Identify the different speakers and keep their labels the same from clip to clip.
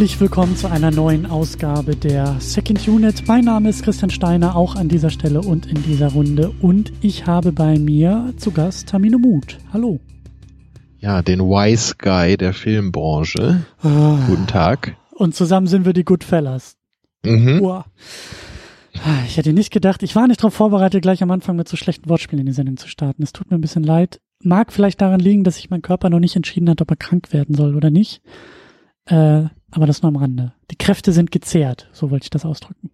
Speaker 1: Herzlich willkommen zu einer neuen Ausgabe der Second Unit. Mein Name ist Christian Steiner, auch an dieser Stelle und in dieser Runde. Und ich habe bei mir zu Gast Tamino Mut. Hallo.
Speaker 2: Ja, den Wise Guy der Filmbranche.
Speaker 1: Ah.
Speaker 2: Guten Tag.
Speaker 1: Und zusammen sind wir die Goodfellas.
Speaker 2: Mhm.
Speaker 1: Uah. Ah, Ich hätte nicht gedacht, ich war nicht darauf vorbereitet, gleich am Anfang mit so schlechten Wortspielen in die Sendung zu starten. Es tut mir ein bisschen leid. Mag vielleicht daran liegen, dass sich mein Körper noch nicht entschieden hat, ob er krank werden soll oder nicht. Äh, aber das nur am Rande. Die Kräfte sind gezehrt, so wollte ich das ausdrücken.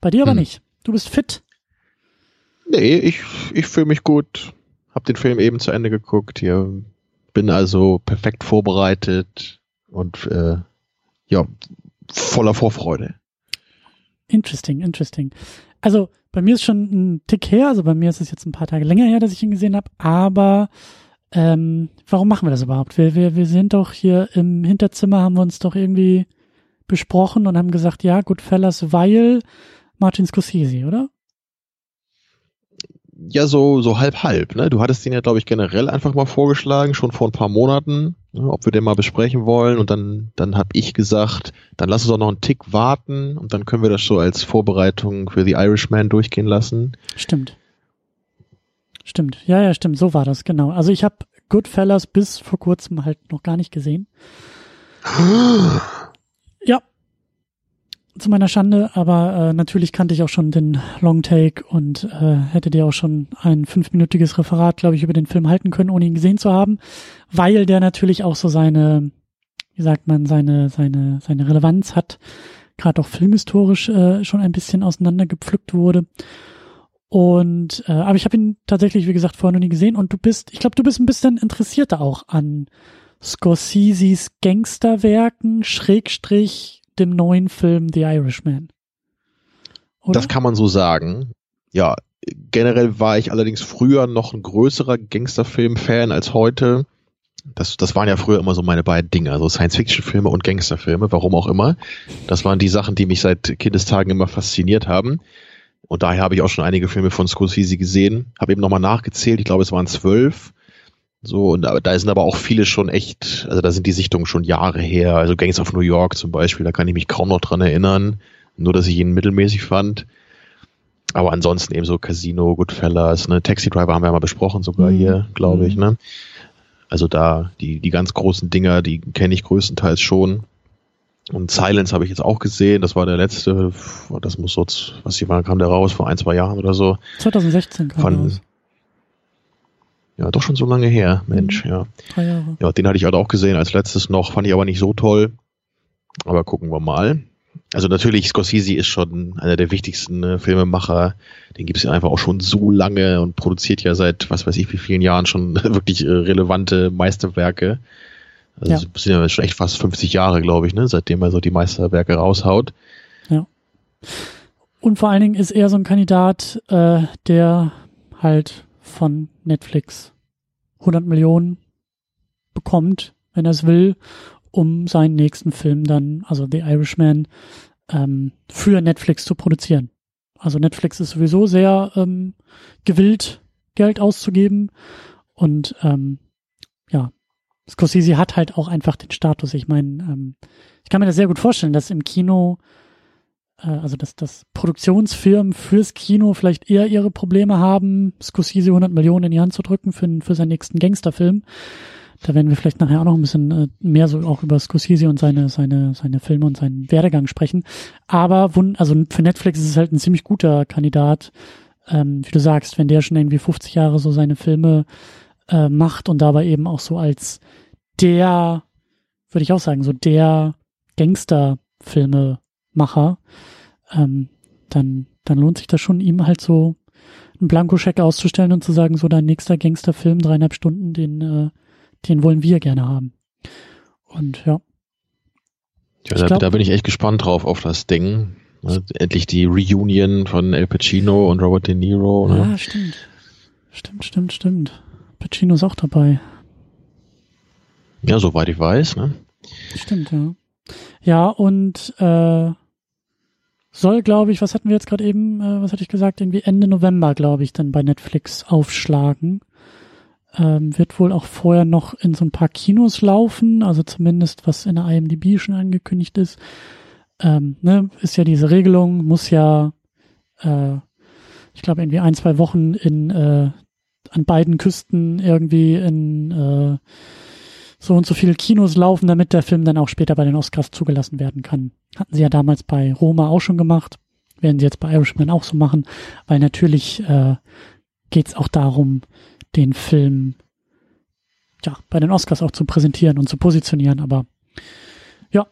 Speaker 1: Bei dir aber
Speaker 2: Hm.
Speaker 1: nicht. Du bist fit.
Speaker 2: Nee, ich, ich fühle mich gut. Hab den Film eben zu Ende geguckt. Hier bin also perfekt vorbereitet und äh, ja, voller Vorfreude.
Speaker 1: Interesting, interesting. Also bei mir ist schon ein Tick her, also bei mir ist es jetzt ein paar Tage länger her, dass ich ihn gesehen habe, aber ähm, warum machen wir das überhaupt? Wir, wir, wir sind doch hier im Hinterzimmer, haben wir uns doch irgendwie besprochen und haben gesagt, ja, Goodfellas, weil Martin Scorsese, oder?
Speaker 2: Ja, so, so halb halb, ne? Du hattest den ja, glaube ich, generell einfach mal vorgeschlagen, schon vor ein paar Monaten, ne, ob wir den mal besprechen wollen. Und dann, dann habe ich gesagt, dann lass uns doch noch einen Tick warten und dann können wir das so als Vorbereitung für The Irishman durchgehen lassen.
Speaker 1: Stimmt. Stimmt. Ja, ja, stimmt. So war das, genau. Also ich habe Goodfellas bis vor kurzem halt noch gar nicht gesehen. Ja. Zu meiner Schande, aber äh, natürlich kannte ich auch schon den Long Take und äh, hätte dir auch schon ein fünfminütiges Referat, glaube ich, über den Film halten können, ohne ihn gesehen zu haben, weil der natürlich auch so seine, wie sagt man, seine, seine, seine Relevanz hat, gerade auch filmhistorisch äh, schon ein bisschen auseinandergepflückt wurde. Und äh, aber ich habe ihn tatsächlich, wie gesagt, vorher noch nie gesehen. Und du bist, ich glaube, du bist ein bisschen interessierter auch an Scorseses Gangsterwerken, Schrägstrich dem neuen Film The Irishman. Oder?
Speaker 2: Das kann man so sagen. Ja, generell war ich allerdings früher noch ein größerer Gangsterfilm-Fan als heute. Das, das waren ja früher immer so meine beiden Dinge, also Science-Fiction-Filme und Gangsterfilme, warum auch immer. Das waren die Sachen, die mich seit Kindestagen immer fasziniert haben. Und daher habe ich auch schon einige Filme von Scorsese gesehen. Habe eben nochmal nachgezählt, ich glaube, es waren zwölf. So, und da, da sind aber auch viele schon echt, also da sind die Sichtungen schon Jahre her. Also Gangs of New York zum Beispiel, da kann ich mich kaum noch dran erinnern. Nur, dass ich ihn mittelmäßig fand. Aber ansonsten eben so Casino, Goodfellas, ne, Taxi Driver haben wir ja mal besprochen sogar
Speaker 1: Mhm.
Speaker 2: hier, glaube
Speaker 1: Mhm.
Speaker 2: ich, ne. Also da, die, die ganz großen Dinger, die kenne ich größtenteils schon. Und Silence habe ich jetzt auch gesehen. Das war der letzte, das muss so, was hier war, kam der raus vor ein, zwei Jahren oder so.
Speaker 1: 2016 kam
Speaker 2: Von,
Speaker 1: raus.
Speaker 2: ja, doch schon so lange her, Mensch, ja.
Speaker 1: Drei Jahre.
Speaker 2: Ja, den hatte ich halt auch gesehen als letztes noch, fand ich aber nicht so toll. Aber gucken wir mal. Also natürlich, Scorsese ist schon einer der wichtigsten äh, Filmemacher. Den gibt es ja einfach auch schon so lange und produziert ja seit was weiß ich wie vielen Jahren schon wirklich äh, relevante Meisterwerke. Also
Speaker 1: Ja.
Speaker 2: sind ja schon echt fast 50 Jahre, glaube ich, ne, seitdem er so die Meisterwerke raushaut.
Speaker 1: Und vor allen Dingen ist er so ein Kandidat, äh, der halt von Netflix 100 Millionen bekommt, wenn er es will, um seinen nächsten Film dann, also The Irishman, ähm, für Netflix zu produzieren. Also Netflix ist sowieso sehr ähm, gewillt, Geld auszugeben. Und ähm, ja, Scorsese hat halt auch einfach den Status. Ich meine, ähm, ich kann mir das sehr gut vorstellen, dass im Kino äh, also dass, dass Produktionsfirmen fürs Kino vielleicht eher ihre Probleme haben, Scorsese 100 Millionen in die Hand zu drücken für, für seinen nächsten Gangsterfilm. Da werden wir vielleicht nachher auch noch ein bisschen äh, mehr so auch über Scorsese und seine, seine, seine Filme und seinen Werdegang sprechen. Aber also für Netflix ist es halt ein ziemlich guter Kandidat, ähm, wie du sagst, wenn der schon irgendwie 50 Jahre so seine Filme äh, macht und dabei eben auch so als der, würde ich auch sagen, so der Gangsterfilmemacher, ähm, dann, dann lohnt sich das schon, ihm halt so einen Blankoscheck auszustellen und zu sagen, so dein nächster Gangsterfilm, dreieinhalb Stunden, den, äh, den wollen wir gerne haben. Und ja,
Speaker 2: Ja, da,
Speaker 1: glaub-
Speaker 2: da bin ich echt gespannt drauf auf das Ding. Ne, Endlich die Reunion von El Pacino und Robert De Niro. Ne?
Speaker 1: ja, stimmt. Stimmt, stimmt, stimmt. Pacino ist auch dabei.
Speaker 2: Ja, soweit ich weiß. Ne?
Speaker 1: Stimmt, ja. Ja, und äh, soll, glaube ich, was hatten wir jetzt gerade eben, äh, was hatte ich gesagt, irgendwie Ende November, glaube ich, dann bei Netflix aufschlagen. Ähm, wird wohl auch vorher noch in so ein paar Kinos laufen, also zumindest was in der IMDb schon angekündigt ist. Ähm, ne, ist ja diese Regelung, muss ja, äh, ich glaube, irgendwie ein, zwei Wochen in äh, an beiden Küsten irgendwie in äh, so und so viele Kinos laufen, damit der Film dann auch später bei den Oscars zugelassen werden kann. Hatten sie ja damals bei Roma auch schon gemacht, werden sie jetzt bei Irishman auch so machen, weil natürlich äh, geht es auch darum, den Film ja bei den Oscars auch zu präsentieren und zu positionieren, aber ja.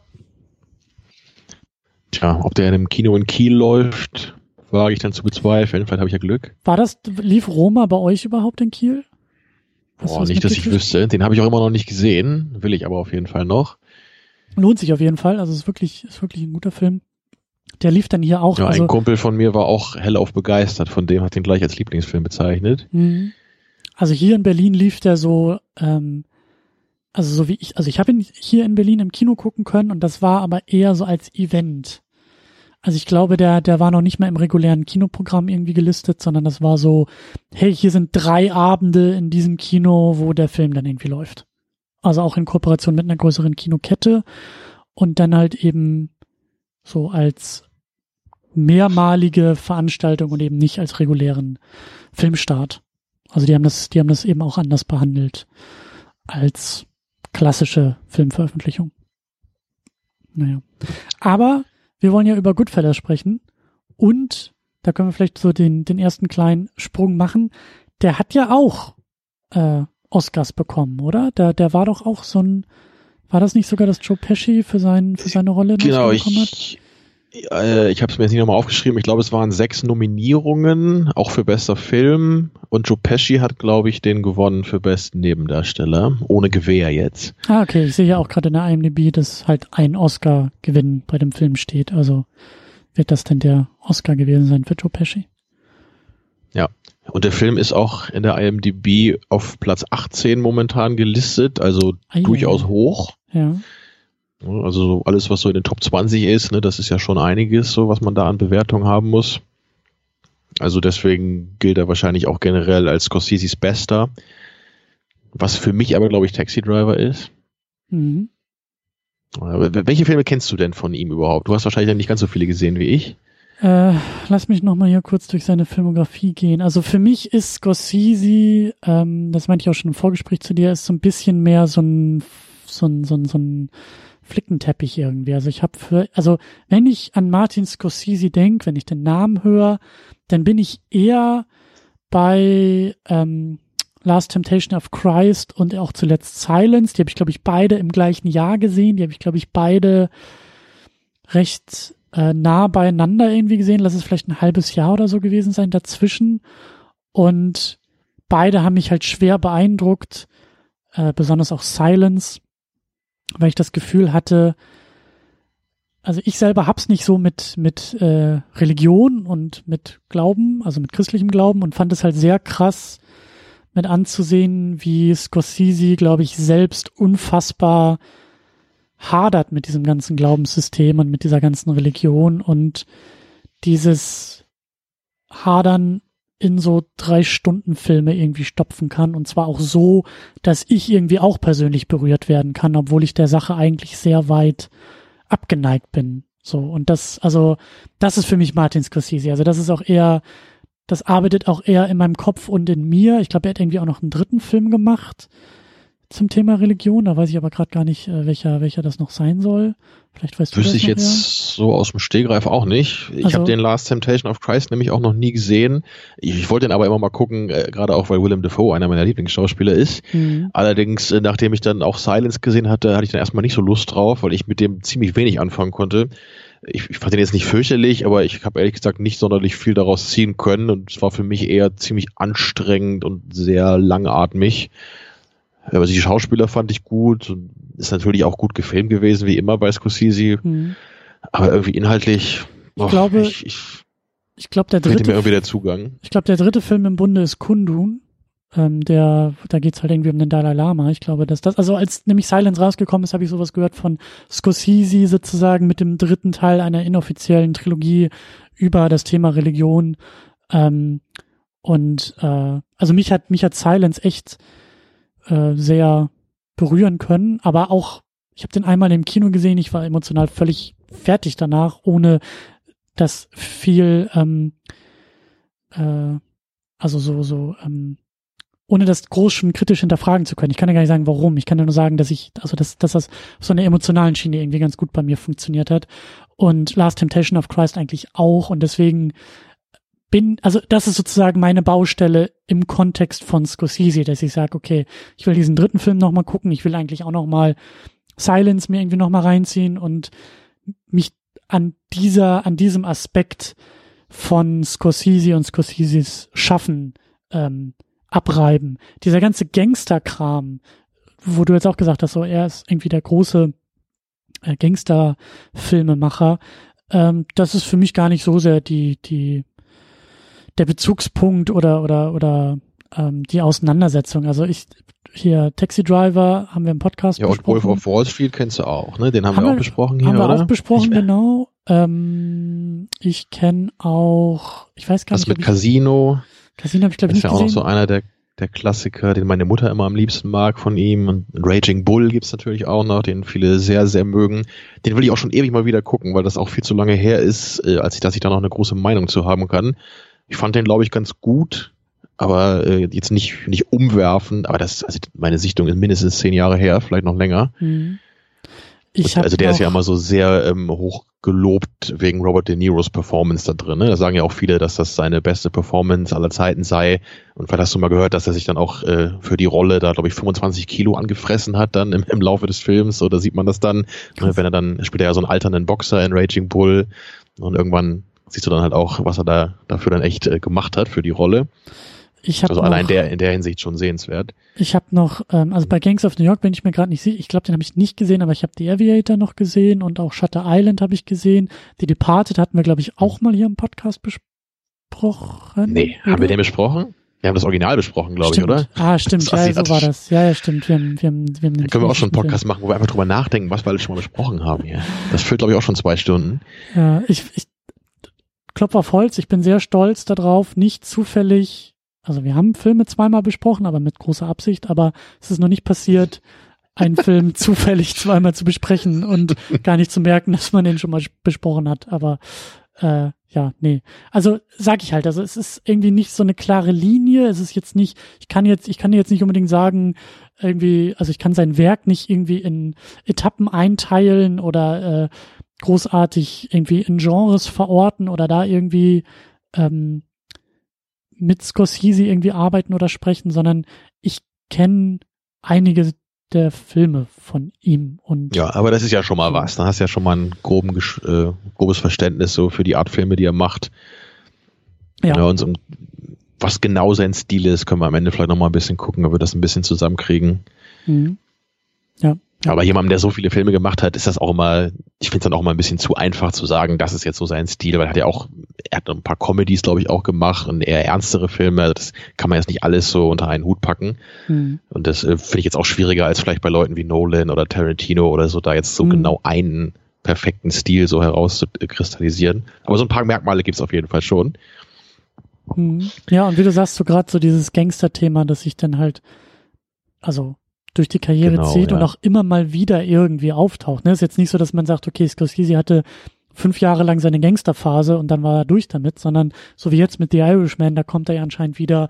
Speaker 2: Tja, ob der in einem Kino in Kiel läuft, wage ich dann zu bezweifeln. Vielleicht habe ich ja Glück.
Speaker 1: War das, lief Roma bei euch überhaupt in Kiel?
Speaker 2: Boah, nicht, dass ich wüsste. Den habe ich auch immer noch nicht gesehen. Will ich aber auf jeden Fall noch.
Speaker 1: Lohnt sich auf jeden Fall. Also es ist wirklich, ist wirklich ein guter Film. Der lief dann hier auch.
Speaker 2: Ja,
Speaker 1: also,
Speaker 2: ein Kumpel von mir war auch hellauf begeistert. Von dem hat ihn gleich als Lieblingsfilm bezeichnet.
Speaker 1: Mhm. Also hier in Berlin lief der so, ähm, also so wie ich, also ich habe ihn hier in Berlin im Kino gucken können und das war aber eher so als Event. Also ich glaube, der, der war noch nicht mal im regulären Kinoprogramm irgendwie gelistet, sondern das war so, hey, hier sind drei Abende in diesem Kino, wo der Film dann irgendwie läuft. Also auch in Kooperation mit einer größeren Kinokette und dann halt eben so als mehrmalige Veranstaltung und eben nicht als regulären Filmstart. Also die haben das, die haben das eben auch anders behandelt als klassische Filmveröffentlichung. Naja. Aber wir wollen ja über Goodfellas sprechen und da können wir vielleicht so den, den ersten kleinen Sprung machen. Der hat ja auch äh, Oscars bekommen, oder? Der, der war doch auch so ein, war das nicht sogar, dass Joe Pesci für, sein, für seine Rolle
Speaker 2: genau, bekommen hat? Ich, äh, ich habe es mir jetzt nicht nochmal aufgeschrieben. Ich glaube, es waren sechs Nominierungen, auch für bester Film. Und Joe Pesci hat, glaube ich, den gewonnen für besten Nebendarsteller. Ohne Gewehr jetzt.
Speaker 1: Ah, okay. Ich sehe ja auch gerade in der IMDb, dass halt ein Oscar-Gewinn bei dem Film steht. Also wird das denn der Oscar gewesen sein für Joe Pesci?
Speaker 2: Ja. Und der Film ist auch in der IMDb auf Platz 18 momentan gelistet, also ah, durchaus hoch.
Speaker 1: Ja.
Speaker 2: Also alles, was so in den Top 20 ist, ne, das ist ja schon einiges, so was man da an Bewertung haben muss. Also deswegen gilt er wahrscheinlich auch generell als Scorseses Bester. Was für mich aber, glaube ich, Taxi Driver ist. Mhm. Welche Filme kennst du denn von ihm überhaupt? Du hast wahrscheinlich nicht ganz so viele gesehen wie ich.
Speaker 1: Äh, lass mich nochmal hier kurz durch seine Filmografie gehen. Also für mich ist Scorsese, ähm, das meinte ich auch schon im Vorgespräch zu dir, ist so ein bisschen mehr so ein, so ein, so ein, so ein Flickenteppich irgendwie. Also ich habe für, also wenn ich an Martin Scorsese denke, wenn ich den Namen höre, dann bin ich eher bei ähm, Last Temptation of Christ und auch zuletzt Silence. Die habe ich, glaube ich, beide im gleichen Jahr gesehen. Die habe ich, glaube ich, beide recht äh, nah beieinander irgendwie gesehen. Lass es vielleicht ein halbes Jahr oder so gewesen sein dazwischen. Und beide haben mich halt schwer beeindruckt, äh, besonders auch Silence weil ich das Gefühl hatte, also ich selber hab's nicht so mit mit äh, Religion und mit Glauben, also mit christlichem Glauben und fand es halt sehr krass mit anzusehen, wie Scorsese, glaube ich, selbst unfassbar hadert mit diesem ganzen Glaubenssystem und mit dieser ganzen Religion und dieses Hadern in so drei Stunden Filme irgendwie stopfen kann und zwar auch so, dass ich irgendwie auch persönlich berührt werden kann, obwohl ich der Sache eigentlich sehr weit abgeneigt bin. So und das, also das ist für mich Martin Scorsese. Also das ist auch eher, das arbeitet auch eher in meinem Kopf und in mir. Ich glaube, er hat irgendwie auch noch einen dritten Film gemacht zum Thema Religion. Da weiß ich aber gerade gar nicht, äh, welcher, welcher das noch sein soll. Vielleicht weißt du
Speaker 2: Wüsste ich jetzt mehr? so aus dem Stehgreif auch nicht. Ich also, habe den Last Temptation of Christ nämlich auch noch nie gesehen. Ich, ich wollte den aber immer mal gucken, äh, gerade auch weil Willem Dafoe einer meiner Lieblingsschauspieler ist. Mhm. Allerdings, äh, nachdem ich dann auch Silence gesehen hatte, hatte ich dann erstmal nicht so Lust drauf, weil ich mit dem ziemlich wenig anfangen konnte. Ich, ich fand den jetzt nicht fürchterlich, aber ich habe ehrlich gesagt nicht sonderlich viel daraus ziehen können und es war für mich eher ziemlich anstrengend und sehr langatmig. Aber die Schauspieler fand ich gut. Ist natürlich auch gut gefilmt gewesen, wie immer bei Scorsese. Mhm. Aber irgendwie inhaltlich.
Speaker 1: Ich glaube, ich, ich, ich glaube, der dritte.
Speaker 2: Mir irgendwie der Zugang.
Speaker 1: Ich glaube, der dritte Film im Bunde ist Kundun. Ähm, der, da geht's halt irgendwie um den Dalai Lama. Ich glaube, dass das, also als nämlich Silence rausgekommen ist, habe ich sowas gehört von Scorsese sozusagen mit dem dritten Teil einer inoffiziellen Trilogie über das Thema Religion. Ähm, und äh, also mich hat mich hat Silence echt äh, sehr berühren können, aber auch, ich habe den einmal im Kino gesehen, ich war emotional völlig fertig danach, ohne dass viel, ähm, äh, also so, so, ähm, ohne das groß schon kritisch hinterfragen zu können. Ich kann ja gar nicht sagen, warum. Ich kann ja nur sagen, dass ich, also dass, dass das auf so einer emotionalen Schiene irgendwie ganz gut bei mir funktioniert hat. Und Last Temptation of Christ eigentlich auch. Und deswegen bin, also das ist sozusagen meine Baustelle im Kontext von Scorsese, dass ich sage, okay, ich will diesen dritten Film nochmal gucken, ich will eigentlich auch nochmal Silence mir irgendwie nochmal reinziehen und mich an dieser, an diesem Aspekt von Scorsese und Scorseses Schaffen ähm, abreiben. Dieser ganze Gangster-Kram, wo du jetzt auch gesagt hast, so er ist irgendwie der große äh, Gangster-Filmemacher, ähm, das ist für mich gar nicht so sehr die, die, der Bezugspunkt oder, oder, oder ähm, die Auseinandersetzung. Also ich, hier Taxi Driver haben wir im Podcast
Speaker 2: ja, besprochen. Ja, und Wolf of Wall Street kennst du auch, ne? Den haben, haben wir auch besprochen hier,
Speaker 1: haben
Speaker 2: oder?
Speaker 1: Haben wir auch besprochen, genau. Ähm, ich kenne auch, ich weiß gar
Speaker 2: Was
Speaker 1: nicht.
Speaker 2: mit Casino.
Speaker 1: Casino habe ich glaube ich nicht
Speaker 2: gesehen.
Speaker 1: Ist
Speaker 2: ja auch noch so einer der, der Klassiker, den meine Mutter immer am liebsten mag von ihm. Und Raging Bull gibt's natürlich auch noch, den viele sehr, sehr mögen. Den will ich auch schon ewig mal wieder gucken, weil das auch viel zu lange her ist, äh, als ich, dass ich da noch eine große Meinung zu haben kann. Ich fand den, glaube ich, ganz gut, aber äh, jetzt nicht, nicht umwerfen. Aber das, also meine Sichtung ist mindestens zehn Jahre her, vielleicht noch länger.
Speaker 1: Mhm.
Speaker 2: Ich also der ist ja immer so sehr ähm, hoch gelobt wegen Robert De Niros Performance da drin. Ne? Da sagen ja auch viele, dass das seine beste Performance aller Zeiten sei. Und vielleicht hast du mal gehört, dass er sich dann auch äh, für die Rolle da, glaube ich, 25 Kilo angefressen hat dann im, im Laufe des Films. Oder sieht man das dann, ne? wenn er dann spielt er ja so einen alternden Boxer in Raging Bull und irgendwann siehst du dann halt auch, was er da dafür dann echt äh, gemacht hat für die Rolle.
Speaker 1: Ich hab
Speaker 2: also
Speaker 1: noch,
Speaker 2: allein der in der Hinsicht schon sehenswert.
Speaker 1: Ich habe noch, ähm, also bei Gangs of New York bin ich mir gerade nicht sicher. Ich glaube, den habe ich nicht gesehen, aber ich habe The Aviator noch gesehen und auch Shutter Island habe ich gesehen. Die Departed hatten wir, glaube ich, auch mal hier im Podcast besprochen.
Speaker 2: Nee, oder? haben wir den besprochen? Wir haben das Original besprochen, glaube ich, oder?
Speaker 1: Ah, stimmt, ja, so war das. Ja, ja, stimmt. Wir haben, wir haben, wir haben
Speaker 2: Dann können wir auch schon einen Podcast machen, wo wir einfach drüber nachdenken, was wir alles schon mal besprochen haben hier. Das füllt, glaube ich, auch schon zwei Stunden.
Speaker 1: Ja, ich, ich klopfe auf Holz. Ich bin sehr stolz darauf, nicht zufällig also wir haben Filme zweimal besprochen, aber mit großer Absicht, aber es ist noch nicht passiert, einen Film zufällig zweimal zu besprechen und gar nicht zu merken, dass man den schon mal besprochen hat. Aber äh, ja, nee. Also sag ich halt, also es ist irgendwie nicht so eine klare Linie. Es ist jetzt nicht, ich kann jetzt, ich kann jetzt nicht unbedingt sagen, irgendwie, also ich kann sein Werk nicht irgendwie in Etappen einteilen oder äh, großartig irgendwie in Genres verorten oder da irgendwie ähm, mit Scorsese irgendwie arbeiten oder sprechen, sondern ich kenne einige der Filme von ihm und
Speaker 2: ja, aber das ist ja schon mal was. Da hast du ja schon mal ein groben, äh, grobes Verständnis so für die Art Filme, die er macht. Ja. ja und so, was genau sein Stil ist, können wir am Ende vielleicht noch mal ein bisschen gucken, ob wir das ein bisschen zusammenkriegen.
Speaker 1: Mhm. Ja.
Speaker 2: Aber jemandem, der so viele Filme gemacht hat, ist das auch immer, ich finde es dann auch immer ein bisschen zu einfach zu sagen, das ist jetzt so sein Stil, weil er hat ja auch, er hat ein paar Comedies, glaube ich, auch gemacht und eher ernstere Filme. Also das kann man jetzt nicht alles so unter einen Hut packen. Mhm. Und das äh, finde ich jetzt auch schwieriger als vielleicht bei Leuten wie Nolan oder Tarantino oder so, da jetzt so mhm. genau einen perfekten Stil so herauszukristallisieren. Aber so ein paar Merkmale gibt es auf jeden Fall schon.
Speaker 1: Mhm. Ja, und wie du sagst, so gerade so dieses Gangster-Thema, dass ich dann halt, also durch die Karriere genau, zieht ja. und auch immer mal wieder irgendwie auftaucht. Ne? Ist jetzt nicht so, dass man sagt, okay, Scorsese hatte fünf Jahre lang seine Gangsterphase und dann war er durch damit, sondern so wie jetzt mit The Irishman, da kommt er ja anscheinend wieder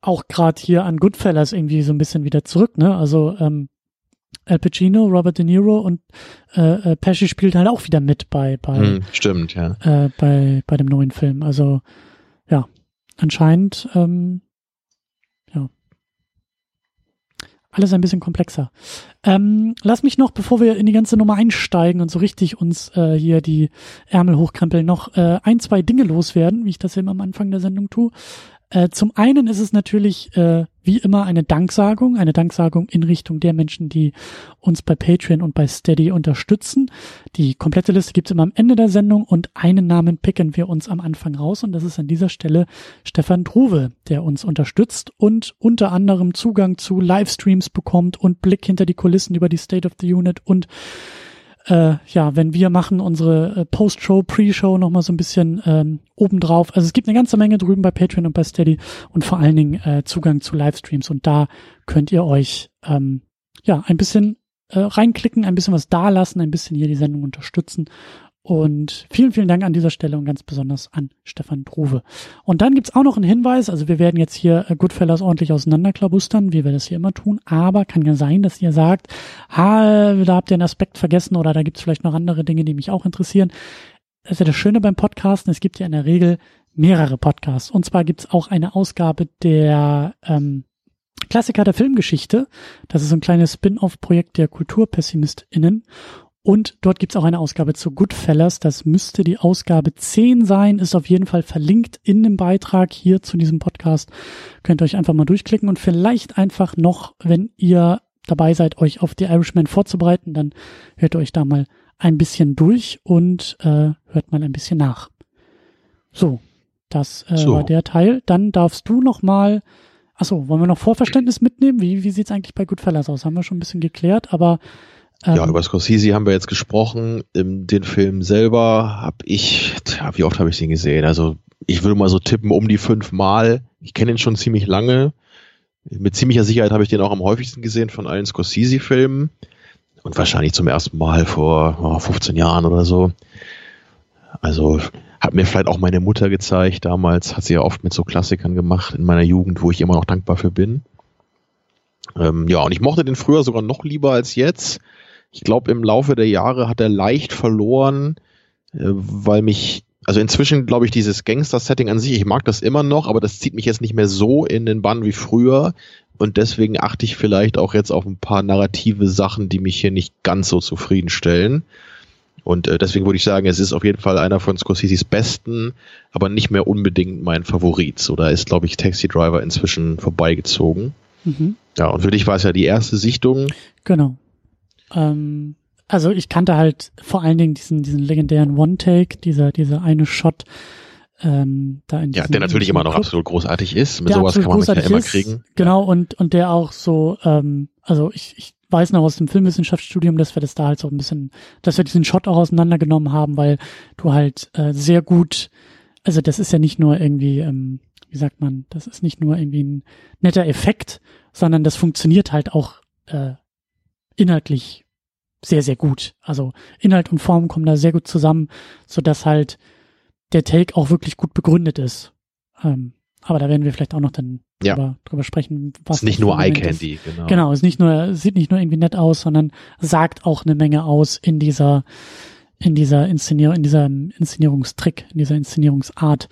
Speaker 1: auch gerade hier an Goodfellas irgendwie so ein bisschen wieder zurück. Ne? Also ähm, Al Pacino, Robert De Niro und äh, äh, Pesci spielt halt auch wieder mit bei bei hm,
Speaker 2: stimmt ja
Speaker 1: äh, bei bei dem neuen Film. Also ja, anscheinend ähm, alles ein bisschen komplexer. Ähm, lass mich noch, bevor wir in die ganze Nummer einsteigen und so richtig uns äh, hier die Ärmel hochkrempeln, noch äh, ein, zwei Dinge loswerden, wie ich das eben am Anfang der Sendung tue. Äh, zum einen ist es natürlich äh, wie immer eine Danksagung, eine Danksagung in Richtung der Menschen, die uns bei Patreon und bei Steady unterstützen. Die komplette Liste gibt's immer am Ende der Sendung und einen Namen picken wir uns am Anfang raus und das ist an dieser Stelle Stefan Druwe, der uns unterstützt und unter anderem Zugang zu Livestreams bekommt und Blick hinter die Kulissen über die State of the Unit und äh, ja, wenn wir machen unsere äh, Post-Show, Pre-Show nochmal so ein bisschen ähm, obendrauf. Also es gibt eine ganze Menge drüben bei Patreon und bei Steady und vor allen Dingen äh, Zugang zu Livestreams und da könnt ihr euch ähm, ja ein bisschen äh, reinklicken, ein bisschen was dalassen, ein bisschen hier die Sendung unterstützen und vielen, vielen Dank an dieser Stelle und ganz besonders an Stefan Druwe. Und dann gibt's auch noch einen Hinweis, also wir werden jetzt hier äh, Goodfellas ordentlich auseinanderklabustern, wie wir das hier immer tun, aber kann ja sein, dass ihr sagt, ah, da habt ihr einen Aspekt vergessen oder da gibt's vielleicht noch andere Dinge, die mich auch interessieren. Das ist ja das Schöne beim Podcasten, es gibt ja in der Regel mehrere Podcasts. Und zwar gibt's auch eine Ausgabe der ähm, Klassiker der Filmgeschichte. Das ist ein kleines Spin-off-Projekt der KulturpessimistInnen. Und dort gibt's auch eine Ausgabe zu Goodfellas. Das müsste die Ausgabe 10 sein, ist auf jeden Fall verlinkt in dem Beitrag hier zu diesem Podcast. Könnt ihr euch einfach mal durchklicken und vielleicht einfach noch, wenn ihr dabei seid, euch auf die Irishman vorzubereiten, dann hört ihr euch da mal ein bisschen durch und äh, hört mal ein bisschen nach. So, das äh, so. war der Teil. Dann darfst du noch mal Achso, wollen wir noch Vorverständnis mitnehmen? Wie, wie sieht's eigentlich bei Goodfellas aus? Haben wir schon ein bisschen geklärt, aber
Speaker 2: ja, über Scorsese haben wir jetzt gesprochen. Den Film selber habe ich, tja, wie oft habe ich den gesehen? Also ich würde mal so tippen um die fünf Mal. Ich kenne ihn schon ziemlich lange. Mit ziemlicher Sicherheit habe ich den auch am häufigsten gesehen von allen Scorsese-Filmen. Und wahrscheinlich zum ersten Mal vor oh, 15 Jahren oder so. Also hat mir vielleicht auch meine Mutter gezeigt. Damals hat sie ja oft mit so Klassikern gemacht in meiner Jugend, wo ich immer noch dankbar für bin. Ähm, ja, und ich mochte den früher sogar noch lieber als jetzt. Ich glaube, im Laufe der Jahre hat er leicht verloren, äh, weil mich, also inzwischen glaube ich, dieses Gangster-Setting an sich, ich mag das immer noch, aber das zieht mich jetzt nicht mehr so in den Bann wie früher. Und deswegen achte ich vielleicht auch jetzt auf ein paar narrative Sachen, die mich hier nicht ganz so zufriedenstellen. Und äh, deswegen würde ich sagen, es ist auf jeden Fall einer von Scorseses besten, aber nicht mehr unbedingt mein Favorit. So, da ist, glaube ich, Taxi Driver inzwischen vorbeigezogen. Mhm. Ja, und für dich war es ja die erste Sichtung.
Speaker 1: Genau. Ähm, also ich kannte halt vor allen Dingen diesen, diesen legendären One-Take, dieser, dieser eine Shot, ähm, da in
Speaker 2: Ja, der natürlich immer noch Club. absolut großartig ist. Mit sowas kann man mich ja immer ist, kriegen.
Speaker 1: Genau, und, und der auch so, ähm, also ich, ich weiß noch aus dem Filmwissenschaftsstudium, dass wir das da halt so ein bisschen, dass wir diesen Shot auch auseinandergenommen haben, weil du halt äh, sehr gut, also das ist ja nicht nur irgendwie, ähm, wie sagt man, das ist nicht nur irgendwie ein netter Effekt, sondern das funktioniert halt auch äh, inhaltlich sehr, sehr gut. Also Inhalt und Form kommen da sehr gut zusammen, so dass halt der Take auch wirklich gut begründet ist. Ähm, aber da werden wir vielleicht auch noch dann ja. drüber, drüber sprechen,
Speaker 2: was. Ist nicht nur Eye Candy,
Speaker 1: genau. Genau, ist nicht nur, sieht nicht nur irgendwie nett aus, sondern sagt auch eine Menge aus in dieser, in dieser Inszenierung, in diesem Inszenierungstrick, in dieser Inszenierungsart.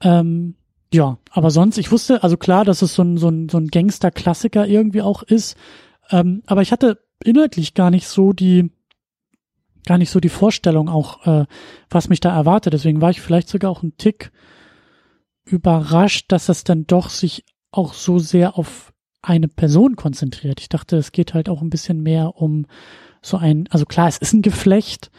Speaker 1: Ähm, ja, aber sonst, ich wusste, also klar, dass es so ein, so ein, so ein Gangster-Klassiker irgendwie auch ist, ähm, aber ich hatte inhaltlich gar nicht so die, gar nicht so die Vorstellung auch, äh, was mich da erwartet. Deswegen war ich vielleicht sogar auch ein Tick überrascht, dass es dann doch sich auch so sehr auf eine Person konzentriert. Ich dachte, es geht halt auch ein bisschen mehr um so ein, also klar, es ist ein Geflecht,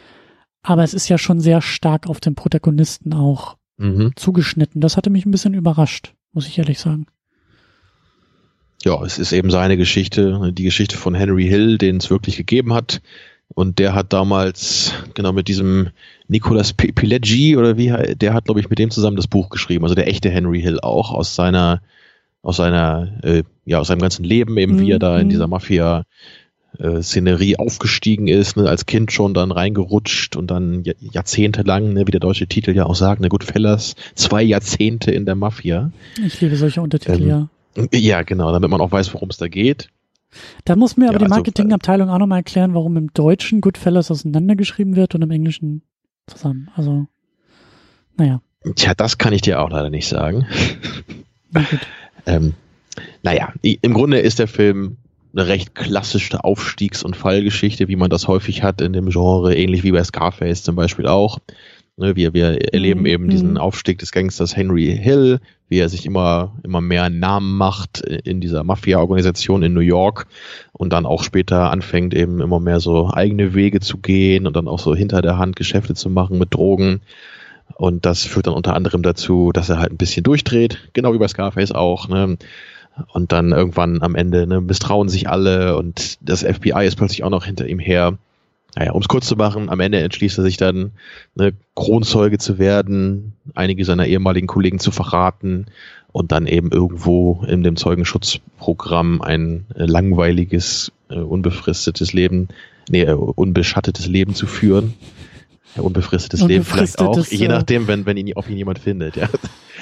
Speaker 1: aber es ist ja schon sehr stark auf den Protagonisten auch mhm. zugeschnitten. Das hatte mich ein bisschen überrascht, muss ich ehrlich sagen
Speaker 2: ja, es ist eben seine Geschichte, die Geschichte von Henry Hill, den es wirklich gegeben hat. Und der hat damals, genau mit diesem Nicolas Pileggi oder wie, der hat, glaube ich, mit dem zusammen das Buch geschrieben. Also der echte Henry Hill auch aus seiner, aus seiner, äh, ja, aus seinem ganzen Leben eben, wie er da in mhm. dieser Mafia äh, Szenerie aufgestiegen ist, ne, als Kind schon dann reingerutscht und dann jahrzehntelang, ne, wie der deutsche Titel ja auch sagt, ne, Goodfellas, zwei Jahrzehnte in der Mafia.
Speaker 1: Ich liebe solche Untertitel, ähm, ja.
Speaker 2: Ja, genau, damit man auch weiß, worum es da geht.
Speaker 1: Da muss mir aber ja, die also, Marketingabteilung auch nochmal erklären, warum im Deutschen Goodfellas auseinandergeschrieben wird und im Englischen zusammen. Also, naja.
Speaker 2: Tja, das kann ich dir auch leider nicht sagen. Na gut. ähm, naja, im Grunde ist der Film eine recht klassische Aufstiegs- und Fallgeschichte, wie man das häufig hat in dem Genre, ähnlich wie bei Scarface zum Beispiel auch. Ne, wir, wir erleben mhm. eben diesen mhm. Aufstieg des Gangsters Henry Hill, wie er sich immer, immer mehr Namen macht in dieser Mafia-Organisation in New York und dann auch später anfängt eben immer mehr so eigene Wege zu gehen und dann auch so hinter der Hand Geschäfte zu machen mit Drogen. Und das führt dann unter anderem dazu, dass er halt ein bisschen durchdreht, genau wie bei Scarface auch. Ne? Und dann irgendwann am Ende ne, misstrauen sich alle und das FBI ist plötzlich auch noch hinter ihm her. Naja, um es kurz zu machen, am Ende entschließt er sich dann, eine Kronzeuge zu werden, einige seiner ehemaligen Kollegen zu verraten und dann eben irgendwo in dem Zeugenschutzprogramm ein äh, langweiliges, äh, unbefristetes Leben, nee, äh, unbeschattetes Leben zu führen. Ja, unbefristetes Leben vielleicht auch, je nachdem, wenn, wenn ihn, ob ihn jemand findet, ja.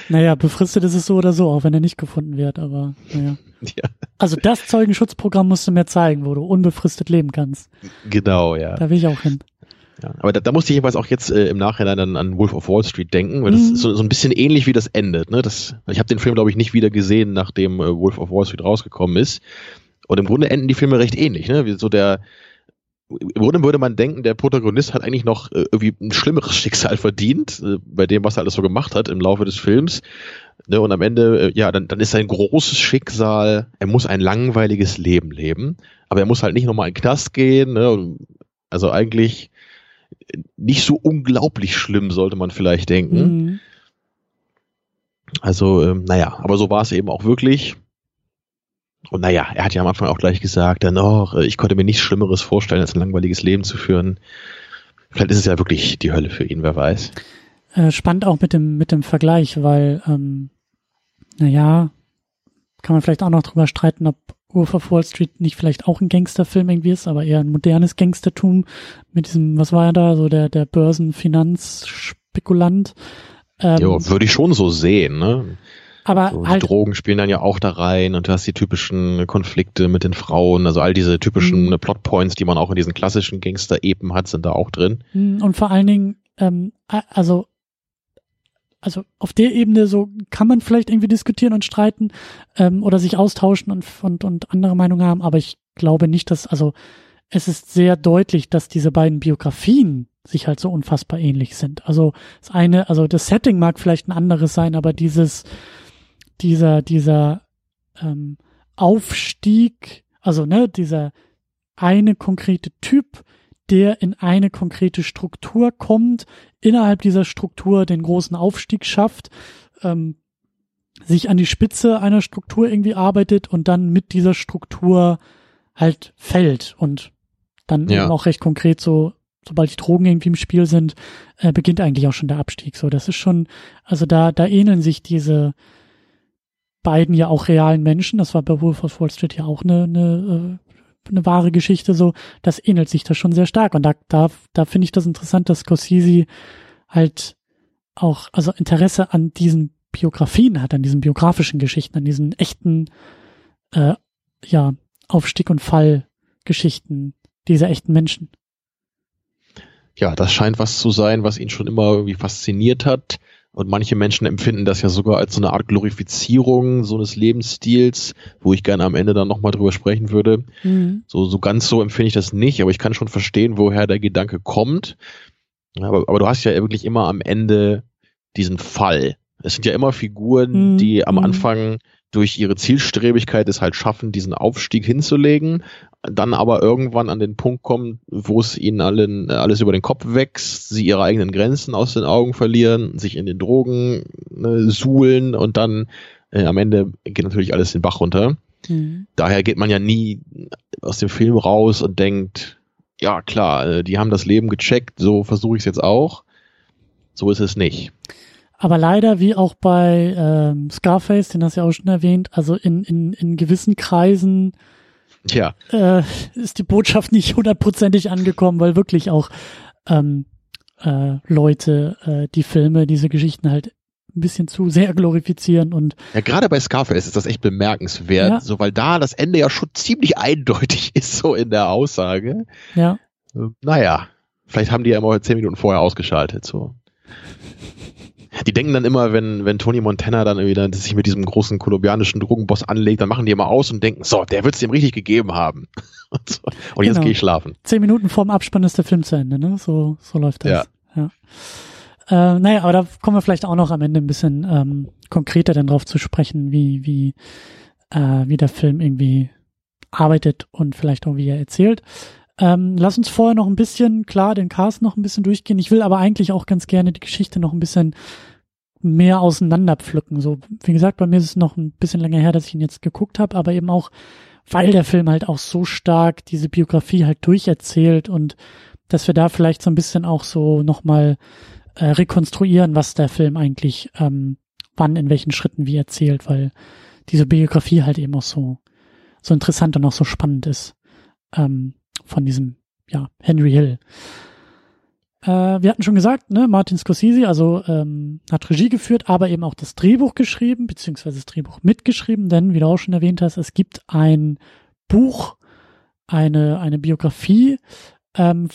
Speaker 1: Naja, befristet ist es so oder so, auch wenn er nicht gefunden wird, aber naja. Ja. Also das Zeugenschutzprogramm musst du mir zeigen, wo du unbefristet leben kannst.
Speaker 2: Genau, ja.
Speaker 1: Da will ich auch hin.
Speaker 2: Ja, aber da, da musste ich jedenfalls auch jetzt äh, im Nachhinein an, an Wolf of Wall Street denken, weil das mhm. ist so, so ein bisschen ähnlich wie das endet. Ne? Das, ich habe den Film, glaube ich, nicht wieder gesehen, nachdem äh, Wolf of Wall Street rausgekommen ist. Und im Grunde enden die Filme recht ähnlich. Ne? Wie so der, im Grunde würde man denken, der Protagonist hat eigentlich noch äh, irgendwie ein schlimmeres Schicksal verdient, äh, bei dem, was er alles so gemacht hat im Laufe des Films. Ne, und am Ende, äh, ja, dann, dann ist sein großes Schicksal, er muss ein langweiliges Leben leben, aber er muss halt nicht nochmal in den Knast gehen. Ne, also eigentlich nicht so unglaublich schlimm, sollte man vielleicht denken. Mhm. Also, ähm, naja, aber so war es eben auch wirklich. Und naja, er hat ja am Anfang auch gleich gesagt, dann, oh, ich konnte mir nichts Schlimmeres vorstellen, als ein langweiliges Leben zu führen. Vielleicht ist es ja wirklich die Hölle für ihn, wer weiß.
Speaker 1: Äh, spannend auch mit dem, mit dem Vergleich, weil, ähm, naja, kann man vielleicht auch noch drüber streiten, ob Wolf of Wall Street nicht vielleicht auch ein Gangsterfilm irgendwie ist, aber eher ein modernes Gangstertum mit diesem, was war er da, so der, der Börsenfinanzspekulant.
Speaker 2: Ähm, ja, würde ich schon so sehen, ne?
Speaker 1: Aber
Speaker 2: so,
Speaker 1: halt,
Speaker 2: Drogen spielen dann ja auch da rein und du hast die typischen Konflikte mit den Frauen, also all diese typischen mhm. Plotpoints, die man auch in diesen klassischen Gangster-Epen hat, sind da auch drin.
Speaker 1: Mhm, und vor allen Dingen, ähm, also also auf der Ebene so kann man vielleicht irgendwie diskutieren und streiten ähm, oder sich austauschen und, und, und andere Meinungen haben, aber ich glaube nicht, dass, also es ist sehr deutlich, dass diese beiden Biografien sich halt so unfassbar ähnlich sind. Also das eine, also das Setting mag vielleicht ein anderes sein, aber dieses, dieser, dieser ähm, Aufstieg, also ne, dieser eine konkrete Typ, der in eine konkrete Struktur kommt, innerhalb dieser Struktur den großen Aufstieg schafft, ähm, sich an die Spitze einer Struktur irgendwie arbeitet und dann mit dieser Struktur halt fällt und dann ja. eben auch recht konkret so sobald die Drogen irgendwie im Spiel sind, äh, beginnt eigentlich auch schon der Abstieg. So, das ist schon, also da, da ähneln sich diese beiden ja auch realen Menschen. Das war bei Wolf of Wall Street ja auch eine, eine, äh, eine wahre Geschichte. So, das ähnelt sich da schon sehr stark. Und da, da, da finde ich das interessant, dass Scorsese halt auch, also Interesse an diesen Biografien hat, an diesen biografischen Geschichten, an diesen echten, äh, ja, Aufstieg und Fallgeschichten dieser echten Menschen
Speaker 2: ja, das scheint was zu sein, was ihn schon immer irgendwie fasziniert hat. Und manche Menschen empfinden das ja sogar als so eine Art Glorifizierung so eines Lebensstils, wo ich gerne am Ende dann nochmal drüber sprechen würde. Mhm. So, so ganz so empfinde ich das nicht, aber ich kann schon verstehen, woher der Gedanke kommt. Aber, aber du hast ja wirklich immer am Ende diesen Fall. Es sind ja immer Figuren, mhm. die am mhm. Anfang durch ihre Zielstrebigkeit es halt schaffen, diesen Aufstieg hinzulegen, dann aber irgendwann an den Punkt kommen, wo es ihnen allen alles über den Kopf wächst, sie ihre eigenen Grenzen aus den Augen verlieren, sich in den Drogen ne, suhlen und dann äh, am Ende geht natürlich alles den Bach runter. Mhm. Daher geht man ja nie aus dem Film raus und denkt, ja klar, äh, die haben das Leben gecheckt, so versuche ich es jetzt auch. So ist es nicht.
Speaker 1: Aber leider, wie auch bei ähm, Scarface, den hast du ja auch schon erwähnt, also in, in, in gewissen Kreisen
Speaker 2: ja.
Speaker 1: äh, ist die Botschaft nicht hundertprozentig angekommen, weil wirklich auch ähm, äh, Leute äh, die Filme, diese Geschichten halt ein bisschen zu sehr glorifizieren und
Speaker 2: ja gerade bei Scarface ist das echt bemerkenswert, ja. so weil da das Ende ja schon ziemlich eindeutig ist so in der Aussage.
Speaker 1: Ja.
Speaker 2: Äh, naja, vielleicht haben die ja immer zehn Minuten vorher ausgeschaltet so die denken dann immer, wenn, wenn Tony Montana dann wieder sich mit diesem großen kolumbianischen Drogenboss anlegt, dann machen die immer aus und denken, so, der wird es dem richtig gegeben haben. und, so. und jetzt genau. gehe ich schlafen.
Speaker 1: Zehn Minuten vorm Abspann ist der Film zu Ende, ne? So, so läuft das. Ja. ja. Äh, naja, aber da kommen wir vielleicht auch noch am Ende ein bisschen ähm, konkreter dann drauf zu sprechen, wie, wie, äh, wie der Film irgendwie arbeitet und vielleicht auch wie er erzählt. Ähm, lass uns vorher noch ein bisschen, klar, den Cast noch ein bisschen durchgehen. Ich will aber eigentlich auch ganz gerne die Geschichte noch ein bisschen mehr auseinanderpflücken. So, wie gesagt, bei mir ist es noch ein bisschen länger her, dass ich ihn jetzt geguckt habe, aber eben auch, weil der Film halt auch so stark diese Biografie halt durcherzählt und dass wir da vielleicht so ein bisschen auch so nochmal äh, rekonstruieren, was der Film eigentlich ähm, wann in welchen Schritten wie erzählt, weil diese Biografie halt eben auch so so interessant und auch so spannend ist ähm, von diesem ja Henry Hill. Äh, wir hatten schon gesagt, ne, Martin Scorsese, also ähm, hat Regie geführt, aber eben auch das Drehbuch geschrieben, beziehungsweise das Drehbuch mitgeschrieben, denn wie du auch schon erwähnt hast, es gibt ein Buch, eine, eine Biografie, ähm,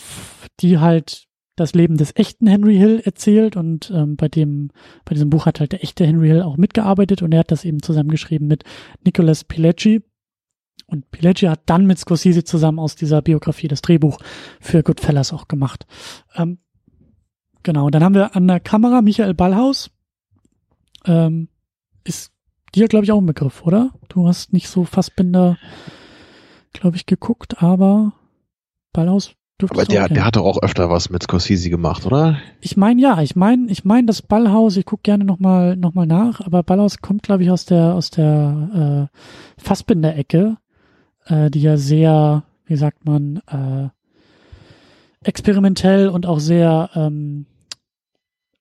Speaker 1: die halt das Leben des echten Henry Hill erzählt und ähm, bei dem, bei diesem Buch hat halt der echte Henry Hill auch mitgearbeitet und er hat das eben zusammengeschrieben mit Nicholas Pileggi. Und Pileggi hat dann mit Scorsese zusammen aus dieser Biografie das Drehbuch für Goodfellas auch gemacht. Ähm, genau, dann haben wir an der Kamera Michael Ballhaus. Ähm, ist dir, glaube ich, auch ein Begriff, oder? Du hast nicht so Fassbinder, glaube ich, geguckt, aber Ballhaus
Speaker 2: aber der, der hat doch auch öfter was mit Scorsese gemacht, oder?
Speaker 1: Ich meine ja, ich meine, ich meine das Ballhaus, ich guck gerne nochmal noch mal nach, aber Ballhaus kommt, glaube ich, aus der, aus der äh, Fassbinder-Ecke äh, die ja sehr, wie sagt man, äh, experimentell und auch sehr, ähm,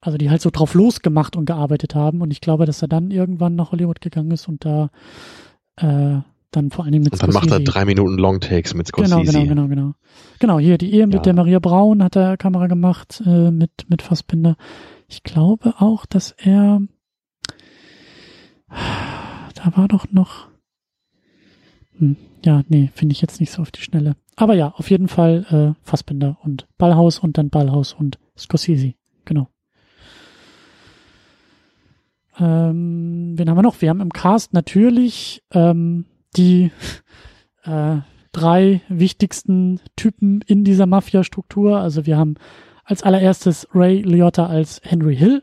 Speaker 1: also die halt so drauf losgemacht und gearbeitet haben. Und ich glaube, dass er dann irgendwann nach Hollywood gegangen ist und da äh, dann vor allen Dingen mit
Speaker 2: Und dann Scorsese. macht er drei Minuten Longtakes mit
Speaker 1: Scorsese. Genau, genau, genau, genau. Genau, hier die Ehe ja. mit der Maria Braun hat er Kamera gemacht äh, mit, mit Fassbinder. Ich glaube auch, dass er da war doch noch hm, ja, nee, finde ich jetzt nicht so auf die Schnelle. Aber ja, auf jeden Fall äh, Fassbinder und Ballhaus und dann Ballhaus und Scorsese. Genau. Ähm, wen haben wir noch? Wir haben im Cast natürlich ähm, die äh, drei wichtigsten Typen in dieser Mafia-Struktur. Also wir haben als allererstes Ray Liotta als Henry Hill.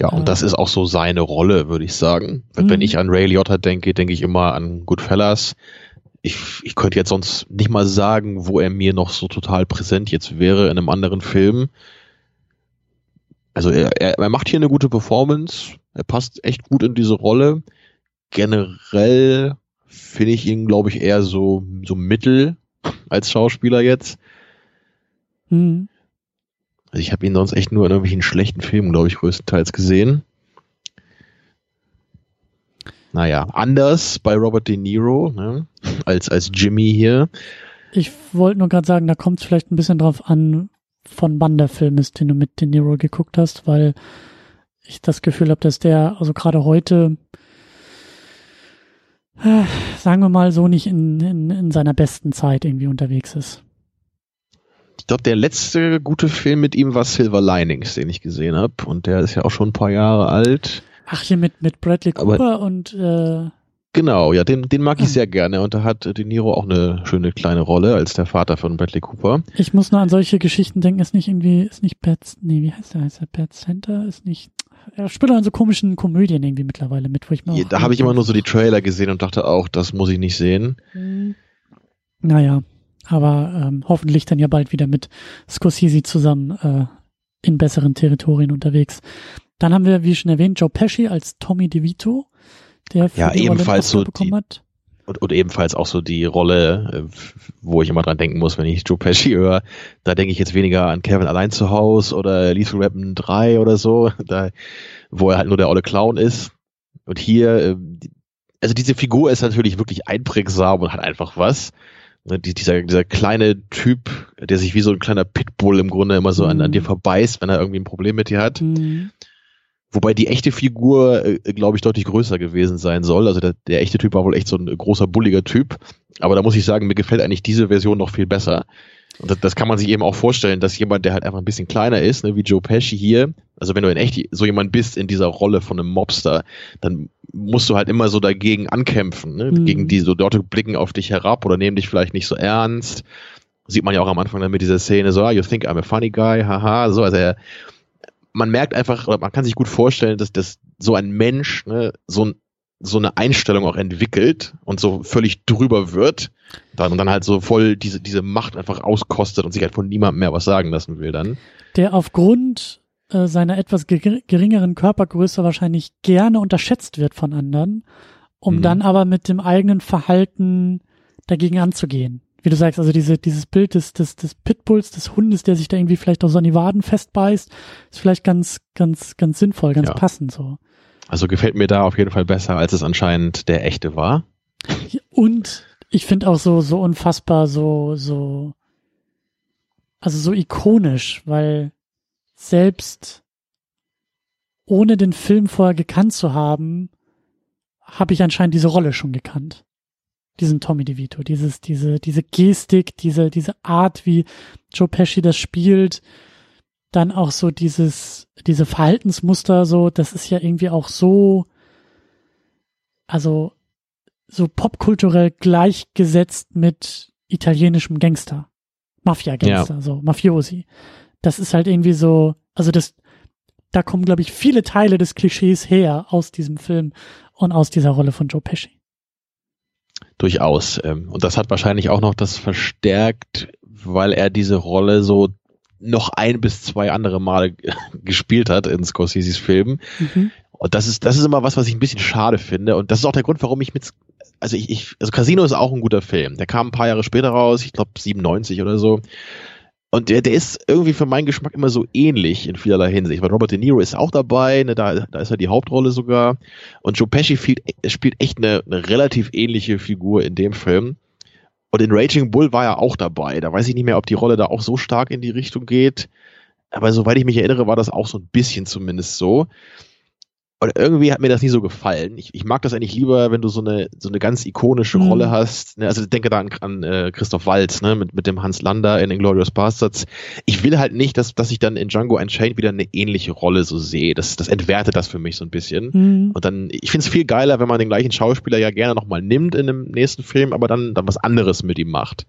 Speaker 2: Ja, und äh, das ist auch so seine Rolle, würde ich sagen. Wenn, wenn mhm. ich an Ray Liotta denke, denke ich immer an Goodfellas ich, ich könnte jetzt sonst nicht mal sagen, wo er mir noch so total präsent jetzt wäre in einem anderen Film. Also er, er, er macht hier eine gute Performance, er passt echt gut in diese Rolle. Generell finde ich ihn, glaube ich, eher so, so mittel als Schauspieler jetzt. Mhm. Also ich habe ihn sonst echt nur in irgendwelchen schlechten Filmen, glaube ich, größtenteils gesehen. Naja, anders bei Robert De Niro ne, als, als Jimmy hier.
Speaker 1: Ich wollte nur gerade sagen, da kommt es vielleicht ein bisschen drauf an, von wann der Film ist, den du mit De Niro geguckt hast, weil ich das Gefühl habe, dass der, also gerade heute, äh, sagen wir mal so, nicht in, in, in seiner besten Zeit irgendwie unterwegs ist.
Speaker 2: Ich glaube, der letzte gute Film mit ihm war Silver Linings, den ich gesehen habe. Und der ist ja auch schon ein paar Jahre alt.
Speaker 1: Ach, hier mit, mit Bradley Cooper Aber und äh,
Speaker 2: Genau, ja, den, den mag ich ah. sehr gerne und da hat De Niro auch eine schöne kleine Rolle als der Vater von Bradley Cooper.
Speaker 1: Ich muss nur an solche Geschichten denken, ist nicht irgendwie, ist nicht Bad, nee, wie heißt der, heißt der Bad Center, ist nicht, er spielt auch in so komischen Komödien irgendwie mittlerweile mit, wo ich
Speaker 2: mir Da habe ich immer nur so die Trailer gesehen und dachte auch, das muss ich nicht sehen.
Speaker 1: Hm. Naja, aber ähm, hoffentlich dann ja bald wieder mit Scorsese zusammen äh, in besseren Territorien unterwegs. Dann haben wir, wie schon erwähnt, Joe Pesci als Tommy DeVito, der
Speaker 2: für ja, die ebenfalls so bekommen die, hat. Und, und ebenfalls auch so die Rolle, äh, wo ich immer dran denken muss, wenn ich Joe Pesci höre, da denke ich jetzt weniger an Kevin allein zu Hause oder Lethal Weapon 3 oder so, da, wo er halt nur der olle Clown ist. Und hier, äh, also diese Figur ist natürlich wirklich einprägsam und hat einfach was. Ne, dieser, dieser kleine Typ, der sich wie so ein kleiner Pitbull im Grunde immer so an, an dir mhm. verbeißt, wenn er irgendwie ein Problem mit dir hat. Mhm. Wobei die echte Figur, äh, glaube ich, deutlich größer gewesen sein soll. Also der, der echte Typ war wohl echt so ein großer, bulliger Typ. Aber da muss ich sagen, mir gefällt eigentlich diese Version noch viel besser. Und das, das kann man sich eben auch vorstellen, dass jemand, der halt einfach ein bisschen kleiner ist, ne, wie Joe Pesci hier, also wenn du in echt so jemand bist in dieser Rolle von einem Mobster, dann musst du halt immer so dagegen ankämpfen, ne? Mhm. gegen die so Leute blicken auf dich herab oder nehmen dich vielleicht nicht so ernst. Sieht man ja auch am Anfang dann mit dieser Szene so, ah, you think I'm a funny guy, haha, so, also er, man merkt einfach, oder man kann sich gut vorstellen, dass, dass so ein Mensch ne, so, so eine Einstellung auch entwickelt und so völlig drüber wird dann, und dann halt so voll diese, diese Macht einfach auskostet und sich halt von niemandem mehr was sagen lassen will dann.
Speaker 1: Der aufgrund äh, seiner etwas geringeren Körpergröße wahrscheinlich gerne unterschätzt wird von anderen, um mhm. dann aber mit dem eigenen Verhalten dagegen anzugehen wie du sagst, also diese, dieses Bild des, des, des Pitbulls, des Hundes, der sich da irgendwie vielleicht auch so an die Waden festbeißt, ist vielleicht ganz, ganz, ganz sinnvoll, ganz
Speaker 2: Ja.
Speaker 1: passend so.
Speaker 2: Also gefällt mir da auf jeden Fall besser, als es anscheinend der echte war.
Speaker 1: Und ich finde auch so, so unfassbar, so, so, also so ikonisch, weil selbst ohne den Film vorher gekannt zu haben, habe ich anscheinend diese Rolle schon gekannt. Diesen Tommy DeVito, dieses, diese, diese Gestik, diese, diese Art, wie Joe Pesci das spielt, dann auch so dieses, diese Verhaltensmuster, so, das ist ja irgendwie auch so, also so popkulturell gleichgesetzt mit italienischem Gangster. Mafia-Gangster, so, Mafiosi. Das ist halt irgendwie so, also das, da kommen, glaube ich, viele Teile des Klischees her aus diesem Film und aus dieser Rolle von Joe Pesci.
Speaker 2: Durchaus. Ähm, Und das hat wahrscheinlich auch noch das verstärkt, weil er diese Rolle so noch ein bis zwei andere Male gespielt hat in Scorseses Filmen.
Speaker 1: Mhm.
Speaker 2: Und das ist, das ist immer was, was ich ein bisschen schade finde. Und das ist auch der Grund, warum ich mit, also ich, ich also Casino ist auch ein guter Film. Der kam ein paar Jahre später raus, ich glaube 97 oder so. Und der, der ist irgendwie für meinen Geschmack immer so ähnlich in vielerlei Hinsicht. Weil Robert De Niro ist auch dabei, ne, da, da ist er die Hauptrolle sogar. Und Joe Pesci spielt, spielt echt eine, eine relativ ähnliche Figur in dem Film. Und in Raging Bull war er auch dabei. Da weiß ich nicht mehr, ob die Rolle da auch so stark in die Richtung geht. Aber soweit ich mich erinnere, war das auch so ein bisschen zumindest so. Und irgendwie hat mir das nie so gefallen. Ich, ich mag das eigentlich lieber, wenn du so eine, so eine ganz ikonische
Speaker 1: Mhm.
Speaker 2: Rolle hast. Ne? Also denke da an, an äh, Christoph Waltz, ne? mit, mit dem Hans Lander in Inglourious Bastards. Ich will halt nicht, dass, dass ich dann in Django Unchained wieder eine ähnliche Rolle so sehe. Das, das entwertet das für mich so ein bisschen.
Speaker 1: Mhm.
Speaker 2: Und dann, ich finde es viel geiler, wenn man den gleichen Schauspieler ja gerne nochmal nimmt in einem nächsten Film, aber dann, dann was anderes mit ihm macht.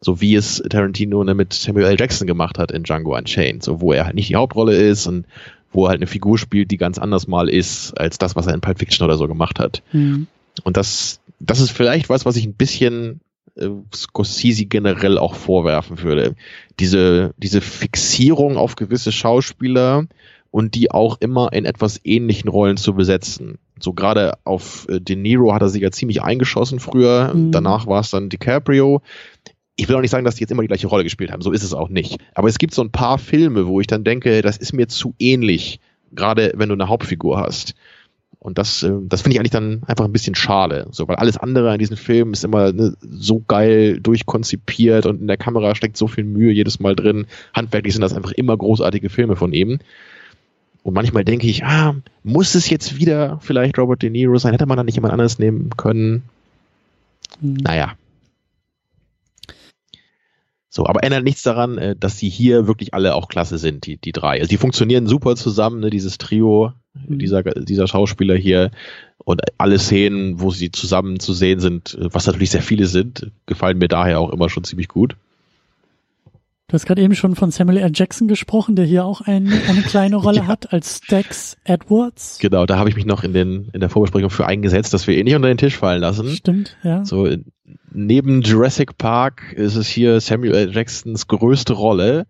Speaker 2: So wie es Tarantino ne, mit Samuel L. Jackson gemacht hat in Django Unchained, so wo er halt nicht die Hauptrolle ist und wo er halt eine Figur spielt, die ganz anders mal ist, als das, was er in Pulp Fiction oder so gemacht hat.
Speaker 1: Mhm.
Speaker 2: Und das, das ist vielleicht was, was ich ein bisschen äh, Scorsese generell auch vorwerfen würde. Diese, diese Fixierung auf gewisse Schauspieler und die auch immer in etwas ähnlichen Rollen zu besetzen. So gerade auf äh, De Niro hat er sich ja ziemlich eingeschossen früher.
Speaker 1: Mhm.
Speaker 2: Danach war es dann DiCaprio. Ich will auch nicht sagen, dass die jetzt immer die gleiche Rolle gespielt haben. So ist es auch nicht. Aber es gibt so ein paar Filme, wo ich dann denke, das ist mir zu ähnlich. Gerade wenn du eine Hauptfigur hast. Und das, äh, das finde ich eigentlich dann einfach ein bisschen schade. So, weil alles andere an diesen Filmen ist immer ne, so geil durchkonzipiert und in der Kamera steckt so viel Mühe jedes Mal drin. Handwerklich sind das einfach immer großartige Filme von ihm. Und manchmal denke ich, ah, muss es jetzt wieder vielleicht Robert De Niro sein? Hätte man da nicht jemand anderes nehmen können?
Speaker 1: Mhm.
Speaker 2: Naja. So, aber ändert nichts daran, äh, dass die hier wirklich alle auch klasse sind, die, die drei. Also die funktionieren super zusammen, ne, dieses Trio
Speaker 1: Mhm.
Speaker 2: dieser, dieser Schauspieler hier. Und alle Szenen, wo sie zusammen zu sehen sind, äh, was natürlich sehr viele sind, gefallen mir daher auch immer schon ziemlich gut.
Speaker 1: Du hast gerade eben schon von Samuel L. Jackson gesprochen, der hier auch ein, eine kleine Rolle
Speaker 2: Ja.
Speaker 1: hat als Stax Edwards.
Speaker 2: Genau, da habe ich mich noch in, den, in der Vorbesprechung für eingesetzt, dass wir ihn nicht unter den Tisch fallen lassen.
Speaker 1: Stimmt, ja.
Speaker 2: So, äh, neben Jurassic Park ist es hier Samuel L. Jacksons größte Rolle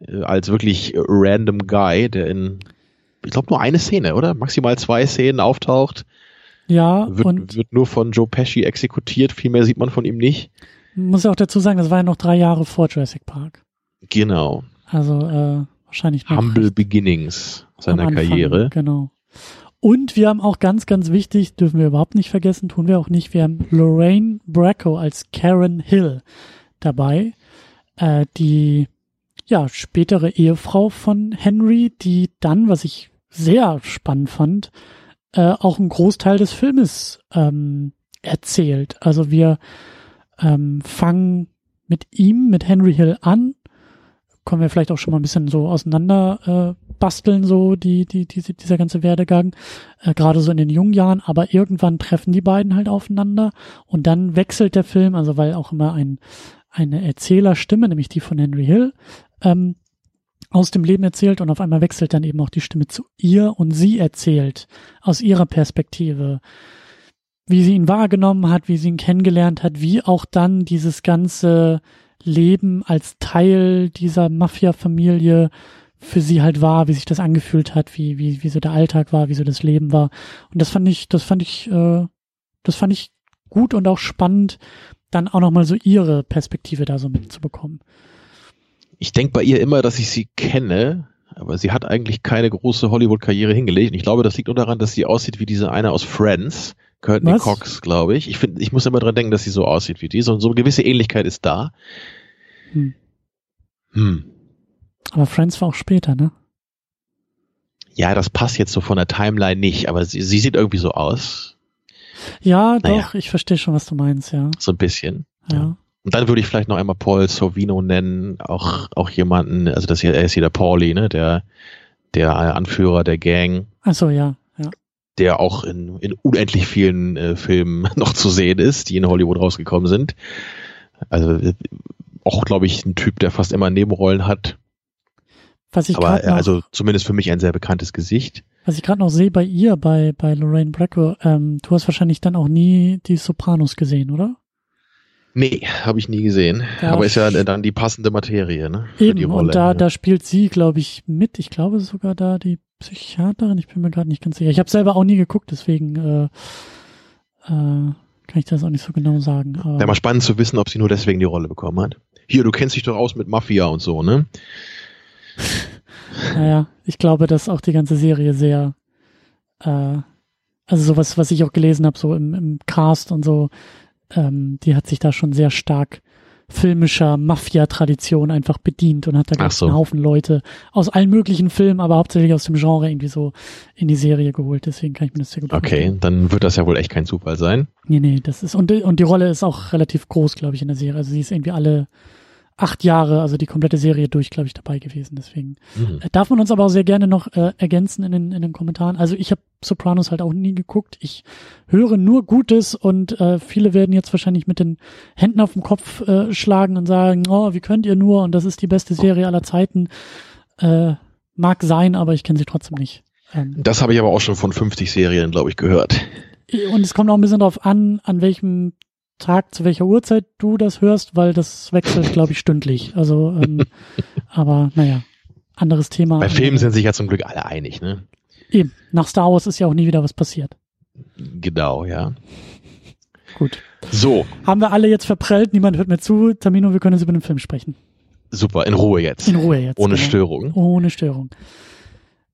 Speaker 2: äh, als wirklich random Guy, der in, ich glaube, nur eine Szene, oder? Maximal zwei Szenen auftaucht.
Speaker 1: Ja,
Speaker 2: Wird,
Speaker 1: und
Speaker 2: wird nur von Joe Pesci exekutiert. Viel mehr sieht man von ihm nicht.
Speaker 1: muss auch dazu sagen, das war ja noch drei Jahre vor Jurassic Park.
Speaker 2: Genau.
Speaker 1: Also äh, wahrscheinlich noch
Speaker 2: Humble Beginnings seiner Karriere.
Speaker 1: Genau. Und wir haben auch ganz, ganz wichtig, dürfen wir überhaupt nicht vergessen, tun wir auch nicht, wir haben Lorraine Bracco als Karen Hill dabei, äh, die ja spätere Ehefrau von Henry, die dann, was ich sehr spannend fand, äh, auch einen Großteil des Filmes ähm, erzählt. Also wir ähm, fangen mit ihm, mit Henry Hill an, können wir vielleicht auch schon mal ein bisschen so auseinander äh, basteln, so die, die, diese, dieser ganze Werdegang, äh, gerade so in den jungen Jahren, aber irgendwann treffen die beiden halt aufeinander und dann wechselt der Film, also weil auch immer ein, eine Erzählerstimme, nämlich die von Henry Hill, ähm, aus dem Leben erzählt und auf einmal wechselt dann eben auch die Stimme zu ihr und sie erzählt aus ihrer Perspektive, wie sie ihn wahrgenommen hat, wie sie ihn kennengelernt hat, wie auch dann dieses ganze Leben als Teil dieser Mafia-Familie für sie halt war, wie sich das angefühlt hat, wie, wie, wie so der Alltag war, wie so das Leben war. Und das fand ich, das fand ich, äh, das fand ich gut und auch spannend, dann auch nochmal so ihre Perspektive da so mitzubekommen.
Speaker 2: Ich denke bei ihr immer, dass ich sie kenne, aber sie hat eigentlich keine große Hollywood-Karriere hingelegt. Und ich glaube, das liegt nur daran, dass sie aussieht wie diese eine aus Friends, Courtney
Speaker 1: Was?
Speaker 2: Cox, glaube ich. Ich finde, ich muss immer dran denken, dass sie so aussieht wie die. So, so eine gewisse Ähnlichkeit ist da.
Speaker 1: Hm.
Speaker 2: Hm.
Speaker 1: Aber Friends war auch später, ne?
Speaker 2: Ja, das passt jetzt so von der Timeline nicht, aber sie, sie sieht irgendwie so aus.
Speaker 1: Ja,
Speaker 2: Naja.
Speaker 1: doch, ich verstehe schon, was du meinst, ja.
Speaker 2: So ein bisschen.
Speaker 1: Ja.
Speaker 2: Und dann würde ich vielleicht noch einmal Paul Sorvino nennen, auch, auch jemanden, also das hier, er ist hier der Pauli, ne, der, der Anführer der Gang,
Speaker 1: Ach so, ja, ja.
Speaker 2: der auch in, in unendlich vielen äh, Filmen noch zu sehen ist, die in Hollywood rausgekommen sind. Also äh, auch, glaube ich, ein Typ, der fast immer Nebenrollen hat,
Speaker 1: Was ich
Speaker 2: aber äh,
Speaker 1: noch,
Speaker 2: also zumindest für mich ein sehr bekanntes Gesicht.
Speaker 1: was ich gerade noch sehe bei ihr, bei, bei Lorraine Bracco, ähm, du hast wahrscheinlich dann auch nie die Sopranos gesehen, oder?
Speaker 2: Nee, habe ich nie gesehen.
Speaker 1: Ja.
Speaker 2: Aber ist ja dann die passende Materie, ne? Für die
Speaker 1: Eben,
Speaker 2: Rolle.
Speaker 1: und da,
Speaker 2: ja.
Speaker 1: da spielt sie, glaube ich, mit. Ich glaube sogar da die Psychiaterin, ich bin mir gerade nicht ganz sicher. Ich habe selber auch nie geguckt, deswegen äh, äh, kann ich das auch nicht so genau sagen.
Speaker 2: Wäre mal spannend zu wissen, ob sie nur deswegen die Rolle bekommen hat. Hier, du kennst dich doch aus mit Mafia und so, ne?
Speaker 1: Naja, ich glaube, dass auch die ganze Serie sehr, äh, also sowas, was ich auch gelesen habe, so im, im Cast und so, ähm, die hat sich da schon sehr stark filmischer Mafia-Tradition einfach bedient und hat da ganz
Speaker 2: so.
Speaker 1: einen Haufen Leute aus allen möglichen Filmen, aber hauptsächlich aus dem Genre irgendwie so in die Serie geholt. Deswegen kann ich mir das sehr gut
Speaker 2: Okay, dann wird das ja wohl echt kein Zufall sein.
Speaker 1: Nee, nee, das ist, und, und die Rolle ist auch relativ groß, glaube ich, in der Serie. Also sie ist irgendwie alle acht Jahre, also die komplette Serie durch, glaube ich, dabei gewesen. Deswegen
Speaker 2: Mhm.
Speaker 1: darf man uns aber auch sehr gerne noch äh, ergänzen in den, in den Kommentaren. Also ich habe Sopranos halt auch nie geguckt. Ich höre nur Gutes und äh, viele werden jetzt wahrscheinlich mit den Händen auf dem Kopf äh, schlagen und sagen, oh, wie könnt ihr nur und das ist die beste Serie aller Zeiten. Äh, mag sein, aber ich kenne sie trotzdem nicht. Ähm,
Speaker 2: Das habe ich aber auch schon von 50 Serien, glaube ich, gehört.
Speaker 1: Und es kommt auch ein bisschen darauf an, an welchem Tag, zu welcher Uhrzeit du das hörst, weil das wechselt, glaube ich, stündlich. Also, ähm, aber naja, anderes Thema.
Speaker 2: Bei Filmen sind sich ja zum Glück alle einig, ne?
Speaker 1: Eben, nach Star Wars ist ja auch nie wieder was passiert.
Speaker 2: Genau, ja.
Speaker 1: Gut.
Speaker 2: So,
Speaker 1: Haben wir alle jetzt verprellt, niemand hört mir zu. Tamino, wir können jetzt über den Film sprechen.
Speaker 2: super, in Ruhe jetzt.
Speaker 1: In Ruhe jetzt.
Speaker 2: Ohne
Speaker 1: genau.
Speaker 2: Störung.
Speaker 1: Ohne Störung.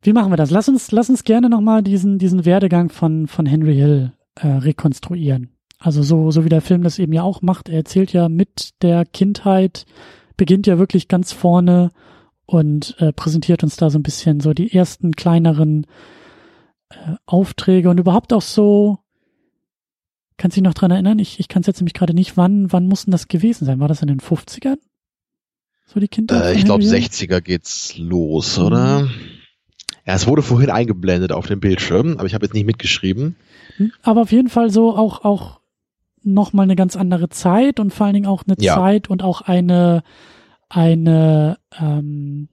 Speaker 1: Wie machen wir das? Lass uns, lass uns gerne nochmal diesen, diesen Werdegang von, von Henry Hill äh, rekonstruieren. Also so, so wie der Film das eben ja auch macht. Er erzählt ja mit der Kindheit, beginnt ja wirklich ganz vorne und äh, präsentiert uns da so ein bisschen so die ersten kleineren äh, Aufträge und überhaupt auch so, kannst du dich noch dran erinnern? Ich, ich kann es jetzt nämlich gerade nicht, wann, wann muss denn das gewesen sein? War das in den 50ern? So die Kindheit?
Speaker 2: Äh, ich glaube,
Speaker 1: Henry Hill?
Speaker 2: 60er geht's los,
Speaker 1: Mhm.
Speaker 2: oder? Ja, es wurde vorhin eingeblendet auf dem Bildschirm, aber ich habe jetzt nicht mitgeschrieben.
Speaker 1: Hm, Aber auf jeden Fall so auch, auch nochmal eine ganz andere Zeit und vor allen Dingen auch eine
Speaker 2: Ja.
Speaker 1: Zeit und auch eine, eine, ähm,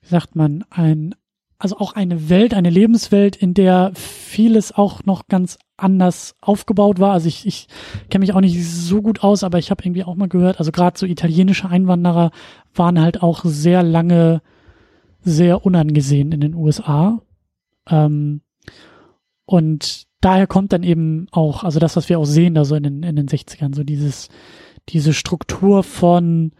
Speaker 1: wie sagt man, ein, also auch eine Welt, eine Lebenswelt, in der vieles auch noch ganz anders aufgebaut war. Also ich, ich kenne mich auch nicht so gut aus, aber ich habe irgendwie auch mal gehört, also gerade so italienische Einwanderer waren halt auch sehr lange sehr unangesehen in den USA. Ähm, und daher kommt dann eben auch, also das, was wir auch sehen, da so in den, in den 60ern, so dieses, diese Struktur von,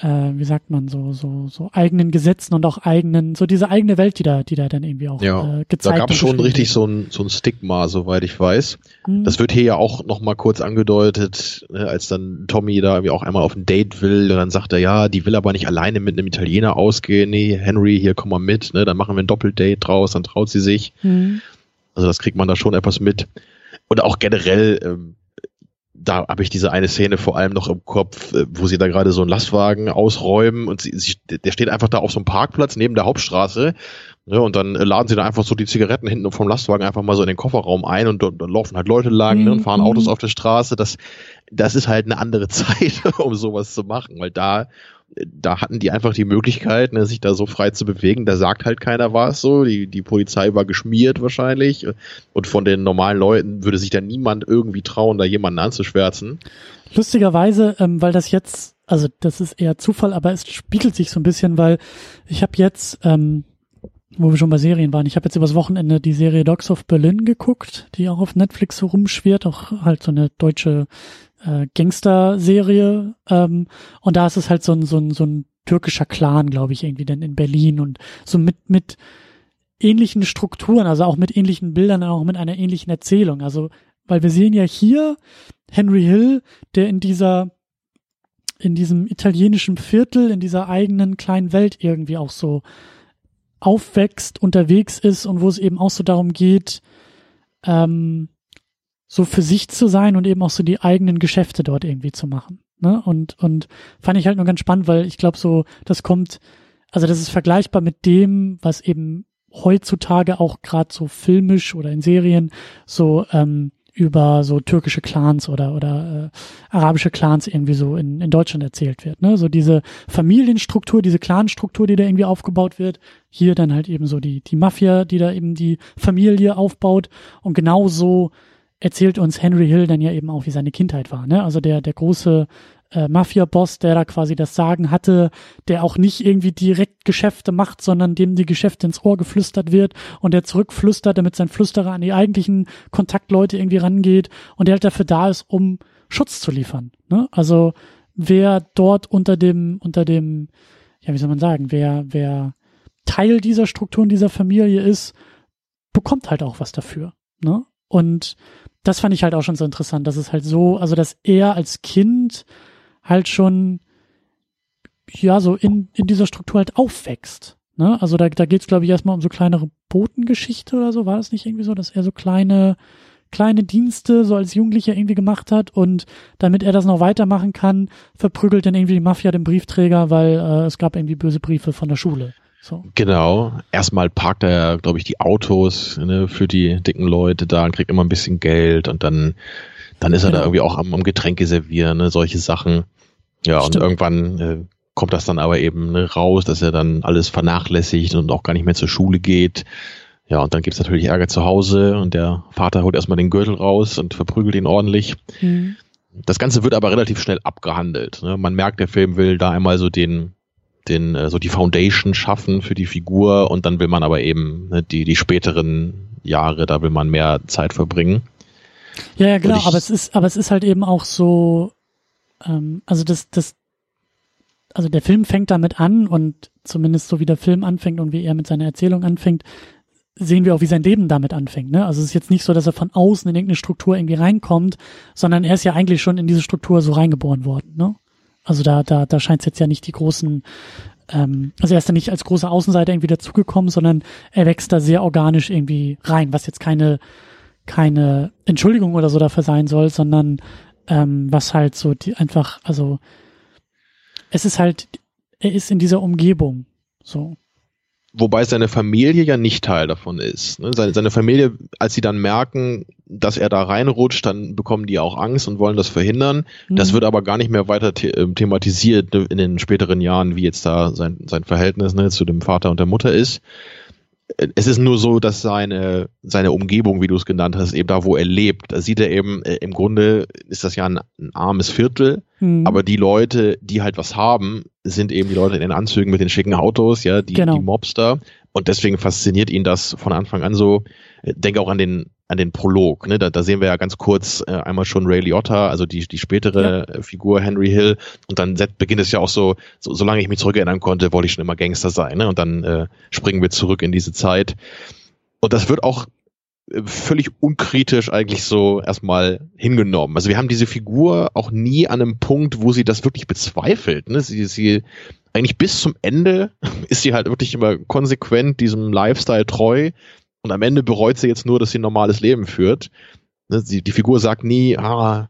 Speaker 1: äh, wie sagt man, so, so, so eigenen Gesetzen und auch eigenen, so diese eigene Welt, die da, die da dann irgendwie auch
Speaker 2: Ja,
Speaker 1: äh, gezeigt
Speaker 2: Da gab es schon richtig so ein, so ein Stigma, soweit ich weiß.
Speaker 1: Hm,
Speaker 2: Das wird hier ja auch noch mal kurz angedeutet, ne, als dann Tommy da irgendwie auch einmal auf ein Date will und dann sagt er, ja, die will aber nicht alleine mit einem Italiener ausgehen. Nee, Henry, hier komm mal mit, ne, dann machen wir ein Doppeldate draus, dann traut sie sich.
Speaker 1: hm,
Speaker 2: Also das kriegt man da schon etwas mit. Und auch generell, ähm, da habe ich diese eine Szene vor allem noch im Kopf, äh, wo sie da gerade so einen Lastwagen ausräumen und sie, sie, der steht einfach da auf so einem Parkplatz neben der Hauptstraße. Ne, und dann äh, laden sie da einfach so die Zigaretten hinten vom Lastwagen einfach mal so in den Kofferraum ein und dann laufen halt Leute lang ne, und fahren
Speaker 1: Mhm.
Speaker 2: Autos auf der Straße. Das, das ist halt eine andere Zeit, um sowas zu machen, weil da da hatten die einfach die Möglichkeit, ne, sich da so frei zu bewegen. Da sagt halt keiner was so. Die, die Polizei war geschmiert wahrscheinlich. Und von den normalen Leuten würde sich da niemand irgendwie trauen, da jemanden anzuschwärzen.
Speaker 1: Lustigerweise, ähm, weil das jetzt, also das ist eher Zufall, aber es spiegelt sich so ein bisschen, weil ich habe jetzt, ähm, wo wir schon bei Serien waren, ich habe jetzt übers Wochenende die Serie Dogs of Berlin geguckt, die auch auf Netflix so rumschwirrt, auch halt so eine deutsche äh, Gangster-Serie. Ähm, und da ist es halt so ein, so ein, so ein türkischer Clan, glaube ich, irgendwie dann in Berlin und so mit, mit ähnlichen Strukturen, also auch mit ähnlichen Bildern, auch mit einer ähnlichen Erzählung. Also, weil wir sehen ja hier Henry Hill, der in dieser, in diesem italienischen Viertel, in dieser eigenen kleinen Welt irgendwie auch so aufwächst, unterwegs ist und wo es eben auch so darum geht, ähm, so für sich zu sein und eben auch so die eigenen Geschäfte dort irgendwie zu machen. Ne? Und, und fand ich halt nur ganz spannend, weil ich glaube so, das kommt, also das ist vergleichbar mit dem, was eben heutzutage auch gerade so filmisch oder in Serien so ähm, über so türkische Clans oder oder äh, arabische Clans irgendwie so in, in Deutschland erzählt wird. Ne? So diese Familienstruktur, diese Clanstruktur, die da irgendwie aufgebaut wird. Hier dann halt eben so die die Mafia, die da eben die Familie aufbaut. Und genau so erzählt uns Henry Hill dann ja eben auch, wie seine Kindheit war. Ne? Also der der große äh, Mafia-Boss, der da quasi das Sagen hatte, der auch nicht irgendwie direkt Geschäfte macht, sondern dem die Geschäfte ins Ohr geflüstert wird und der zurückflüstert, damit sein Flüsterer an die eigentlichen Kontaktleute irgendwie rangeht und der halt dafür da ist, um Schutz zu liefern. Ne? Also wer dort unter dem, unter dem, ja, wie soll man sagen, wer, wer Teil dieser Strukturen dieser Familie ist, bekommt halt auch was dafür. Ne? Und das fand ich halt auch schon so interessant, dass es halt so, also dass er als Kind halt schon ja so in, in dieser Struktur halt aufwächst. Ne? Also da, da geht es, glaube ich, erstmal um so kleinere Botengeschichte oder so. War das nicht irgendwie so, dass er so kleine, kleine Dienste so als Jugendlicher irgendwie gemacht hat und damit er das noch weitermachen kann, verprügelt dann irgendwie die Mafia den Briefträger, weil äh, es gab irgendwie böse Briefe von der Schule. So.
Speaker 2: Genau. Erstmal parkt er, glaube ich, die Autos ne, für die dicken Leute da und kriegt immer ein bisschen Geld und dann, dann ist er genau. da irgendwie auch am, am Getränke servieren, ne, solche Sachen. Ja, Stimmt. und irgendwann äh, kommt das dann aber eben ne, raus, dass er dann alles vernachlässigt und auch gar nicht mehr zur Schule geht. Ja, und dann gibt's natürlich Ärger zu Hause und der Vater holt erstmal den Gürtel raus und verprügelt ihn ordentlich. Mhm. Das Ganze wird aber relativ schnell abgehandelt. Ne? Man merkt, der Film will da einmal so den, den, äh, so die Foundation schaffen für die Figur und dann will man aber eben ne, die, die späteren Jahre, da will man mehr Zeit verbringen.
Speaker 1: Ja, ja, genau, aber es ist, aber es ist halt eben auch so, ähm, also das, das, also der Film fängt damit an und zumindest so wie der Film anfängt und wie er mit seiner Erzählung anfängt, sehen wir auch, wie sein Leben damit anfängt. Ne? Also es ist jetzt nicht so, dass er von außen in irgendeine Struktur irgendwie reinkommt, sondern er ist ja eigentlich schon in diese Struktur so reingeboren worden. Ne? Also da, da, da scheint es jetzt ja nicht die großen, ähm, also er ist da nicht als großer Außenseiter irgendwie dazugekommen, sondern er wächst da sehr organisch irgendwie rein, was jetzt keine, keine Entschuldigung oder so dafür sein soll, sondern ähm, was halt so die einfach, also es ist halt, er ist in dieser Umgebung so.
Speaker 2: Wobei seine Familie ja nicht Teil davon ist. Ne? Seine, seine Familie, als sie dann merken, dass er da reinrutscht, dann bekommen die auch Angst und wollen das verhindern. Mhm. Das wird aber gar nicht mehr weiter the ähm, thematisiert in den späteren Jahren, wie jetzt da sein, sein Verhältnis ne, zu dem Vater und der Mutter ist es ist nur so, dass seine, seine Umgebung, wie du es genannt hast, eben da, wo er lebt, da sieht er eben, äh, im Grunde ist das ja ein, ein armes Viertel, mhm. aber die Leute, die halt was haben, sind eben die Leute in den Anzügen mit den schicken Autos, ja, die, genau. die Mobster. Und deswegen fasziniert ihn das von Anfang an so. Denke auch an den an den Prolog. Ne? Da, da sehen wir ja ganz kurz äh, einmal schon Ray Liotta, also die, die spätere ja. Äh, Figur Henry Hill. Und dann beginnt es ja auch so, so, solange ich mich zurückerinnern konnte, wollte ich schon immer Gangster sein. Ne? Und dann äh, springen wir zurück in diese Zeit. Und das wird auch äh, völlig unkritisch eigentlich so erstmal hingenommen. Also wir haben diese Figur auch nie an einem Punkt, wo sie das wirklich bezweifelt. Ne? Sie, sie eigentlich bis zum Ende ist sie halt wirklich immer konsequent diesem Lifestyle treu und am Ende bereut sie jetzt nur, dass sie ein normales Leben führt. Ne, die, die Figur sagt nie, ah,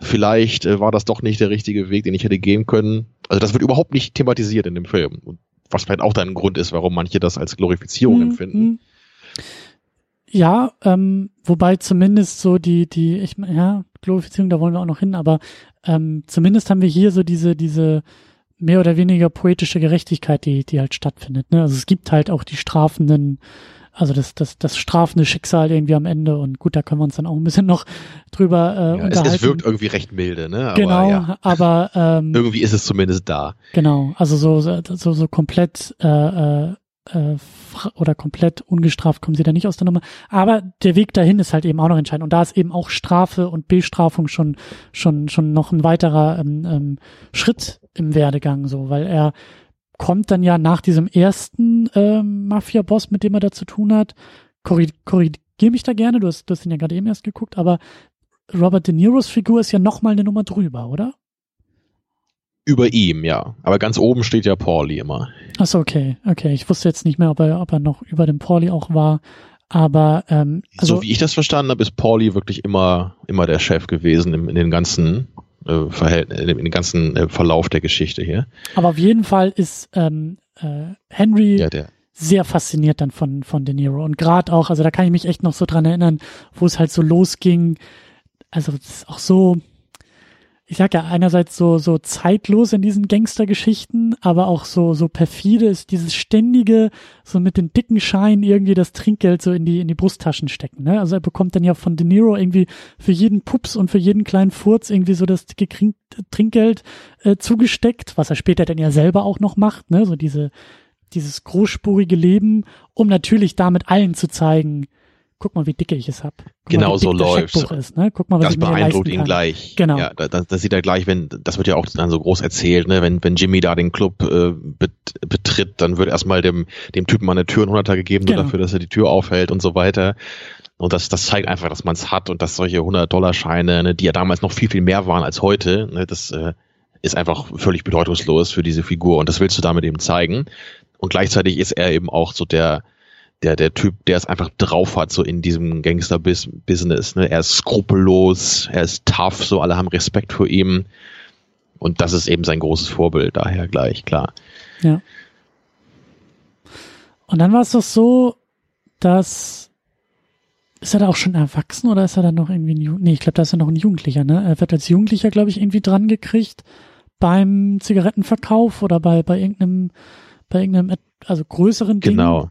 Speaker 2: vielleicht äh, war das doch nicht der richtige Weg, den ich hätte gehen können. Also das wird überhaupt nicht thematisiert in dem Film. Was vielleicht auch dann ein Grund ist, warum manche das als Glorifizierung mhm. empfinden.
Speaker 1: Ja, ähm, wobei zumindest so die, die, ich ja, Glorifizierung, da wollen wir auch noch hin, aber ähm, zumindest haben wir hier so diese, diese mehr oder weniger poetische Gerechtigkeit, die, die halt stattfindet. Ne? Also es gibt halt auch die strafenden also das, das, das strafende Schicksal irgendwie am Ende und gut, da können wir uns dann auch ein bisschen noch drüber äh, ja, unterhalten. Es,
Speaker 2: es wirkt irgendwie recht milde, ne?
Speaker 1: Aber, genau, ja. aber ähm,
Speaker 2: irgendwie ist es zumindest da.
Speaker 1: Genau, also so so so komplett äh, äh, äh, oder komplett ungestraft kommen sie da nicht aus der Nummer. Aber der Weg dahin ist halt eben auch noch entscheidend. Und da ist eben auch Strafe und Bestrafung schon, schon, schon noch ein weiterer ähm, ähm, Schritt im Werdegang, so, weil er kommt dann ja nach diesem ersten ähm, Mafia-Boss, mit dem er da zu tun hat. Korrigier mich da gerne, du hast, du hast ihn ja gerade eben erst geguckt, aber Robert De Niros Figur ist ja noch mal eine Nummer drüber, oder?
Speaker 2: Über ihm, ja. Aber ganz oben steht ja Pauli immer.
Speaker 1: Achso, okay, okay. Ich wusste jetzt nicht mehr, ob er, ob er noch über dem Pauli auch war. Aber ähm,
Speaker 2: also, so wie ich das verstanden habe, ist Pauli wirklich immer, immer der Chef gewesen in, in den ganzen äh, Verhältnissen, in den ganzen äh, Verlauf der Geschichte hier.
Speaker 1: Aber auf jeden Fall ist ähm, äh, Henry ja, sehr fasziniert dann von, von De Niro. Und gerade auch, also da kann ich mich echt noch so dran erinnern, wo es halt so losging. Also es ist auch so, ich sag ja einerseits so so zeitlos in diesen Gangstergeschichten, aber auch so so perfide ist dieses ständige so mit den dicken Scheinen irgendwie das Trinkgeld so in die in die Brusttaschen stecken. Ne? Also er bekommt dann ja von De Niro irgendwie für jeden Pups und für jeden kleinen Furz irgendwie so das dicke Trinkgeld äh, zugesteckt, was er später dann ja selber auch noch macht. Ne? So diese dieses großspurige Leben, um natürlich damit allen zu zeigen, guck mal, wie dicke ich es hab. Guck
Speaker 2: genau mal, so läuft
Speaker 1: ist, ne? Guck mal, was
Speaker 2: das
Speaker 1: ich
Speaker 2: beeindruckt ihn gleich. Genau. Ja, das, das sieht er gleich, wenn, das wird ja auch dann so groß erzählt, ne? wenn, wenn Jimmy da den Club äh, bet, betritt, dann wird erstmal dem, dem Typen mal eine Tür in Hunderter gegeben, genau. nur dafür, dass er die Tür aufhält und so weiter. Und das, das zeigt einfach, dass man es hat und dass solche 100-Dollar-Scheine, ne, die ja damals noch viel, viel mehr waren als heute, ne, das äh, ist einfach völlig bedeutungslos für diese Figur und das willst du damit eben zeigen. Und gleichzeitig ist er eben auch so der, der, der Typ, der es einfach drauf hat, so in diesem Gangster-Business. Ne? Er ist skrupellos, er ist tough, so alle haben Respekt vor ihm. Und das ist eben sein großes Vorbild, daher gleich, klar.
Speaker 1: Ja. Und dann war es doch so, dass ist er da auch schon erwachsen oder ist er dann noch irgendwie ein Jugendlicher? Nee, ich glaube, da ist er noch ein Jugendlicher, ne? Er wird als Jugendlicher, glaube ich, irgendwie dran gekriegt beim Zigarettenverkauf oder bei, bei irgendeinem, bei irgendeinem, also größeren Ding.
Speaker 2: Genau.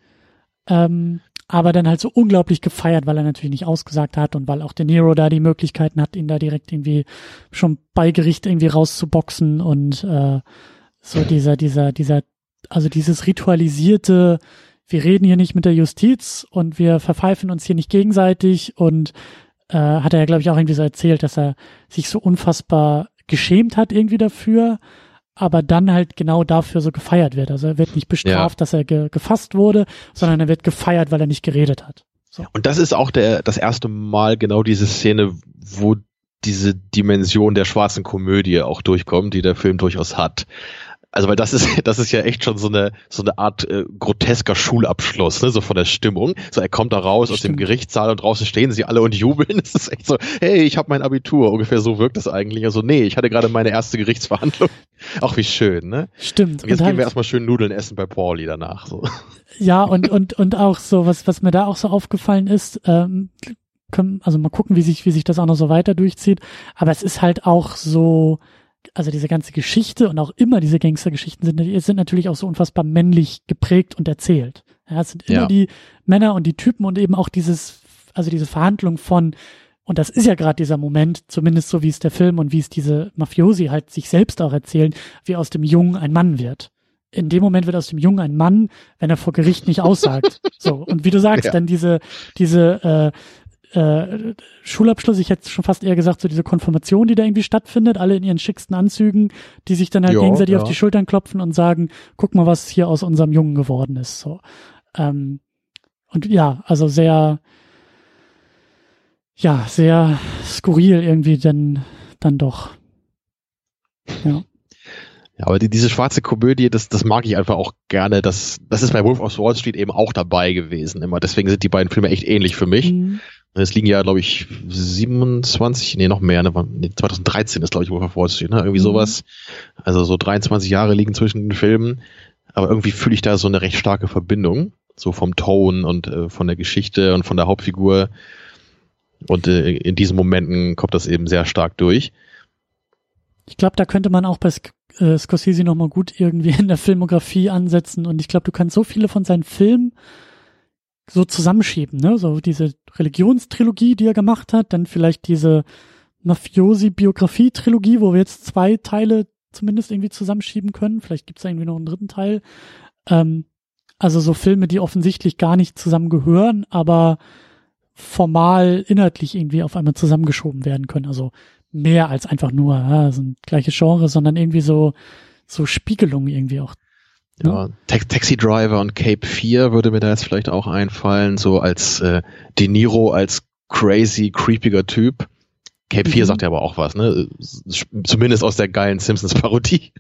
Speaker 1: Ähm, aber dann halt so unglaublich gefeiert, weil er natürlich nicht ausgesagt hat und weil auch De Niro da die Möglichkeiten hat, ihn da direkt irgendwie schon bei Gericht irgendwie rauszuboxen und äh, so dieser, dieser, dieser, also dieses ritualisierte, wir reden hier nicht mit der Justiz und wir verpfeifen uns hier nicht gegenseitig und äh, hat er ja, glaube ich, auch irgendwie so erzählt, dass er sich so unfassbar geschämt hat irgendwie dafür, aber dann halt genau dafür so gefeiert wird. Also er wird nicht bestraft, ja. dass er ge gefasst wurde, sondern er wird gefeiert, weil er nicht geredet hat.
Speaker 2: So. Und das ist auch der, das erste Mal genau diese Szene, wo diese Dimension der schwarzen Komödie auch durchkommt, die der Film durchaus hat. Also weil das ist das ist ja echt schon so eine so eine Art äh, grotesker Schulabschluss, ne, so von der Stimmung. So er kommt da raus aus dem Gerichtssaal und draußen stehen sie alle und jubeln. Das ist echt so, hey, ich habe mein Abitur. Ungefähr so wirkt es eigentlich. Also nee, ich hatte gerade meine erste Gerichtsverhandlung. Auch wie schön, ne?
Speaker 1: Stimmt.
Speaker 2: Und jetzt und gehen halt, wir erstmal schön Nudeln essen bei Pauli danach. So.
Speaker 1: Ja und und und auch so was was mir da auch so aufgefallen ist. Ähm, können, also mal gucken, wie sich wie sich das auch noch so weiter durchzieht. Aber es ist halt auch so also diese ganze Geschichte und auch immer diese Gangstergeschichten sind, sind natürlich auch so unfassbar männlich geprägt und erzählt. Ja, es sind immer ja. die Männer und die Typen und eben auch dieses, also diese Verhandlung von, und das ist ja gerade dieser Moment, zumindest so wie es der Film und wie es diese Mafiosi halt sich selbst auch erzählen, wie aus dem Jungen ein Mann wird. In dem Moment wird aus dem Jungen ein Mann, wenn er vor Gericht nicht aussagt. so und wie du sagst, ja. dann diese diese äh, äh, Schulabschluss, ich hätte schon fast eher gesagt, so diese Konfirmation, die da irgendwie stattfindet, alle in ihren schicksten Anzügen, die sich dann halt jo, gegenseitig ja. auf die Schultern klopfen und sagen, guck mal, was hier aus unserem Jungen geworden ist. So. Ähm, und ja, also sehr, ja, sehr skurril irgendwie denn dann doch. Ja.
Speaker 2: Ja, aber die, diese schwarze Komödie, das, das mag ich einfach auch gerne. Das, das ist bei Wolf of Wall Street eben auch dabei gewesen immer. Deswegen sind die beiden Filme echt ähnlich für mich. Mhm. Es liegen ja, glaube ich, 27, nee, noch mehr, ne, 2013 ist, glaube ich, Wolf of Wall Street, ne? Irgendwie mhm. sowas. Also so 23 Jahre liegen zwischen den Filmen. Aber irgendwie fühle ich da so eine recht starke Verbindung. So vom Ton und äh, von der Geschichte und von der Hauptfigur. Und äh, in diesen Momenten kommt das eben sehr stark durch.
Speaker 1: Ich glaube, da könnte man auch bei Sk äh, Scorsese nochmal gut irgendwie in der Filmografie ansetzen. Und ich glaube, du kannst so viele von seinen Filmen so zusammenschieben, ne? So diese Religionstrilogie, die er gemacht hat, dann vielleicht diese Mafiosi-Biografie-Trilogie, wo wir jetzt zwei Teile zumindest irgendwie zusammenschieben können. Vielleicht gibt es irgendwie noch einen dritten Teil. Ähm, Also so Filme, die offensichtlich gar nicht zusammengehören, aber formal inhaltlich irgendwie auf einmal zusammengeschoben werden können. Also mehr als einfach nur, ja, so ein gleiches Genre, sondern irgendwie so, so Spiegelungen irgendwie auch.
Speaker 2: Ja, Ta Taxi Driver und Cape 4 würde mir da jetzt vielleicht auch einfallen, so als äh, De Niro als crazy, creepiger Typ. Cape mhm. 4 sagt ja aber auch was, ne? Zumindest aus der geilen Simpsons-Parodie.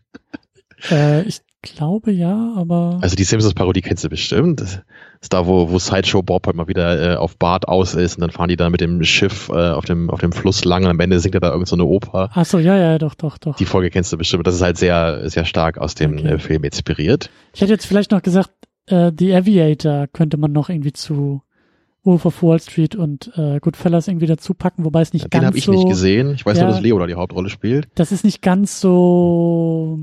Speaker 1: Äh, ich glaube ja, aber.
Speaker 2: Also die Simpsons-Parodie kennst du bestimmt. Das ist da, wo, wo Sideshow Bob halt mal wieder äh, auf Bart aus ist und dann fahren die da mit dem Schiff äh, auf, dem, auf dem Fluss lang und am Ende singt er da irgend so eine Oper.
Speaker 1: Ach so, ja, ja, doch, doch, doch.
Speaker 2: Die Folge kennst du bestimmt. Das ist halt sehr, sehr stark aus dem okay. äh, Film inspiriert.
Speaker 1: Ich hätte jetzt vielleicht noch gesagt, äh, The Aviator könnte man noch irgendwie zu Wolf of Wall Street und äh, Goodfellas irgendwie dazu packen, wobei es nicht
Speaker 2: Den
Speaker 1: ganz so...
Speaker 2: Den habe ich nicht gesehen. Ich weiß ja, nur, dass Leo da die Hauptrolle spielt.
Speaker 1: Das ist nicht ganz so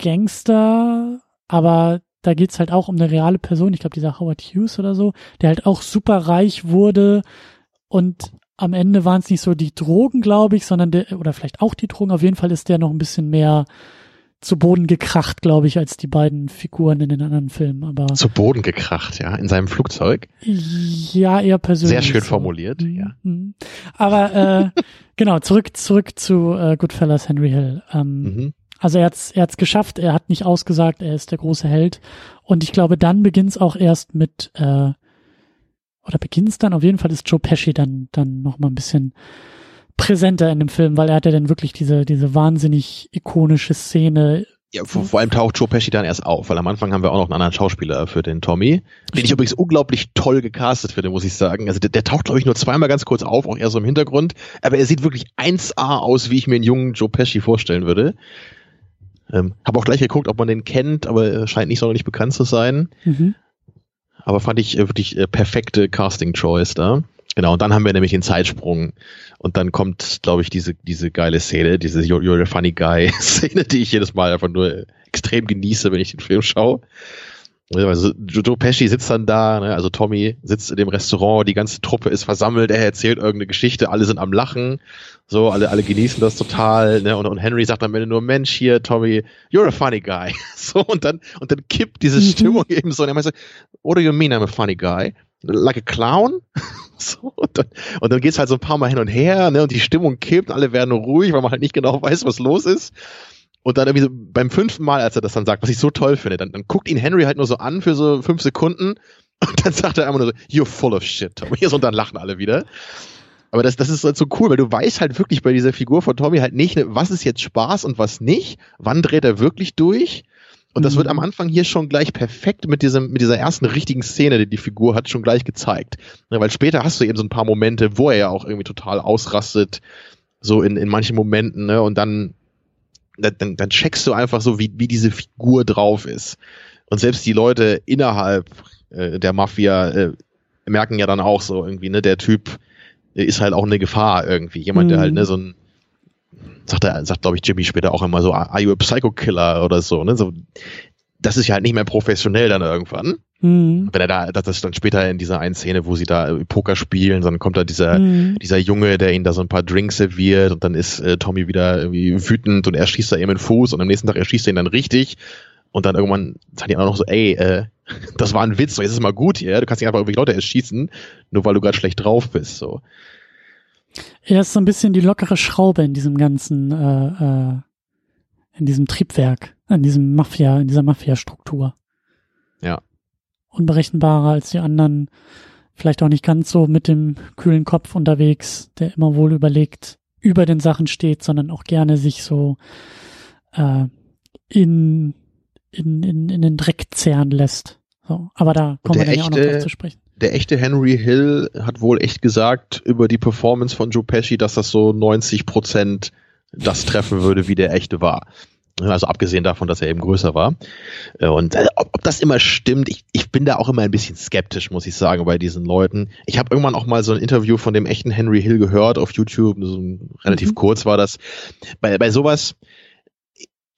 Speaker 1: Gangster, aber da geht's halt auch um eine reale Person, ich glaube dieser Howard Hughes oder so, der halt auch super reich wurde und am Ende waren es nicht so die Drogen, glaube ich, sondern der, oder vielleicht auch die Drogen, auf jeden Fall ist der noch ein bisschen mehr zu Boden gekracht, glaube ich, als die beiden Figuren in den anderen Filmen. Aber
Speaker 2: zu Boden gekracht, ja, in seinem Flugzeug.
Speaker 1: Ja, eher persönlich.
Speaker 2: Sehr schön so. formuliert, mhm. ja.
Speaker 1: Mhm. Aber äh, genau zurück zurück zu äh, Goodfellas Henry Hill. Ähm, mhm. Also er hat's, er hat's geschafft, er hat nicht ausgesagt, er ist der große Held. Und ich glaube, dann beginnt's auch erst mit, äh, oder beginnt's dann, auf jeden Fall ist Joe Pesci dann, dann noch mal ein bisschen präsenter in dem Film, weil er hat ja dann wirklich diese, diese wahnsinnig ikonische Szene
Speaker 2: ja, vor, vor, allem taucht Joe Pesci dann erst auf, weil am Anfang haben wir auch noch einen anderen Schauspieler für den Tommy, den ich übrigens unglaublich toll gecastet finde, muss ich sagen. Also der, der taucht, glaube ich, nur zweimal ganz kurz auf, auch eher so im Hintergrund, aber er sieht wirklich 1A aus, wie ich mir einen jungen Joe Pesci vorstellen würde. Ähm, Habe auch gleich geguckt, ob man den kennt, aber er scheint nicht sonderlich bekannt zu sein. Mhm. Aber fand ich äh, wirklich äh, perfekte Casting-Choice da. Genau, und dann haben wir nämlich den Zeitsprung. Und dann kommt, glaube ich, diese, diese geile Szene, diese You're, you're a funny guy Szene, die ich jedes Mal einfach nur extrem genieße, wenn ich den Film schaue. Also Joe Pesci sitzt dann da, ne? also Tommy sitzt in dem Restaurant, die ganze Truppe ist versammelt, er erzählt irgendeine Geschichte, alle sind am Lachen, so, alle, alle genießen das total, ne? und, und Henry sagt am Ende nur, Mensch, hier, Tommy, you're a funny guy. So, und dann, und dann kippt diese mhm. Stimmung eben so, und er meint so, what do you mean I'm a funny guy? Like a clown? so, und dann, und dann geht's halt so ein paar Mal hin und her, ne, und die Stimmung kippt, alle werden ruhig, weil man halt nicht genau weiß, was los ist. Und dann irgendwie so beim fünften Mal, als er das dann sagt, was ich so toll finde, dann, dann guckt ihn Henry halt nur so an für so fünf Sekunden und dann sagt er einfach nur so, you're full of shit, Tommy. Und dann lachen alle wieder. Aber das, das ist halt so cool, weil du weißt halt wirklich bei dieser Figur von Tommy halt nicht, was ist jetzt Spaß und was nicht, wann dreht er wirklich durch. Und das wird mhm. am Anfang hier schon gleich perfekt mit diesem, mit dieser ersten richtigen Szene, die die Figur hat, schon gleich gezeigt. Ja, weil später hast du eben so ein paar Momente, wo er ja auch irgendwie total ausrastet, so in, in manchen Momenten, ne, und dann, dann, dann checkst du einfach so, wie, wie diese Figur drauf ist. Und selbst die Leute innerhalb äh, der Mafia äh, merken ja dann auch so irgendwie, ne, der Typ ist halt auch eine Gefahr irgendwie. Jemand, mhm. der halt, ne, so ein, sagt er, sagt, glaube ich, Jimmy später auch immer so, are you a Psycho Killer oder so, ne, so, das ist ja halt nicht mehr professionell dann irgendwann. Mhm. Wenn er da, das ist dann später in dieser einen Szene, wo sie da Poker spielen, dann kommt da dieser, mhm. dieser Junge, der ihnen da so ein paar Drinks serviert und dann ist äh, Tommy wieder irgendwie wütend und er schießt da eben den Fuß und am nächsten Tag erschießt er ihn dann richtig und dann irgendwann sagen die auch noch so, ey, äh, das war ein Witz, so jetzt ist mal gut hier, du kannst nicht einfach irgendwie Leute erschießen, nur weil du gerade schlecht drauf bist, so.
Speaker 1: Er ist so ein bisschen die lockere Schraube in diesem ganzen, äh, äh, in diesem Triebwerk, in diesem Mafia, in dieser Mafia-Struktur. Unberechenbarer als die anderen, vielleicht auch nicht ganz so mit dem kühlen Kopf unterwegs, der immer wohl überlegt über den Sachen steht, sondern auch gerne sich so äh, in, in, in, in den Dreck zehren lässt. So, aber da kommen wir dann echte, ja auch noch drauf zu sprechen.
Speaker 2: Der echte Henry Hill hat wohl echt gesagt über die Performance von Joe Pesci, dass das so 90 Prozent das treffen würde, wie der echte war. Also abgesehen davon, dass er eben größer war. Äh, und äh, ob, ob das immer stimmt, ich, ich bin da auch immer ein bisschen skeptisch, muss ich sagen, bei diesen Leuten. Ich habe irgendwann auch mal so ein Interview von dem echten Henry Hill gehört auf YouTube, so relativ mhm. kurz war das. Bei, bei sowas,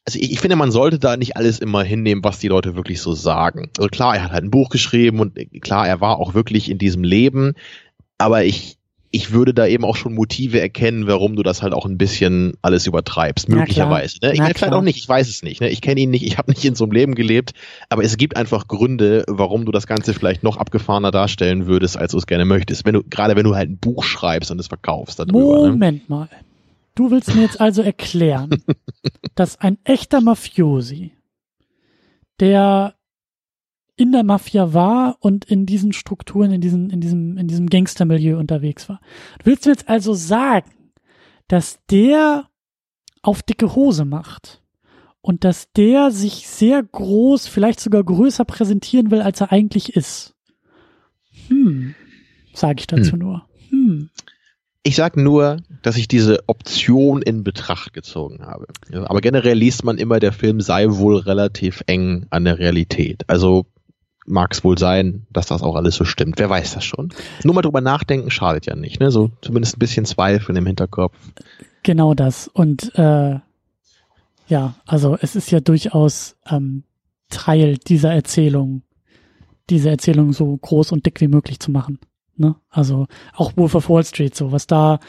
Speaker 2: also ich, ich, finde, man sollte da nicht alles immer hinnehmen, was die Leute wirklich so sagen. Also klar, er hat halt ein Buch geschrieben und klar, er war auch wirklich in diesem Leben, aber ich, ich würde da eben auch schon Motive erkennen, warum du das halt auch ein bisschen alles übertreibst,
Speaker 1: Na
Speaker 2: möglicherweise. Ne? Ich meine, vielleicht auch nicht, ich weiß es nicht. Ne? Ich kenne ihn nicht, ich habe nicht in so einem Leben gelebt, aber es gibt einfach Gründe, warum du das Ganze vielleicht noch abgefahrener darstellen würdest, als du es gerne möchtest. Wenn du, gerade wenn du halt ein Buch schreibst und es verkaufst darüber. Ne?
Speaker 1: Moment mal. Du willst mir jetzt also erklären, dass ein echter Mafiosi, der in der Mafia war und in diesen Strukturen, in diesem, in diesem, in diesem Gangstermilieu unterwegs war. Du willst mir jetzt also sagen, dass der auf dicke Hose macht und dass der sich sehr groß, vielleicht sogar größer präsentieren will, als er eigentlich ist. Hm, sage ich dazu
Speaker 2: Hm.
Speaker 1: nur. Hm.
Speaker 2: Ich sag nur, dass ich diese Option in Betracht gezogen habe. Aber generell liest man immer, der Film sei wohl relativ eng an der Realität. Also mag es wohl sein, dass das auch alles so stimmt. Wer weiß das schon? Nur mal drüber nachdenken schadet ja nicht. Ne? So zumindest ein bisschen Zweifel im Hinterkopf.
Speaker 1: Genau das. Und äh, ja, also es ist ja durchaus ähm, Teil dieser Erzählung, diese Erzählung so groß und dick wie möglich zu machen. Ne? Also auch Wolf of Wall Street, so was da,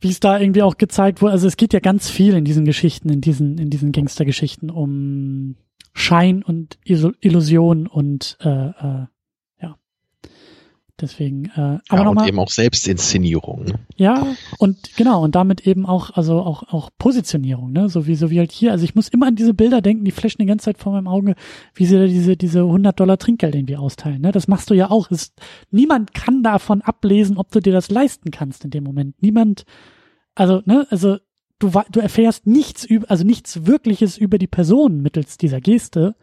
Speaker 1: wie es da irgendwie auch gezeigt wurde. Also es geht ja ganz viel in diesen Geschichten, in diesen, in diesen Gangstergeschichten um Schein und Illusion und äh, äh, ja. Deswegen, äh, aber
Speaker 2: ja, und
Speaker 1: nochmal.
Speaker 2: eben auch Selbstinszenierung. Ne?
Speaker 1: Ja, und genau, und damit eben auch, also auch, auch Positionierung, ne, so wie, so wie halt hier. Also ich muss immer an diese Bilder denken, die flashen die ganze Zeit vor meinem Auge, wie sie da diese, diese 100 Dollar Trinkgeld irgendwie austeilen, ne. Das machst du ja auch. Es, niemand kann davon ablesen, ob du dir das leisten kannst in dem Moment. Niemand, also, ne, also, du, du erfährst nichts über, also nichts Wirkliches über die Person mittels dieser Geste.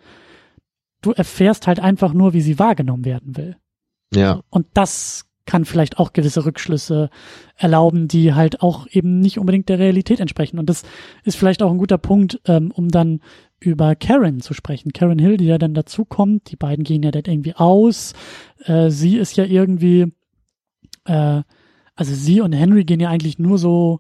Speaker 1: Du erfährst halt einfach nur, wie sie wahrgenommen werden will.
Speaker 2: Ja.
Speaker 1: Und das kann vielleicht auch gewisse Rückschlüsse erlauben, die halt auch eben nicht unbedingt der Realität entsprechen. Und das ist vielleicht auch ein guter Punkt, ähm, um dann über Karen zu sprechen. Karen Hill, die ja dann dazukommt. Die beiden gehen ja dann irgendwie aus. Äh, sie ist ja irgendwie, äh, also sie und Henry gehen ja eigentlich nur so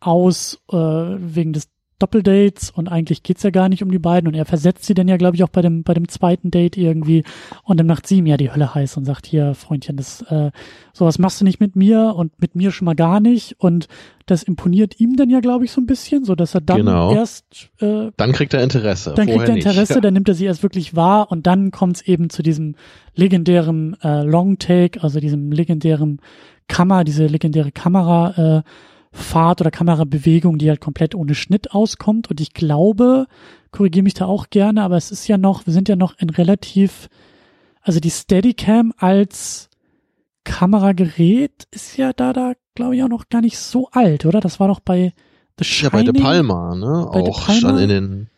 Speaker 1: aus äh, wegen des Doppeldates und eigentlich geht's ja gar nicht um die beiden und er versetzt sie dann ja, glaube ich, auch bei dem, bei dem zweiten Date irgendwie und dann macht sie ihm ja die Hölle heiß und sagt, hier, Freundchen, das, äh, sowas machst du nicht mit mir und mit mir schon mal gar nicht und das imponiert ihm dann ja, glaube ich, so ein bisschen, so dass er dann
Speaker 2: Genau.
Speaker 1: erst, äh,
Speaker 2: Dann kriegt er Interesse.
Speaker 1: dann kriegt er Interesse,
Speaker 2: Nicht.
Speaker 1: dann nimmt er sie erst wirklich wahr und dann kommt es eben zu diesem legendären äh, Long Take, also diesem legendären Kamera, diese legendäre Kamera äh, Fahrt oder Kamerabewegung, die halt komplett ohne Schnitt auskommt. Und ich glaube, korrigiere mich da auch gerne, aber es ist ja noch, wir sind ja noch in relativ, also die Steadicam als Kameragerät ist ja da, da glaube ich auch noch gar nicht so alt, oder? Das war doch bei The
Speaker 2: Ja, bei
Speaker 1: Shining.
Speaker 2: De Palma, ne?
Speaker 1: Bei
Speaker 2: auch
Speaker 1: Palma?
Speaker 2: stand in den.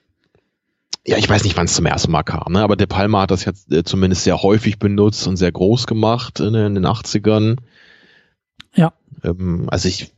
Speaker 2: Ja, ich weiß nicht, wann es zum ersten Mal kam, ne? Aber De Palma hat das jetzt äh, zumindest sehr häufig benutzt und sehr groß gemacht in, in den 80ern.
Speaker 1: Ja.
Speaker 2: Ähm, also ich,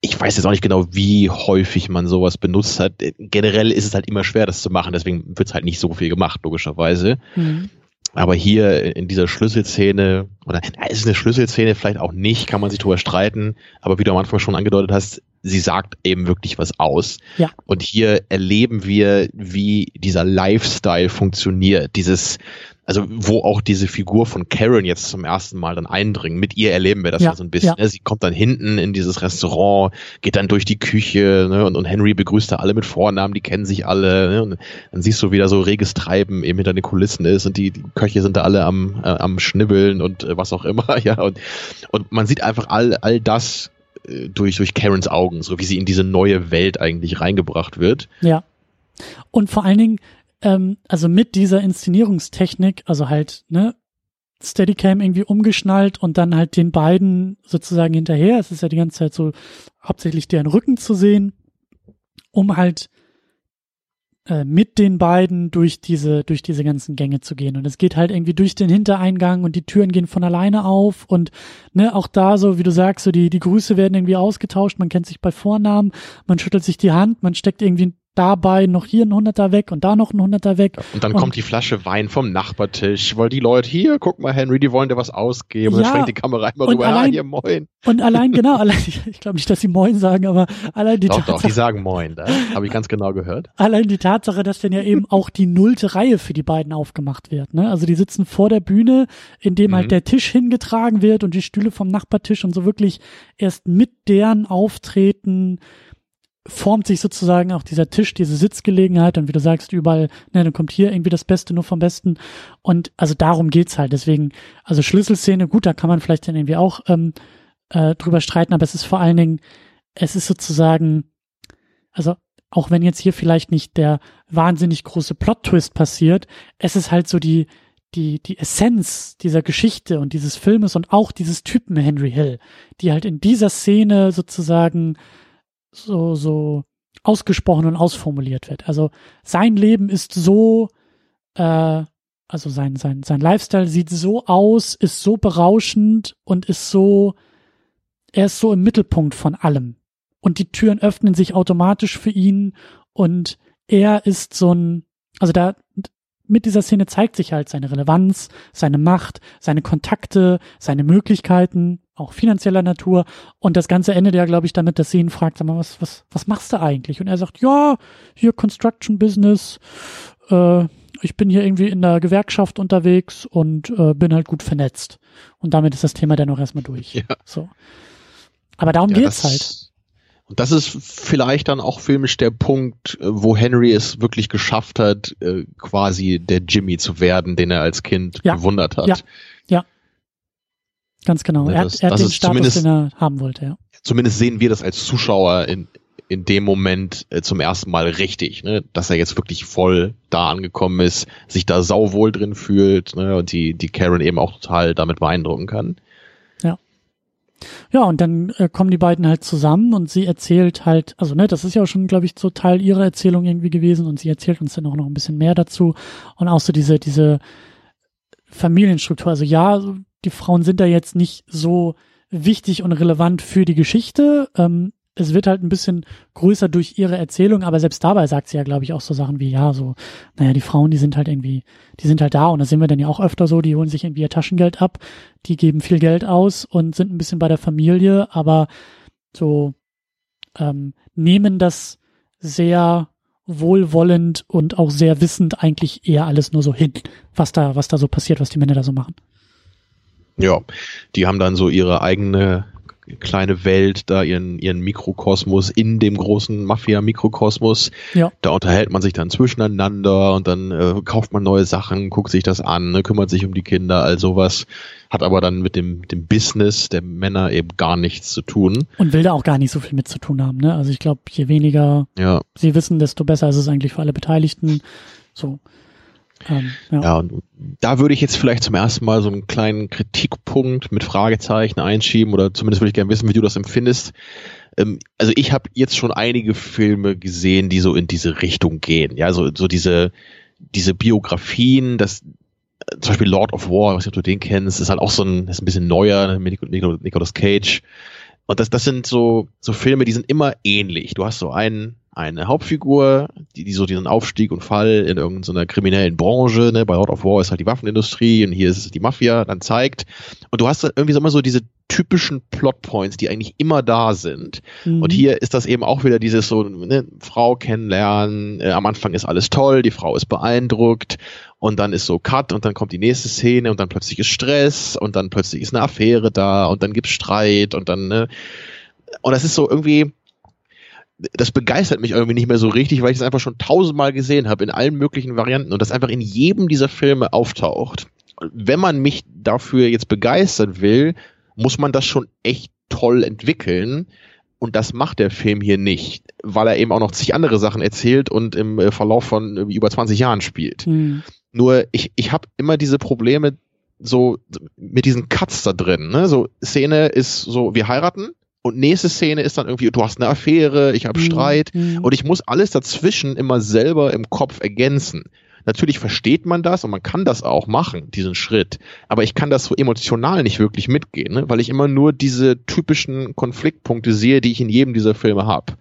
Speaker 2: ich weiß jetzt auch nicht genau, wie häufig man sowas benutzt hat. Generell ist es halt immer schwer, das zu machen, deswegen wird es halt nicht so viel gemacht, logischerweise.
Speaker 1: Mhm.
Speaker 2: Aber hier in dieser Schlüsselszene, oder na, ist es eine Schlüsselszene, vielleicht auch nicht, kann man sich drüber streiten, aber wie du am Anfang schon angedeutet hast, sie sagt eben wirklich was aus.
Speaker 1: Ja.
Speaker 2: Und hier erleben wir, wie dieser Lifestyle funktioniert, dieses, also wo auch diese Figur von Karen jetzt zum ersten Mal dann eindringen. Mit ihr erleben wir das ja,
Speaker 1: Ja,
Speaker 2: so ein bisschen.
Speaker 1: ja.
Speaker 2: Ne? Sie kommt dann hinten in dieses Restaurant, geht dann durch die Küche ne? und, und Henry begrüßt da alle mit Vornamen, die kennen sich alle. Ne? Und dann siehst du wieder so reges Treiben eben hinter den Kulissen ist und die, die Köche sind da alle am, äh, am Schnibbeln und äh, was auch immer. Ja, und, und man sieht einfach all, all das durch, durch Karens Augen, so wie sie in diese neue Welt eigentlich reingebracht wird.
Speaker 1: Ja. Und vor allen Dingen, ähm, also mit dieser Inszenierungstechnik, also halt, ne, Steadicam irgendwie umgeschnallt und dann halt den beiden sozusagen hinterher. Es ist ja die ganze Zeit so hauptsächlich deren Rücken zu sehen, um halt äh, mit den beiden durch diese, durch diese ganzen Gänge zu gehen. Und es geht halt irgendwie durch den Hintereingang und die Türen gehen von alleine auf und ne, auch da so, wie du sagst, so die, die Grüße werden irgendwie ausgetauscht, man kennt sich bei Vornamen, man schüttelt sich die Hand, man steckt irgendwie dabei noch hier ein Hunderter weg und da noch ein Hunderter weg.
Speaker 2: Und dann und, kommt die Flasche Wein vom Nachbartisch, weil die Leute hier, guck mal, Henry, die wollen dir was ausgeben. Ja, und dann schwenkt die Kamera immer rüber, allein, ja, hier, moin.
Speaker 1: Und allein, genau, allein, ich glaube nicht, dass sie moin sagen, aber allein die
Speaker 2: doch, Tatsache. Doch, die sagen moin, da habe ich ganz genau gehört.
Speaker 1: Allein die Tatsache, dass dann ja eben auch die nullte Reihe für die beiden aufgemacht wird, ne? Also die sitzen vor der Bühne, in dem halt mhm. halt der Tisch hingetragen wird und die Stühle vom Nachbartisch und so wirklich erst mit deren Auftreten formt sich sozusagen auch dieser Tisch, diese Sitzgelegenheit und wie du sagst, überall, ne, dann kommt hier irgendwie das Beste nur vom Besten und also darum geht's halt. Deswegen, also Schlüsselszene, gut, da kann man vielleicht dann irgendwie auch ähm, äh, drüber streiten, aber es ist vor allen Dingen, es ist sozusagen, also auch wenn jetzt hier vielleicht nicht der wahnsinnig große Plot-Twist passiert, es ist halt so die, die, die Essenz dieser Geschichte und dieses Filmes und auch dieses Typen Henry Hill, die halt in dieser Szene sozusagen so, so ausgesprochen und ausformuliert wird. Also sein Leben ist so, äh, also sein, sein, sein Lifestyle sieht so aus, ist so berauschend und ist so, er ist so im Mittelpunkt von allem. Und die Türen öffnen sich automatisch für ihn und er ist so ein, also da, mit dieser Szene zeigt sich halt seine Relevanz, seine Macht, seine Kontakte, seine Möglichkeiten, auch finanzieller Natur. Und das Ganze endet ja, glaube ich, damit, dass sie ihn fragt, sag mal, was, was, was machst du eigentlich? Und er sagt, ja, hier Construction Business, äh, ich bin hier irgendwie in der Gewerkschaft unterwegs und äh, bin halt gut vernetzt. Und damit ist das Thema dann auch erstmal durch. Ja. So. Aber darum ja, geht's halt.
Speaker 2: Und das ist vielleicht dann auch filmisch der Punkt, äh, wo Henry es wirklich geschafft hat, äh, quasi der Jimmy zu werden, den er als Kind ja. bewundert hat.
Speaker 1: Ja, ja. Ganz genau. Ja, das, er, er hat den Status, den er haben wollte, ja.
Speaker 2: Zumindest sehen wir das als Zuschauer in, in dem Moment äh, zum ersten Mal richtig, ne? dass er jetzt wirklich voll da angekommen ist, sich da sauwohl drin fühlt ne? und die, die Karen eben auch total damit beeindrucken kann.
Speaker 1: Ja, und dann äh, kommen die beiden halt zusammen und sie erzählt halt, also ne, das ist ja auch schon, glaube ich, so Teil ihrer Erzählung irgendwie gewesen und sie erzählt uns dann auch noch ein bisschen mehr dazu und auch so diese, diese Familienstruktur. Also ja, die Frauen sind da jetzt nicht so wichtig und relevant für die Geschichte. Ähm, es wird halt ein bisschen größer durch ihre Erzählung, aber selbst dabei sagt sie ja, glaube ich, auch so Sachen wie, ja, so, naja, die Frauen, die sind halt irgendwie, die sind halt da und da sehen wir dann ja auch öfter so, die holen sich irgendwie ihr Taschengeld ab, die geben viel Geld aus und sind ein bisschen bei der Familie, aber so ähm, nehmen das sehr wohlwollend und auch sehr wissend eigentlich eher alles nur so hin, was da, was da so passiert, was die Männer da so machen.
Speaker 2: Ja, die haben dann so ihre eigene kleine Welt, da ihren, ihren Mikrokosmos in dem großen Mafia-Mikrokosmos. Ja. Da unterhält man sich dann zwischeneinander und dann äh, kauft man neue Sachen, guckt sich das an, ne, kümmert sich um die Kinder, all sowas. Hat aber dann mit dem, dem Business der Männer eben gar nichts zu tun.
Speaker 1: Und will da auch gar nicht so viel mit zu tun haben, ne? Also ich glaube, je weniger ja. sie wissen, desto besser ist es eigentlich für alle Beteiligten. So.
Speaker 2: Ähm, ja. ja, und da würde ich jetzt vielleicht zum ersten Mal so einen kleinen Kritikpunkt mit Fragezeichen einschieben oder zumindest würde ich gerne wissen, wie du das empfindest. Ähm, also ich habe jetzt schon einige Filme gesehen, die so in diese Richtung gehen. Ja, so, so diese, diese Biografien, das zum Beispiel Lord of War, was du den kennst, ist halt auch so ein, ist ein bisschen neuer Nicolas Cage. Und das, das sind so, so Filme, die sind immer ähnlich. Du hast so einen, eine Hauptfigur, die, die so diesen Aufstieg und Fall in irgendeiner kriminellen Branche, ne, bei Lord of War ist halt die Waffenindustrie und hier ist es die Mafia, dann zeigt. Und du hast dann irgendwie so immer so diese typischen Plotpoints, die eigentlich immer da sind. Mhm. Und hier ist das eben auch wieder dieses so, ne, Frau kennenlernen, äh, am Anfang ist alles toll, die Frau ist beeindruckt und dann ist so Cut und dann kommt die nächste Szene und dann plötzlich ist Stress und dann plötzlich ist eine Affäre da und dann gibt's Streit und dann, ne, und das ist so irgendwie, das begeistert mich irgendwie nicht mehr so richtig, weil ich es einfach schon tausendmal gesehen habe in allen möglichen Varianten und das einfach in jedem dieser Filme auftaucht. Wenn man mich dafür jetzt begeistern will, muss man das schon echt toll entwickeln. Und das macht der Film hier nicht, weil er eben auch noch zig andere Sachen erzählt und im äh, Verlauf von über 20 Jahren spielt. Mhm. Nur ich, ich habe immer diese Probleme so mit diesen Cuts da drin. Ne? So Szene ist so, wir heiraten, und nächste Szene ist dann irgendwie, du hast eine Affäre, ich habe mhm. Streit mhm. und ich muss alles dazwischen immer selber im Kopf ergänzen. Natürlich versteht man das und man kann das auch machen, diesen Schritt. Aber ich kann das so emotional nicht wirklich mitgehen, ne? weil ich immer nur diese typischen Konfliktpunkte sehe, die ich in jedem dieser Filme habe.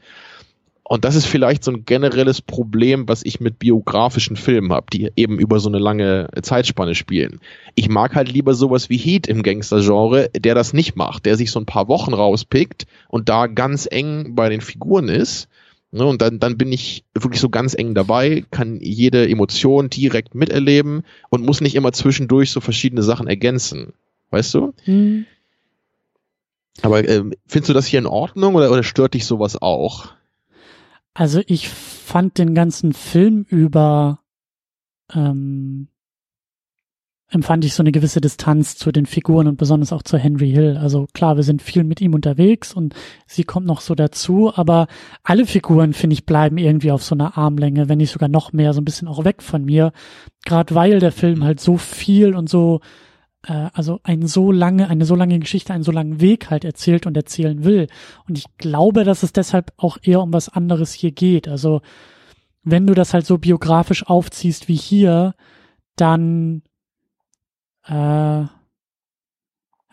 Speaker 2: Und das ist vielleicht so ein generelles Problem, was ich mit biografischen Filmen habe, die eben über so eine lange Zeitspanne spielen. Ich mag halt lieber sowas wie Heat im Gangster-Genre, der das nicht macht, der sich so ein paar Wochen rauspickt und da ganz eng bei den Figuren ist. Ne, und dann, dann bin ich wirklich so ganz eng dabei, kann jede Emotion direkt miterleben und muss nicht immer zwischendurch so verschiedene Sachen ergänzen. Weißt du? Mhm. Aber äh, findest du das hier in Ordnung oder, oder stört dich sowas auch?
Speaker 1: Also ich fand den ganzen Film über ähm, empfand ich so eine gewisse Distanz zu den Figuren und besonders auch zu Henry Hill. Also klar, wir sind viel mit ihm unterwegs und sie kommt noch so dazu, aber alle Figuren, finde ich, bleiben irgendwie auf so einer Armlänge, wenn nicht sogar noch mehr, so ein bisschen auch weg von mir. Gerade weil der Film halt so viel und so äh, also ein so lange, eine so lange Geschichte, einen so langen Weg halt erzählt und erzählen will. Und ich glaube, dass es deshalb auch eher um was anderes hier geht. Also wenn du das halt so biografisch aufziehst wie hier, dann äh,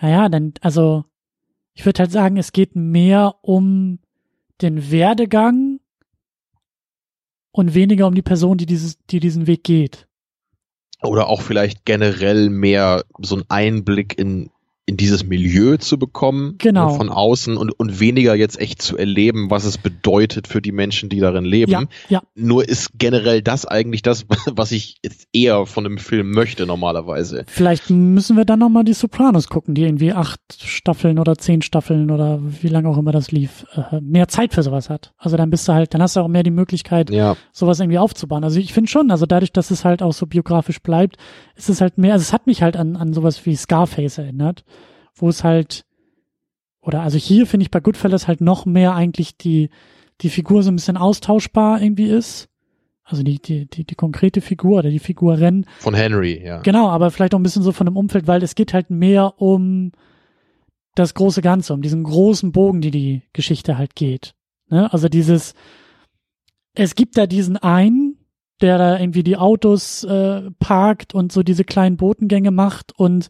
Speaker 1: naja, dann, also ich würde halt sagen, es geht mehr um den Werdegang und weniger um die Person, die dieses, die diesen Weg geht
Speaker 2: oder auch vielleicht generell mehr so ein Einblick in in dieses Milieu zu bekommen ne,
Speaker 1: genau.
Speaker 2: von außen und, und weniger jetzt echt zu erleben, was es bedeutet für die Menschen, die darin leben.
Speaker 1: Ja, ja.
Speaker 2: Nur ist generell das eigentlich das, was ich jetzt eher von einem Film möchte normalerweise.
Speaker 1: Vielleicht müssen wir dann nochmal die Sopranos gucken, die irgendwie acht Staffeln oder zehn Staffeln oder wie lange auch immer das lief, äh, mehr Zeit für sowas hat. Also dann bist du halt, dann hast du auch mehr die Möglichkeit,
Speaker 2: ja.
Speaker 1: sowas irgendwie aufzubauen. Also ich finde schon, also dadurch, dass es halt auch so biografisch bleibt, ist es halt mehr, also es hat mich halt an, an sowas wie Scarface erinnert wo es halt, oder also hier finde ich bei Goodfellas halt noch mehr eigentlich die, die Figur so ein bisschen austauschbar irgendwie ist. Also die, die, die, die konkrete Figur oder die Figuren.
Speaker 2: Von Henry, ja.
Speaker 1: Genau, aber vielleicht auch ein bisschen so von dem Umfeld, weil es geht halt mehr um das große Ganze, um diesen großen Bogen, die die Geschichte halt geht. Ne? Also dieses, es gibt da diesen einen, der da irgendwie die Autos äh, parkt und so diese kleinen Botengänge macht und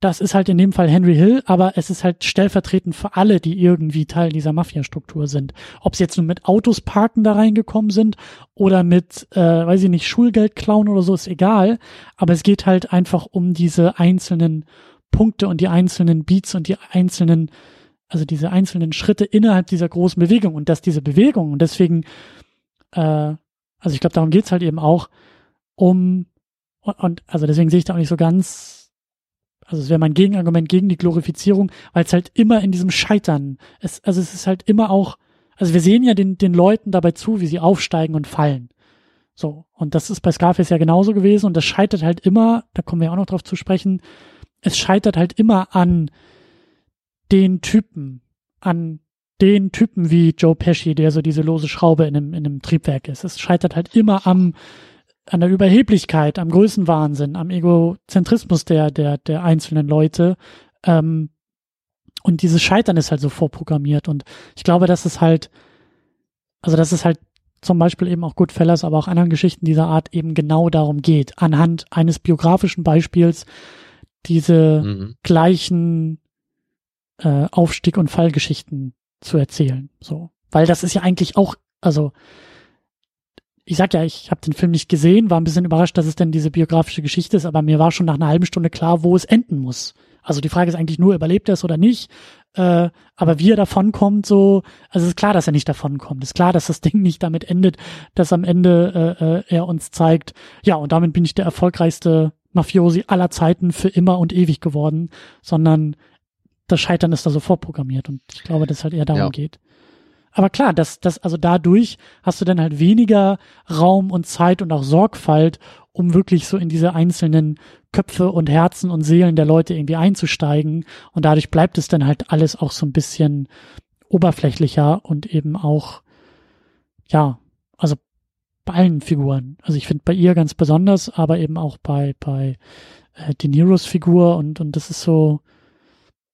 Speaker 1: das ist halt in dem Fall Henry Hill, aber es ist halt stellvertretend für alle, die irgendwie Teil dieser Mafia-Struktur sind. Ob sie jetzt nur mit Autos parken da reingekommen sind oder mit, äh, weiß ich nicht, Schulgeld klauen oder so, ist egal. Aber es geht halt einfach um diese einzelnen Punkte und die einzelnen Beats und die einzelnen, also diese einzelnen Schritte innerhalb dieser großen Bewegung und dass diese Bewegung und deswegen, äh, also ich glaube, darum geht's halt eben auch um und, und also deswegen sehe ich da auch nicht so ganz also es wäre mein Gegenargument gegen die Glorifizierung, weil es halt immer in diesem Scheitern, es, also es ist halt immer auch, also wir sehen ja den, den Leuten dabei zu, wie sie aufsteigen und fallen. So, und das ist bei Scarface ja genauso gewesen und das scheitert halt immer, da kommen wir auch noch drauf zu sprechen, es scheitert halt immer an den Typen, an den Typen wie Joe Pesci, der so diese lose Schraube in einem, in einem Triebwerk ist. Es scheitert halt immer am, an der Überheblichkeit, am Größenwahnsinn, am Egozentrismus der, der, der einzelnen Leute. Ähm, und dieses Scheitern ist halt so vorprogrammiert. Und ich glaube, dass es halt, also dass es halt zum Beispiel eben auch Goodfellas, aber auch anderen Geschichten dieser Art eben genau darum geht, anhand eines biografischen Beispiels diese mhm. gleichen äh, Aufstieg- und Fallgeschichten zu erzählen. So. Weil das ist ja eigentlich auch, also ich sag ja, ich habe den Film nicht gesehen, war ein bisschen überrascht, dass es denn diese biografische Geschichte ist, aber mir war schon nach einer halben Stunde klar, wo es enden muss. Also die Frage ist eigentlich nur, überlebt er es oder nicht? Äh, aber wie er davonkommt, so, also es ist klar, dass er nicht davonkommt. Es ist klar, dass das Ding nicht damit endet, dass am Ende äh, äh, er uns zeigt, ja, und damit bin ich der erfolgreichste Mafiosi aller Zeiten für immer und ewig geworden, sondern das Scheitern ist da so vorprogrammiert und ich glaube, dass es halt eher darum ja. geht. Aber klar, das, das, also dadurch hast du dann halt weniger Raum und Zeit und auch Sorgfalt, um wirklich so in diese einzelnen Köpfe und Herzen und Seelen der Leute irgendwie einzusteigen. Und dadurch bleibt es dann halt alles auch so ein bisschen oberflächlicher und eben auch, ja, also bei allen Figuren. Also ich finde bei ihr ganz besonders, aber eben auch bei, bei äh, De Niros Figur und, und das ist so,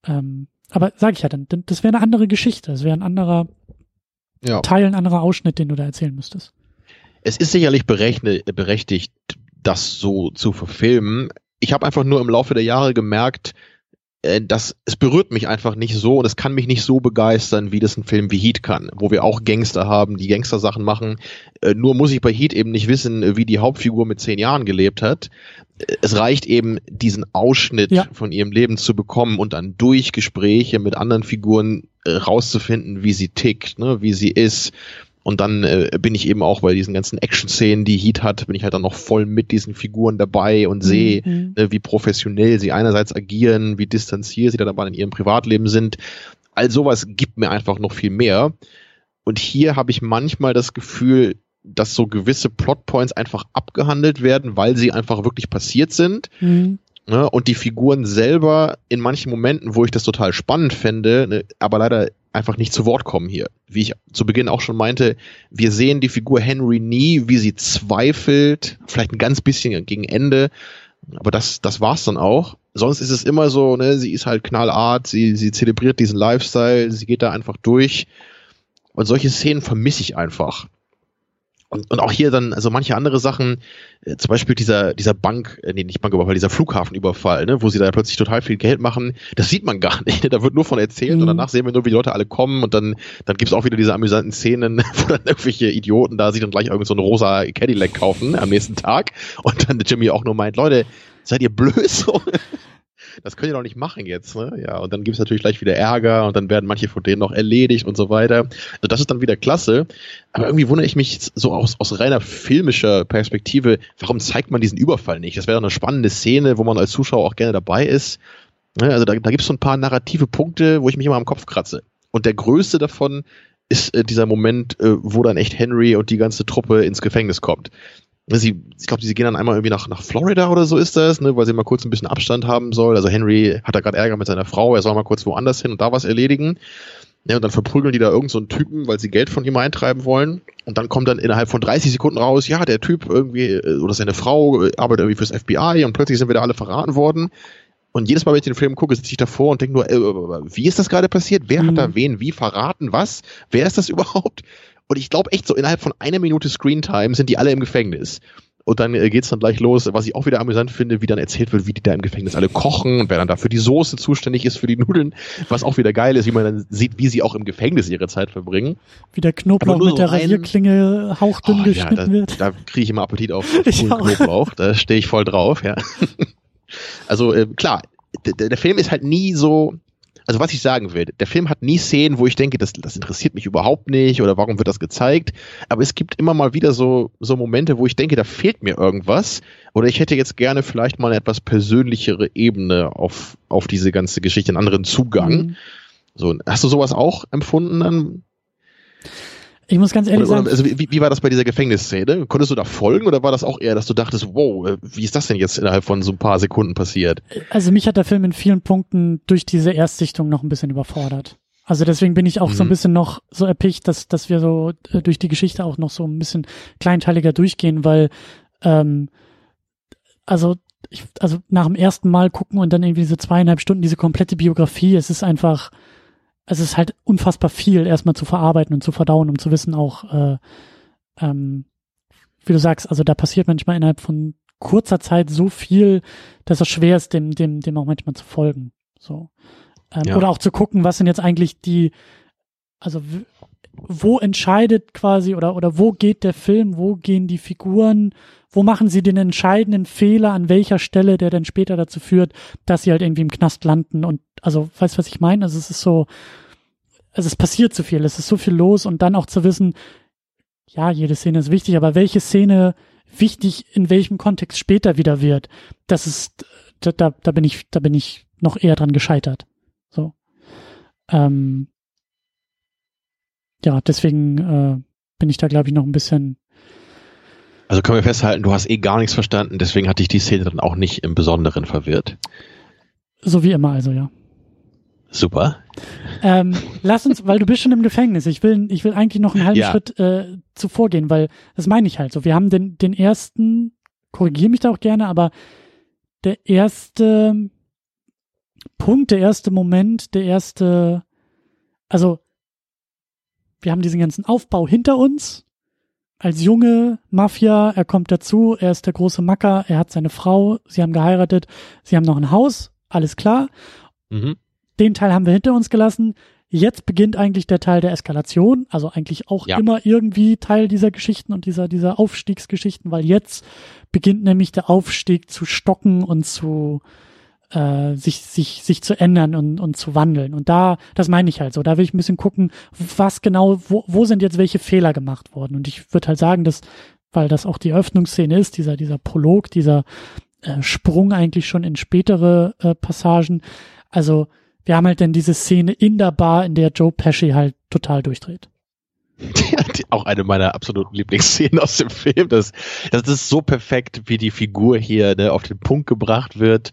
Speaker 1: ähm, aber sag ich ja dann, das wäre eine andere Geschichte, das wäre ein anderer, ja. Teil, ein anderer Ausschnitt, den du da erzählen müsstest.
Speaker 2: Es ist sicherlich berechtigt, das so zu verfilmen. Ich habe einfach nur im Laufe der Jahre gemerkt, äh, das, es berührt mich einfach nicht so und es kann mich nicht so begeistern, wie das ein Film wie Heat kann, wo wir auch Gangster haben, die Gangster-Sachen machen. Äh, nur muss ich bei Heat eben nicht wissen, wie die Hauptfigur mit zehn Jahren gelebt hat. Es reicht eben, diesen Ausschnitt ja. von ihrem Leben zu bekommen und dann durch Gespräche mit anderen Figuren äh, rauszufinden, wie sie tickt, ne, wie sie ist und dann äh, bin ich eben auch bei diesen ganzen Action-Szenen, die Heat hat, bin ich halt dann noch voll mit diesen Figuren dabei und sehe, mhm. äh, wie professionell sie einerseits agieren, wie distanziert sie da dabei in ihrem Privatleben sind. All sowas gibt mir einfach noch viel mehr. Und hier habe ich manchmal das Gefühl, dass so gewisse Plotpoints einfach abgehandelt werden, weil sie einfach wirklich passiert sind. Mhm. Ne, und die Figuren selber in manchen Momenten, wo ich das total spannend fände, ne, aber leider einfach nicht zu Wort kommen hier. Wie ich zu Beginn auch schon meinte, wir sehen die Figur Henry nie, wie sie zweifelt, vielleicht ein ganz bisschen gegen Ende, aber das, das war's dann auch. Sonst ist es immer so, ne, sie ist halt knallart, sie, sie zelebriert diesen Lifestyle, sie geht da einfach durch. Und solche Szenen vermisse ich einfach. Und, und auch hier dann, also manche andere Sachen, äh, zum Beispiel dieser, dieser Bank, äh, nee, nicht Banküberfall, dieser Flughafenüberfall, ne, wo sie da plötzlich total viel Geld machen, das sieht man gar nicht. Da wird nur von erzählt mhm. und danach sehen wir nur, wie die Leute alle kommen und dann, dann gibt's auch wieder diese amüsanten Szenen, wo dann irgendwelche Idioten da sich dann gleich irgend so eine rosa Cadillac kaufen am nächsten Tag und dann Jimmy auch nur meint, Leute, seid ihr blöd so? das könnt ihr doch nicht machen jetzt, ne? Ja, und dann gibt es natürlich gleich wieder Ärger und dann werden manche von denen noch erledigt und so weiter. Also das ist dann wieder klasse. Aber irgendwie wundere ich mich so aus, aus reiner filmischer Perspektive, warum zeigt man diesen Überfall nicht? Das wäre doch eine spannende Szene, wo man als Zuschauer auch gerne dabei ist. Ne? Also da, da gibt es so ein paar narrative Punkte, wo ich mich immer am Kopf kratze. Und der größte davon ist äh, dieser Moment, äh, wo dann echt Henry und die ganze Truppe ins Gefängnis kommt. Sie, ich glaube, sie gehen dann einmal irgendwie nach, nach Florida oder so ist das, ne, weil sie mal kurz ein bisschen Abstand haben soll. Also Henry hat da gerade Ärger mit seiner Frau, er soll mal kurz woanders hin und da was erledigen. Ja, und dann verprügeln die da irgendeinen so Typen, weil sie Geld von ihm eintreiben wollen. Und dann kommt dann innerhalb von 30 Sekunden raus, ja, der Typ irgendwie, äh, oder seine Frau äh, arbeitet irgendwie fürs FBI und plötzlich sind wir da alle verraten worden. Und jedes Mal, wenn ich den Film gucke, sitze ich davor und denke nur, äh, wie ist das gerade passiert? Wer mhm. hat da wen wie verraten? Was? Wer ist das überhaupt? Und ich glaube echt so innerhalb von einer Minute Screentime sind die alle im Gefängnis. Und dann äh, geht's dann gleich los, was ich auch wieder amüsant finde, wie dann erzählt wird, wie die da im Gefängnis alle kochen und wer dann da für die Soße zuständig ist, für die Nudeln, was auch wieder geil ist, wie man dann sieht, wie sie auch im Gefängnis ihre Zeit verbringen.
Speaker 1: Wie der Knoblauch mit so der Rasierklinge hauchdünn oh, geschnitten
Speaker 2: ja, da,
Speaker 1: wird.
Speaker 2: Da kriege ich immer Appetit auf, auf Knoblauch, da stehe ich voll drauf, ja. Also äh, klar, der, der Film ist halt nie so, also was ich sagen will, der Film hat nie Szenen, wo ich denke, das, das interessiert mich überhaupt nicht oder warum wird das gezeigt. Aber es gibt immer mal wieder so, so Momente, wo ich denke, da fehlt mir irgendwas. Oder ich hätte jetzt gerne vielleicht mal eine etwas persönlichere Ebene auf, auf diese ganze Geschichte, einen anderen Zugang. Mhm. So, hast du sowas auch empfunden dann?
Speaker 1: Ich muss ganz ehrlich oder, sagen.
Speaker 2: Also wie, wie war das bei dieser Gefängnisszene? Konntest du da folgen oder war das auch eher, dass du dachtest, wow, äh, wie ist das denn jetzt innerhalb von so ein paar Sekunden passiert?
Speaker 1: Also mich hat der Film in vielen Punkten durch diese Erstsichtung noch ein bisschen überfordert. Also deswegen bin ich auch mhm. so ein mhm. bisschen noch so erpicht, dass, dass wir so äh, durch die Geschichte auch noch so ein bisschen kleinteiliger durchgehen, weil ähm, also ich, also nach dem ersten Mal gucken und dann irgendwie diese zweieinhalb Stunden diese komplette Biografie, es ist einfach es ist halt unfassbar viel erstmal zu verarbeiten und zu verdauen, um zu wissen auch, äh, ähm, wie du sagst, also da passiert manchmal innerhalb von kurzer Zeit so viel, dass es schwer ist, dem, dem, dem auch manchmal zu folgen. So. Ähm, ja. Oder auch zu gucken, was sind jetzt eigentlich die, also wo entscheidet quasi oder, oder wo geht der Film, wo gehen die Figuren, wo machen sie den entscheidenden Fehler, an welcher Stelle, der dann später dazu führt, dass sie halt irgendwie im Knast landen und also, weißt du, was ich meine? Also es ist so, also es passiert zu viel, es ist so viel los und dann auch zu wissen, ja, jede Szene ist wichtig, aber welche Szene wichtig in welchem Kontext später wieder wird, das ist, da, da, da bin ich, da bin ich noch eher dran gescheitert. So. Ähm, ja, deswegen äh, bin ich da, glaube ich, noch ein bisschen.
Speaker 2: Also können wir festhalten, du hast eh gar nichts verstanden, deswegen hatte ich die Szene dann auch nicht im Besonderen verwirrt.
Speaker 1: So wie immer, also ja.
Speaker 2: Super.
Speaker 1: Ähm, lass uns, weil du bist schon im Gefängnis. Ich will, ich will eigentlich noch einen halben ja. Schritt äh, zuvor gehen, weil das meine ich halt so. Wir haben den, den ersten, korrigiere mich da auch gerne, aber der erste Punkt, der erste Moment, der erste, also wir haben diesen ganzen Aufbau hinter uns. Als junge Mafia, er kommt dazu, er ist der große Macker, er hat seine Frau, sie haben geheiratet, sie haben noch ein Haus, alles klar. Mhm. Den Teil haben wir hinter uns gelassen. Jetzt beginnt eigentlich der Teil der Eskalation, also eigentlich auch ja. immer irgendwie Teil dieser Geschichten und dieser, dieser Aufstiegsgeschichten, weil jetzt beginnt nämlich der Aufstieg zu stocken und zu, äh, sich, sich, sich zu ändern und, und zu wandeln. Und da, das meine ich halt so, da will ich ein bisschen gucken, was genau, wo, wo sind jetzt welche Fehler gemacht worden. Und ich würde halt sagen, dass, weil das auch die Öffnungsszene ist, dieser, dieser Prolog, dieser äh, Sprung eigentlich schon in spätere äh, Passagen. Also, wir haben halt dann diese Szene in der Bar, in der Joe Pesci halt total durchdreht.
Speaker 2: Ja, die, auch eine meiner absoluten Lieblingsszenen aus dem Film. Das, das ist so perfekt, wie die Figur hier ne, auf den Punkt gebracht wird.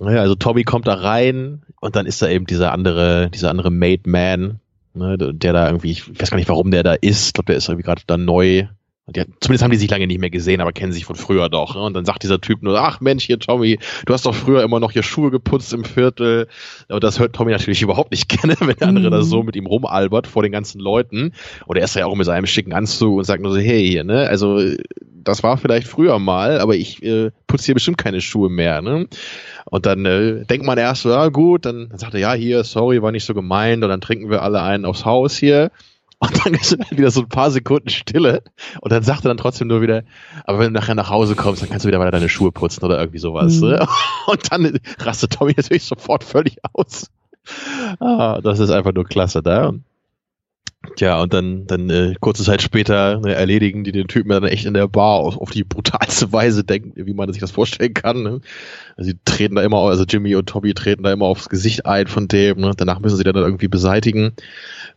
Speaker 2: Ja, also Tommy kommt da rein und dann ist da eben dieser andere, dieser andere Made Man, ne, der da irgendwie, ich weiß gar nicht, warum der da ist. Ich glaube, der ist irgendwie gerade da neu die, zumindest haben die sich lange nicht mehr gesehen, aber kennen sich von früher doch. Ne? Und dann sagt dieser Typ nur, ach Mensch, hier Tommy, du hast doch früher immer noch hier Schuhe geputzt im Viertel. Und das hört Tommy natürlich überhaupt nicht gerne, wenn der andere mhm. da so mit ihm rumalbert vor den ganzen Leuten. Und er ist ja auch mit seinem schicken Anzug und sagt nur so, hey, hier, ne, also das war vielleicht früher mal, aber ich äh, putze hier bestimmt keine Schuhe mehr. Ne? Und dann äh, denkt man erst so, ja gut, dann, dann sagt er, ja, hier, sorry, war nicht so gemeint. Und dann trinken wir alle einen aufs Haus hier. Und dann ist dann wieder so ein paar Sekunden Stille. Und dann sagt er dann trotzdem nur wieder, aber wenn du nachher nach Hause kommst, dann kannst du wieder weiter deine Schuhe putzen oder irgendwie sowas. Mhm. Ne? Und dann rastet Tommy natürlich sofort völlig aus. Ah, das ist einfach nur klasse da. Tja, und dann, dann äh, kurze Zeit später ne, erledigen die den Typen dann echt in der Bar auf, auf die brutalste Weise, denken, wie man sich das vorstellen kann. Ne? Also sie treten da immer, also Jimmy und Toby treten da immer aufs Gesicht ein von dem. Ne? Danach müssen sie dann irgendwie beseitigen.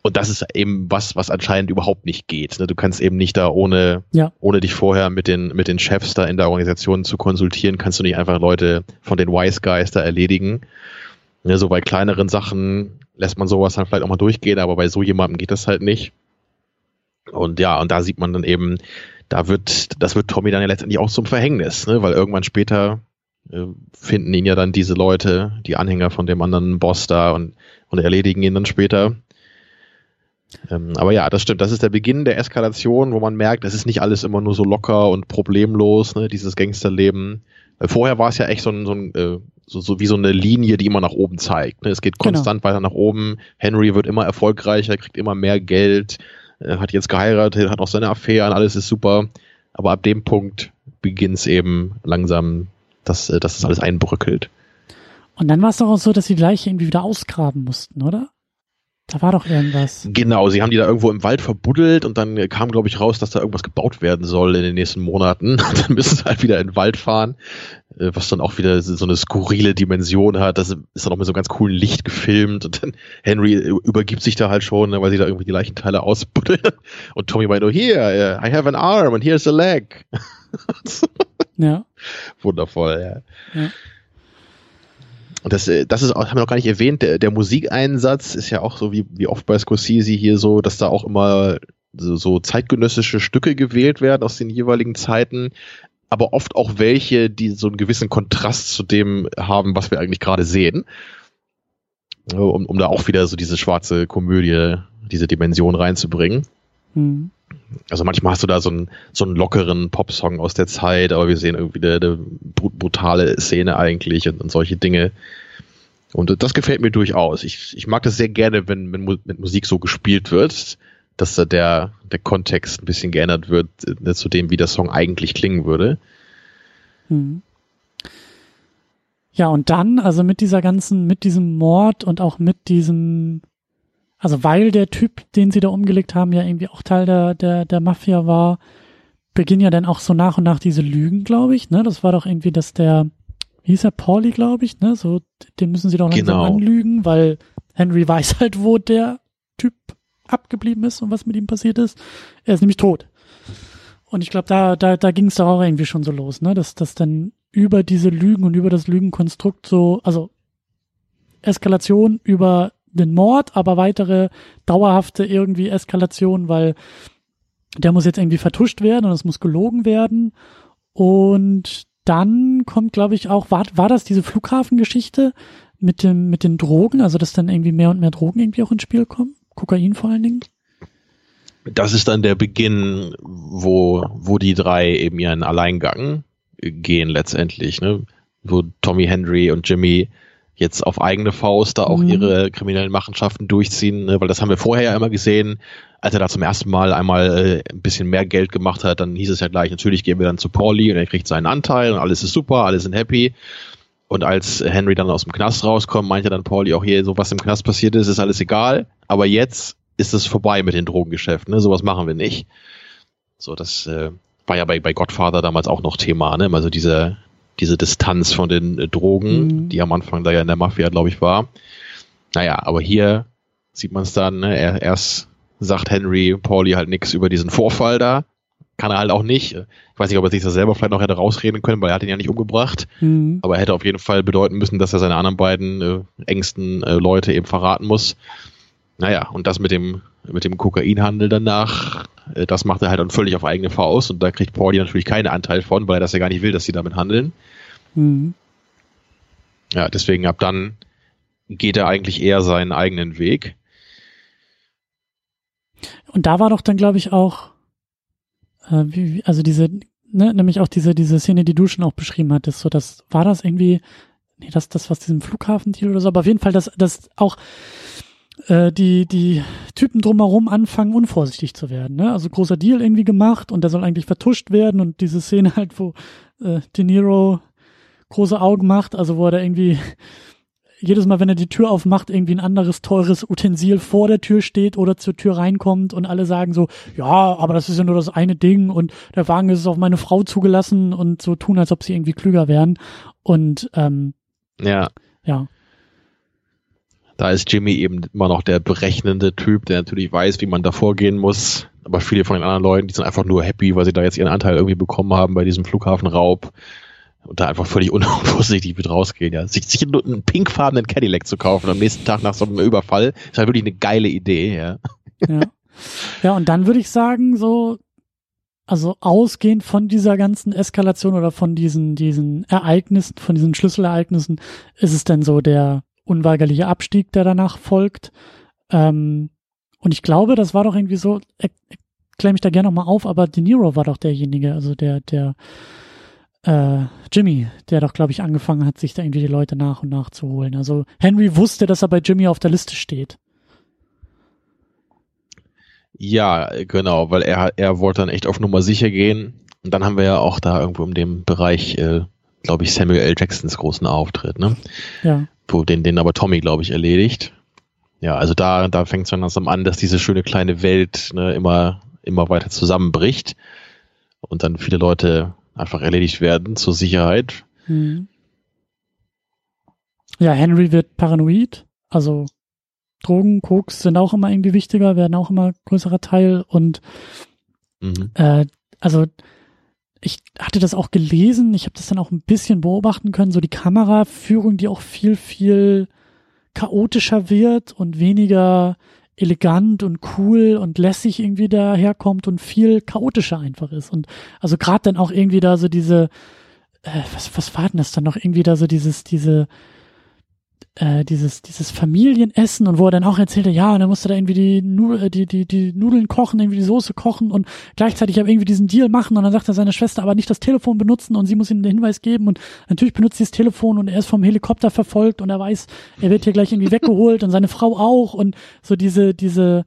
Speaker 2: Und das ist eben was, was anscheinend überhaupt nicht geht. Ne? Du kannst eben nicht da ohne, ja. ohne dich vorher mit den, mit den Chefs da in der Organisation zu konsultieren, kannst du nicht einfach Leute von den Wise Guys da erledigen. Ne, so bei kleineren Sachen lässt man sowas dann vielleicht auch mal durchgehen, aber bei so jemandem geht das halt nicht. Und ja, und da sieht man dann eben, da wird, das wird Tommy dann ja letztendlich auch zum Verhängnis, ne? weil irgendwann später äh, finden ihn ja dann diese Leute, die Anhänger von dem anderen Boss da und, und erledigen ihn dann später. Ähm, aber ja, das stimmt. Das ist der Beginn der Eskalation, wo man merkt, es ist nicht alles immer nur so locker und problemlos, ne, dieses Gangsterleben. Vorher war es ja echt so ein, so, ein äh, so, so wie so eine Linie, die immer nach oben zeigt. Ne? Es geht genau. konstant genau. weiter nach oben. Henry wird immer erfolgreicher, kriegt immer mehr Geld, äh, hat jetzt geheiratet, hat auch seine Affären, alles ist super. Aber ab dem Punkt beginnt es eben langsam, dass, äh, dass das alles einbröckelt.
Speaker 1: Und dann war es doch auch so, dass sie gleich irgendwie wieder ausgraben mussten, oder? Da war doch irgendwas.
Speaker 2: Genau, sie haben die da irgendwo im Wald verbuddelt und dann kam, glaube ich, raus, dass da irgendwas gebaut werden soll in den nächsten Monaten. dann müssen sie halt wieder in den Wald fahren, äh, was dann auch wieder so eine skurrile Dimension hat. Das ist dann auch mit so einem ganz coolen Licht gefilmt und dann Henry übergibt sich da halt schon, ne, weil sie da irgendwie die Leichenteile ausbuddeln. Und Tommy meint nur, here, I have an arm and here's a leg. ja. Wundervoll, ja. ja. Das, äh, das ist, haben wir noch gar nicht erwähnt, der, der Musikeinsatz ist ja auch so wie, wie oft bei Scorsese hier so, dass da auch immer so, so zeitgenössische Stücke gewählt werden aus den jeweiligen Zeiten, aber oft auch welche, die so einen gewissen Kontrast zu dem haben, was wir eigentlich gerade sehen. Um, um da auch wieder so diese schwarze Komödie, diese Dimension reinzubringen. Mhm. Also manchmal hast du da so einen, so einen lockeren Popsong aus der Zeit, aber wir sehen irgendwie eine, eine brutale Szene eigentlich und, und, solche Dinge. Und das gefällt mir durchaus. Ich, ich mag das sehr gerne, wenn, wenn mit Musik so gespielt wird, dass da der, der Kontext ein bisschen geändert wird ne, zu dem, wie der Song eigentlich klingen würde. Hm.
Speaker 1: Ja, und dann, also mit dieser ganzen, mit diesem Mord und auch mit diesem also weil der Typ, den sie da umgelegt haben, ja irgendwie auch Teil der, der, der Mafia war, beginnen ja dann auch so nach und nach diese Lügen, glaube ich, ne? Das war doch irgendwie, dass der, wie hieß er, Pauli, glaube ich, ne? So, den müssen sie doch langsam genau. anlügen, weil Henry weiß halt, wo der Typ abgeblieben ist und was mit ihm passiert ist. Er ist nämlich tot. Und ich glaube, da, da, da ging es doch auch irgendwie schon so los, ne? Dass das dann über diese Lügen und über das Lügenkonstrukt so, also Eskalation über den Mord, aber weitere dauerhafte irgendwie Eskalation, weil der muss jetzt irgendwie vertuscht werden und es muss gelogen werden. Und dann kommt, glaube ich, auch, war, war das diese Flughafengeschichte mit dem, mit den Drogen, also dass dann irgendwie mehr und mehr Drogen irgendwie auch ins Spiel kommen? Kokain vor allen Dingen?
Speaker 2: Das ist dann der Beginn, wo, wo die drei eben ihren Alleingang gehen letztendlich, ne? Wo Tommy Henry und Jimmy jetzt auf eigene Faust da auch mhm. ihre kriminellen Machenschaften durchziehen, ne? weil das haben wir vorher ja immer gesehen. Als er da zum ersten Mal einmal äh, ein bisschen mehr Geld gemacht hat, dann hieß es ja gleich, natürlich gehen wir dann zu Pauli und er kriegt seinen Anteil und alles ist super, alle sind happy. Und als Henry dann aus dem Knast rauskommt, meinte dann Pauli auch hier, so was im Knast passiert ist, ist alles egal. Aber jetzt ist es vorbei mit den Drogengeschäften, ne? Sowas machen wir nicht. So, das äh, war ja bei, bei Godfather damals auch noch Thema, ne? Also diese, diese Distanz von den äh, Drogen, mhm. die am Anfang da ja in der Mafia, glaube ich, war. Naja, aber hier sieht man es dann, ne? er, erst sagt Henry Pauli halt nichts über diesen Vorfall da. Kann er halt auch nicht. Ich weiß nicht, ob er sich das selber vielleicht noch hätte rausreden können, weil er hat ihn ja nicht umgebracht. Mhm. Aber er hätte auf jeden Fall bedeuten müssen, dass er seine anderen beiden äh, engsten äh, Leute eben verraten muss. Naja, und das mit dem, mit dem Kokainhandel danach, äh, das macht er halt dann völlig auf eigene Faust und da kriegt Pauli natürlich keinen Anteil von, weil er das ja gar nicht will, dass sie damit handeln. Mhm. Ja, deswegen ab dann geht er eigentlich eher seinen eigenen Weg.
Speaker 1: Und da war doch dann, glaube ich, auch, äh, wie, also diese, ne, nämlich auch diese, diese Szene, die du schon auch beschrieben hattest, so das, war das irgendwie, nee, das, das was diesem Flughafendeal oder so, aber auf jeden Fall, dass, dass auch äh, die, die Typen drumherum anfangen, unvorsichtig zu werden. Ne? Also großer Deal irgendwie gemacht und der soll eigentlich vertuscht werden und diese Szene halt, wo äh, De Niro große Augen macht, also wo er da irgendwie jedes Mal, wenn er die Tür aufmacht, irgendwie ein anderes teures Utensil vor der Tür steht oder zur Tür reinkommt und alle sagen so, ja, aber das ist ja nur das eine Ding und der Wagen ist auf meine Frau zugelassen und so tun, als ob sie irgendwie klüger wären. Und ähm,
Speaker 2: ja.
Speaker 1: Ja.
Speaker 2: Da ist Jimmy eben immer noch der berechnende Typ, der natürlich weiß, wie man da vorgehen muss. Aber viele von den anderen Leuten, die sind einfach nur happy, weil sie da jetzt ihren Anteil irgendwie bekommen haben bei diesem Flughafenraub und da einfach völlig unvorsichtig mit rausgehen. Ja. Sich, sich einen pinkfarbenen Cadillac zu kaufen am nächsten Tag nach so einem Überfall ist halt wirklich eine geile Idee. Ja,
Speaker 1: ja. ja und dann würde ich sagen, so, also ausgehend von dieser ganzen Eskalation oder von diesen, diesen Ereignissen, von diesen Schlüsselereignissen, ist es dann so der unweigerliche Abstieg, der danach folgt. Ähm, und ich glaube, das war doch irgendwie so, ich klär mich da gerne nochmal auf, aber De Niro war doch derjenige, also der, der äh, Jimmy, der doch, glaube ich, angefangen hat, sich da irgendwie die Leute nach und nach zu holen. Also Henry wusste, dass er bei Jimmy auf der Liste steht.
Speaker 2: Ja, genau, weil er, er wollte dann echt auf Nummer sicher gehen. Und dann haben wir ja auch da irgendwo in dem Bereich, äh, glaube ich, Samuel L. Jacksons großen Auftritt, ne?
Speaker 1: Ja
Speaker 2: wo den, den aber Tommy, glaube ich, erledigt. Ja, also da, da fängt es dann langsam an, dass diese schöne kleine Welt ne, immer, immer weiter zusammenbricht und dann viele Leute einfach erledigt werden zur Sicherheit. Mhm.
Speaker 1: Ja, Henry wird paranoid, also Drogen, Koks sind auch immer irgendwie wichtiger, werden auch immer größerer Teil und mhm. äh, also ich hatte das auch gelesen, ich habe das dann auch ein bisschen beobachten können, so die Kameraführung, die auch viel, viel chaotischer wird und weniger elegant und cool und lässig irgendwie daherkommt und viel chaotischer einfach ist. Und also gerade dann auch irgendwie da so diese, äh, was, was war denn das dann noch? Irgendwie da so dieses, diese, äh, dieses, dieses Familienessen und wo er dann auch erzählte, ja, und er musste da irgendwie die, Nudel, die, die, die Nudeln kochen, irgendwie die Soße kochen und gleichzeitig aber irgendwie diesen Deal machen und dann sagt er seiner Schwester aber nicht das Telefon benutzen und sie muss ihm den Hinweis geben und natürlich benutzt sie das Telefon und er ist vom Helikopter verfolgt und er weiß, er wird hier gleich irgendwie weggeholt und seine Frau auch und so diese, diese,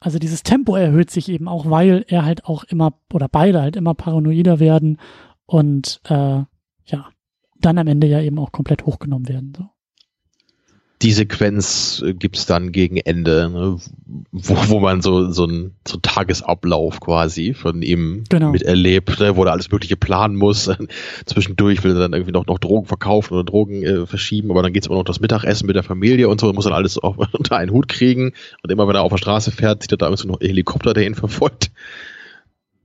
Speaker 1: also dieses Tempo erhöht sich eben auch, weil er halt auch immer, oder beide halt immer paranoider werden und äh, ja, dann am Ende ja eben auch komplett hochgenommen werden. So
Speaker 2: die Sequenz äh, gibt's dann gegen Ende, ne, wo, wo man so, so ein so Tagesablauf quasi von ihm genau. miterlebt, ne, wo er alles Mögliche planen muss. Zwischendurch will er dann irgendwie noch, noch Drogen verkaufen oder Drogen äh, verschieben, aber dann geht's immer noch das Mittagessen mit der Familie und so, muss dann alles auch unter einen Hut kriegen. Und immer wenn er auf der Straße fährt, sieht er da irgendwie so noch Helikopter, der ihn verfolgt.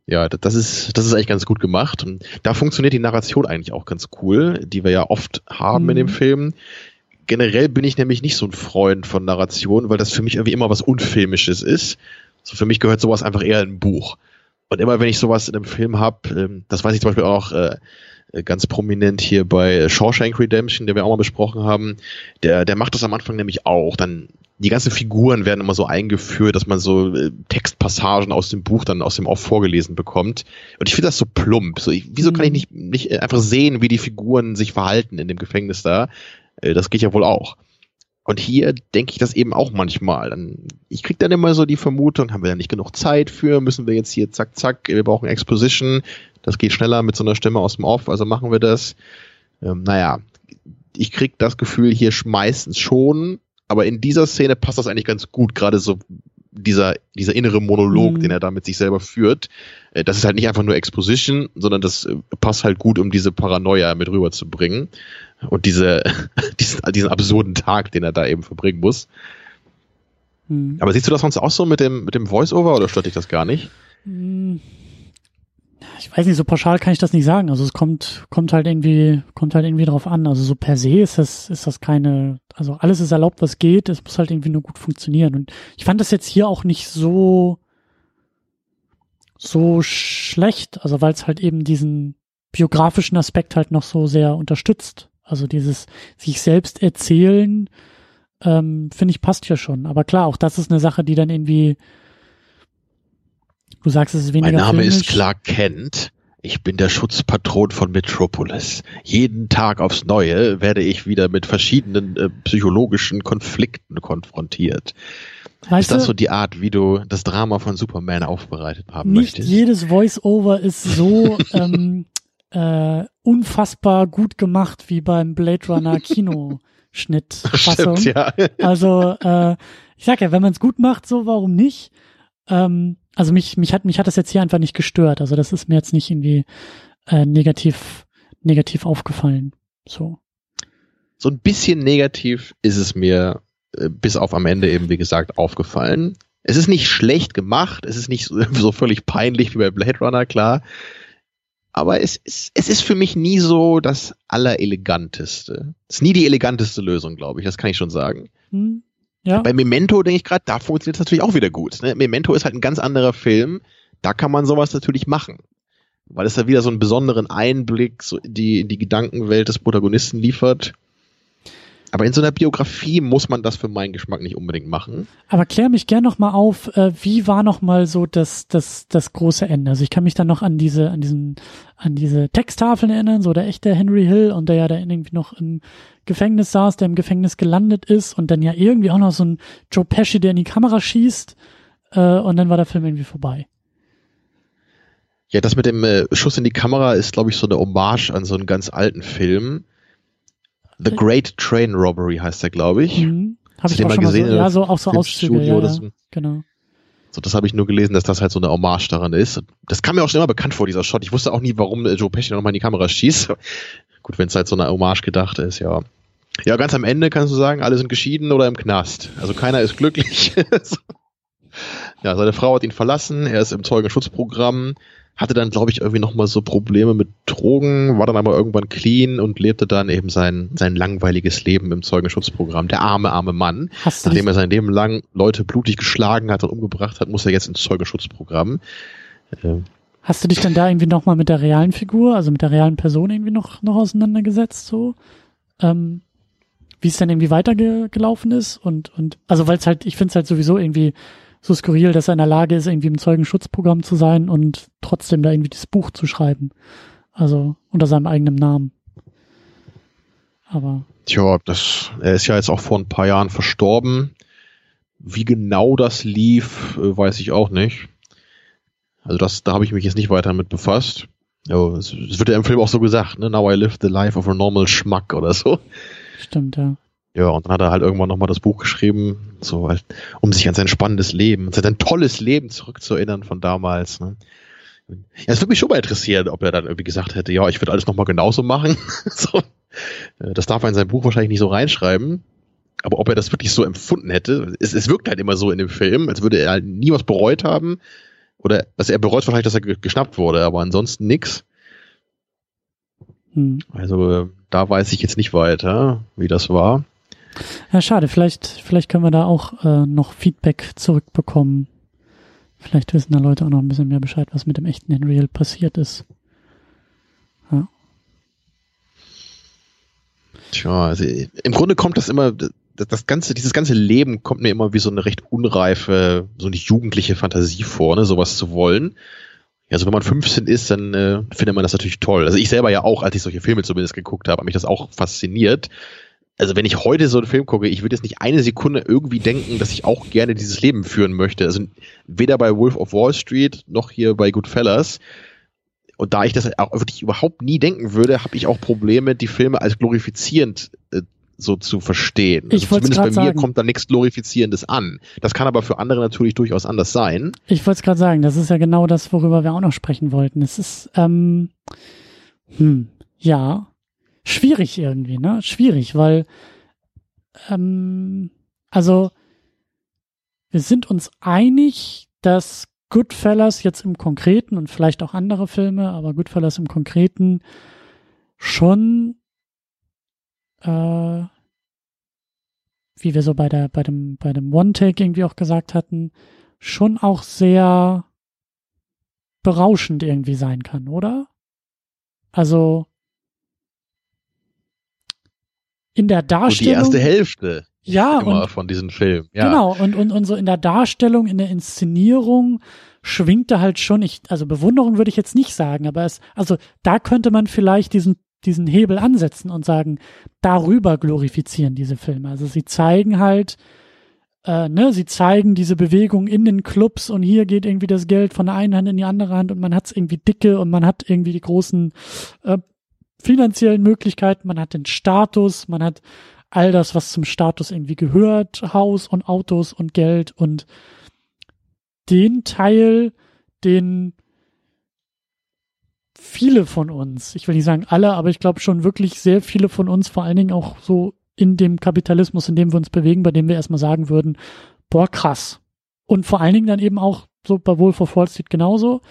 Speaker 2: Ja, das ist, das ist eigentlich ganz gut gemacht. Und da funktioniert die Narration eigentlich auch ganz cool, die wir ja oft haben mhm. in dem Film generell bin ich nämlich nicht so ein Freund von Narration, weil das für mich irgendwie immer was Unfilmisches ist. So für mich gehört sowas einfach eher in ein Buch. Und immer wenn ich sowas in einem Film habe, ähm, das weiß ich zum Beispiel auch äh, ganz prominent hier bei Shawshank Redemption, der wir auch mal besprochen haben, der, der macht das am Anfang nämlich auch. Dann die ganzen Figuren werden immer so eingeführt, dass man so äh, Textpassagen aus dem Buch dann aus dem Off vorgelesen bekommt. Und ich finde das so plump. So, ich, wieso kann ich mhm. nicht, nicht einfach sehen, wie die Figuren sich verhalten in dem Gefängnis da? Äh, das geht ja wohl auch. Und hier denke ich das eben auch manchmal. Ich kriege dann immer so die Vermutung, haben wir ja nicht genug Zeit für, müssen wir jetzt hier zack, zack, wir brauchen Exposition, das geht schneller mit so einer Stimme aus dem Off, also machen wir das. Ähm, naja, ich krieg das Gefühl hier meistens schon, aber in dieser Szene passt das eigentlich ganz gut, gerade so dieser, dieser innere Monolog, mhm. den er da mit sich selber führt. Äh, das ist halt nicht einfach nur Exposition, sondern das äh, passt halt gut, um diese Paranoia mit rüberzubringen und diese, diesen, diesen absurden Tag, den er da eben verbringen muss. Hm. Aber siehst du das sonst auch so mit dem, mit dem Voice-Over oder stört dich das gar nicht? Hm.
Speaker 1: Ich weiß nicht, so pauschal kann ich das nicht sagen. Also es kommt, kommt halt irgendwie, kommt halt irgendwie drauf an. Also so per se ist das, ist das keine, also alles ist erlaubt, was geht. Es muss halt irgendwie nur gut funktionieren. Und ich fand das jetzt hier auch nicht so, so schlecht. Also weil es halt eben diesen biografischen Aspekt halt noch so sehr unterstützt. Also dieses sich selbst erzählen, ähm, finde ich, passt ja schon. Aber klar, auch das ist eine Sache, die dann irgendwie, du sagst, es ist weniger.
Speaker 2: Mein Name filmisch. ist Clark Kent. Ich bin der Schutzpatron von Metropolis. Jeden Tag aufs Neue werde ich wieder mit verschiedenen äh, psychologischen Konflikten konfrontiert. Weißt ist das du, so die Art, wie du das Drama von Superman aufbereitet haben
Speaker 1: nicht
Speaker 2: möchtest?
Speaker 1: Nicht jedes Voice-Over ist so ähm, äh, unfassbar gut gemacht wie beim Blade Runner Kinoschnittfassung. ja. Also äh, ich sag ja, wenn man es gut macht, so warum nicht? Ähm, also mich mich hat mich hat das jetzt hier einfach nicht gestört. Also das ist mir jetzt nicht irgendwie äh, negativ negativ aufgefallen. So.
Speaker 2: So ein bisschen negativ ist es mir äh, bis auf am Ende eben wie gesagt aufgefallen. Es ist nicht schlecht gemacht, es ist nicht so, so völlig peinlich wie bei Blade Runner, klar. Aber es ist, es ist für mich nie so das Allereleganteste. Es ist nie die eleganteste Lösung, glaube ich. Das kann ich schon sagen. Hm. Ja. Bei Memento denke ich gerade, da funktioniert es natürlich auch wieder gut. Ne? Memento ist halt ein ganz anderer Film. Da kann man sowas natürlich machen. Weil es da wieder so einen besonderen Einblick so die, in die Gedankenwelt des Protagonisten liefert. Aber in so einer Biografie muss man das für meinen Geschmack nicht unbedingt machen.
Speaker 1: Aber klär mich gern noch mal auf, äh, wie war noch mal so das, das, das große Ende? Also ich kann mich dann noch an diese, an diesen, an diese Texttafeln erinnern, so der echte Henry Hill und der ja da irgendwie noch im Gefängnis saß, der im Gefängnis gelandet ist und dann ja irgendwie auch noch so ein Joe Pesci, der in die Kamera schießt, äh, und dann war der Film irgendwie vorbei.
Speaker 2: Ja, das mit dem äh, Schuss in die Kamera ist, glaube ich, so eine Hommage an so einen ganz alten Film The Great Train Robbery heißt der, glaube ich. Mhm.
Speaker 1: Habe ich auch schon gesehen, mal so, ja, so auch so Auszüge, ja, ja, genau.
Speaker 2: So, das habe ich nur gelesen, dass das halt so eine Hommage daran ist. Das kam mir auch schon immer bekannt vor, dieser Shot. Ich wusste auch nie, warum Joe Pesci nochmal in die Kamera schießt. Gut, wenn es halt so eine Hommage gedacht ist, ja. Ja, ganz am Ende kannst du sagen, alle sind geschieden oder im Knast. Also keiner ist glücklich. ja, seine Frau hat ihn verlassen, er ist im Zeugenschutzprogramm hatte dann, glaube ich, irgendwie nochmal so Probleme mit Drogen, war dann aber irgendwann clean und lebte dann eben sein, sein langweiliges Leben im Zeugenschutzprogramm. Der arme, arme Mann. Hast Nachdem er sein Leben lang Leute blutig geschlagen hat und umgebracht hat, muss er jetzt ins Zeugenschutzprogramm.
Speaker 1: Äh, Hast du dich dann da irgendwie nochmal mit der realen Figur, also mit der realen Person irgendwie noch, noch auseinandergesetzt, so? Ähm, wie es dann irgendwie weitergelaufen ist und, und, also weil es halt, ich finde es halt sowieso irgendwie so skurril, dass er in der Lage ist, irgendwie im Zeugenschutzprogramm zu sein und trotzdem da irgendwie das Buch zu schreiben. Also unter seinem eigenen Namen. Aber.
Speaker 2: Tja, das, er ist ja jetzt auch vor ein paar Jahren verstorben. Wie genau das lief, äh, weiß ich auch nicht. Also das, da habe ich mich jetzt nicht weiter mit befasst. Es wird ja im Film auch so gesagt, ne? Now I live the life of a normal Schmack oder so.
Speaker 1: Stimmt, ja.
Speaker 2: Ja, und dann hat er halt irgendwann nochmal das Buch geschrieben, so halt, um sich an sein spannendes Leben, sein tolles Leben zurückzuerinnern von damals. Ne? Ja, es würde mich schon mal interessieren, ob er dann irgendwie gesagt hätte, ja, ich würde alles nochmal genauso machen. so. Äh, das darf er in sein Buch wahrscheinlich nicht so reinschreiben. Aber ob er das wirklich so empfunden hätte, es, es wirkt halt immer so in dem Film, als würde er halt nie was bereut haben. Oder dass er bereut wahrscheinlich, dass er geschnappt wurde, aber ansonsten nix. Hm. Also äh, da weiß ich jetzt nicht weiter, wie das war.
Speaker 1: Ja, schade. Vielleicht, vielleicht können wir da auch äh, noch Feedback zurückbekommen. Vielleicht wissen da Leute auch noch ein bisschen mehr Bescheid, was mit dem echten Hill passiert ist. Ja.
Speaker 2: Tja, also im Grunde kommt das immer, das ganze, dieses ganze Leben kommt mir immer wie so eine recht unreife, so eine jugendliche Fantasie vor, ne, sowas zu wollen. Also wenn man 15 ist, dann äh, findet man das natürlich toll. Also ich selber ja auch, als ich solche Filme zumindest geguckt habe, hat mich das auch fasziniert also wenn ich heute so einen Film gucke, ich würde jetzt nicht eine Sekunde irgendwie denken, dass ich auch gerne dieses Leben führen möchte. Also weder bei Wolf of Wall Street noch hier bei Goodfellas. Und da ich das auch wirklich überhaupt nie denken würde, habe ich auch Probleme, die Filme als glorifizierend äh, so zu verstehen.
Speaker 1: Ich
Speaker 2: also zumindest bei mir
Speaker 1: sagen.
Speaker 2: kommt da nichts Glorifizierendes an. Das kann aber für andere natürlich durchaus anders sein.
Speaker 1: Ich wollte es gerade sagen, das ist ja genau das, worüber wir auch noch sprechen wollten. Es ist, ähm, hm, ja, schwierig irgendwie, ne? Schwierig, weil, ähm, also, wir sind uns einig, dass Goodfellas jetzt im Konkreten und vielleicht auch andere Filme, aber Goodfellas im Konkreten schon äh, wie wir so bei der bei dem bei dem One Take irgendwie auch gesagt hatten, schon auch sehr berauschend irgendwie sein kann, oder? Also in der Darstellung.
Speaker 2: Und die erste Hälfte.
Speaker 1: Ja,
Speaker 2: immer
Speaker 1: und,
Speaker 2: von diesem Film. Ja.
Speaker 1: Genau, und, und, und so in der Darstellung, in der Inszenierung schwingt da halt schon, ich, also Bewunderung würde ich jetzt nicht sagen, aber es, also da könnte man vielleicht diesen, diesen Hebel ansetzen und sagen, darüber glorifizieren diese Filme. Also sie zeigen halt, äh, ne, sie zeigen diese Bewegung in den Clubs und hier geht irgendwie das Geld von der einen Hand in die andere Hand und man hat es irgendwie dicke und man hat irgendwie die großen äh, finanziellen Möglichkeiten, man hat den Status, man hat all das, was zum Status irgendwie gehört, Haus und Autos und Geld und den Teil, den viele von uns, ich will nicht sagen alle, aber ich glaube schon wirklich sehr viele von uns, vor allen Dingen auch so in dem Kapitalismus, in dem wir uns bewegen, bei dem wir erstmal sagen würden, boah, krass. Und vor allen Dingen dann eben auch so bei Wolf of Wall Street genauso.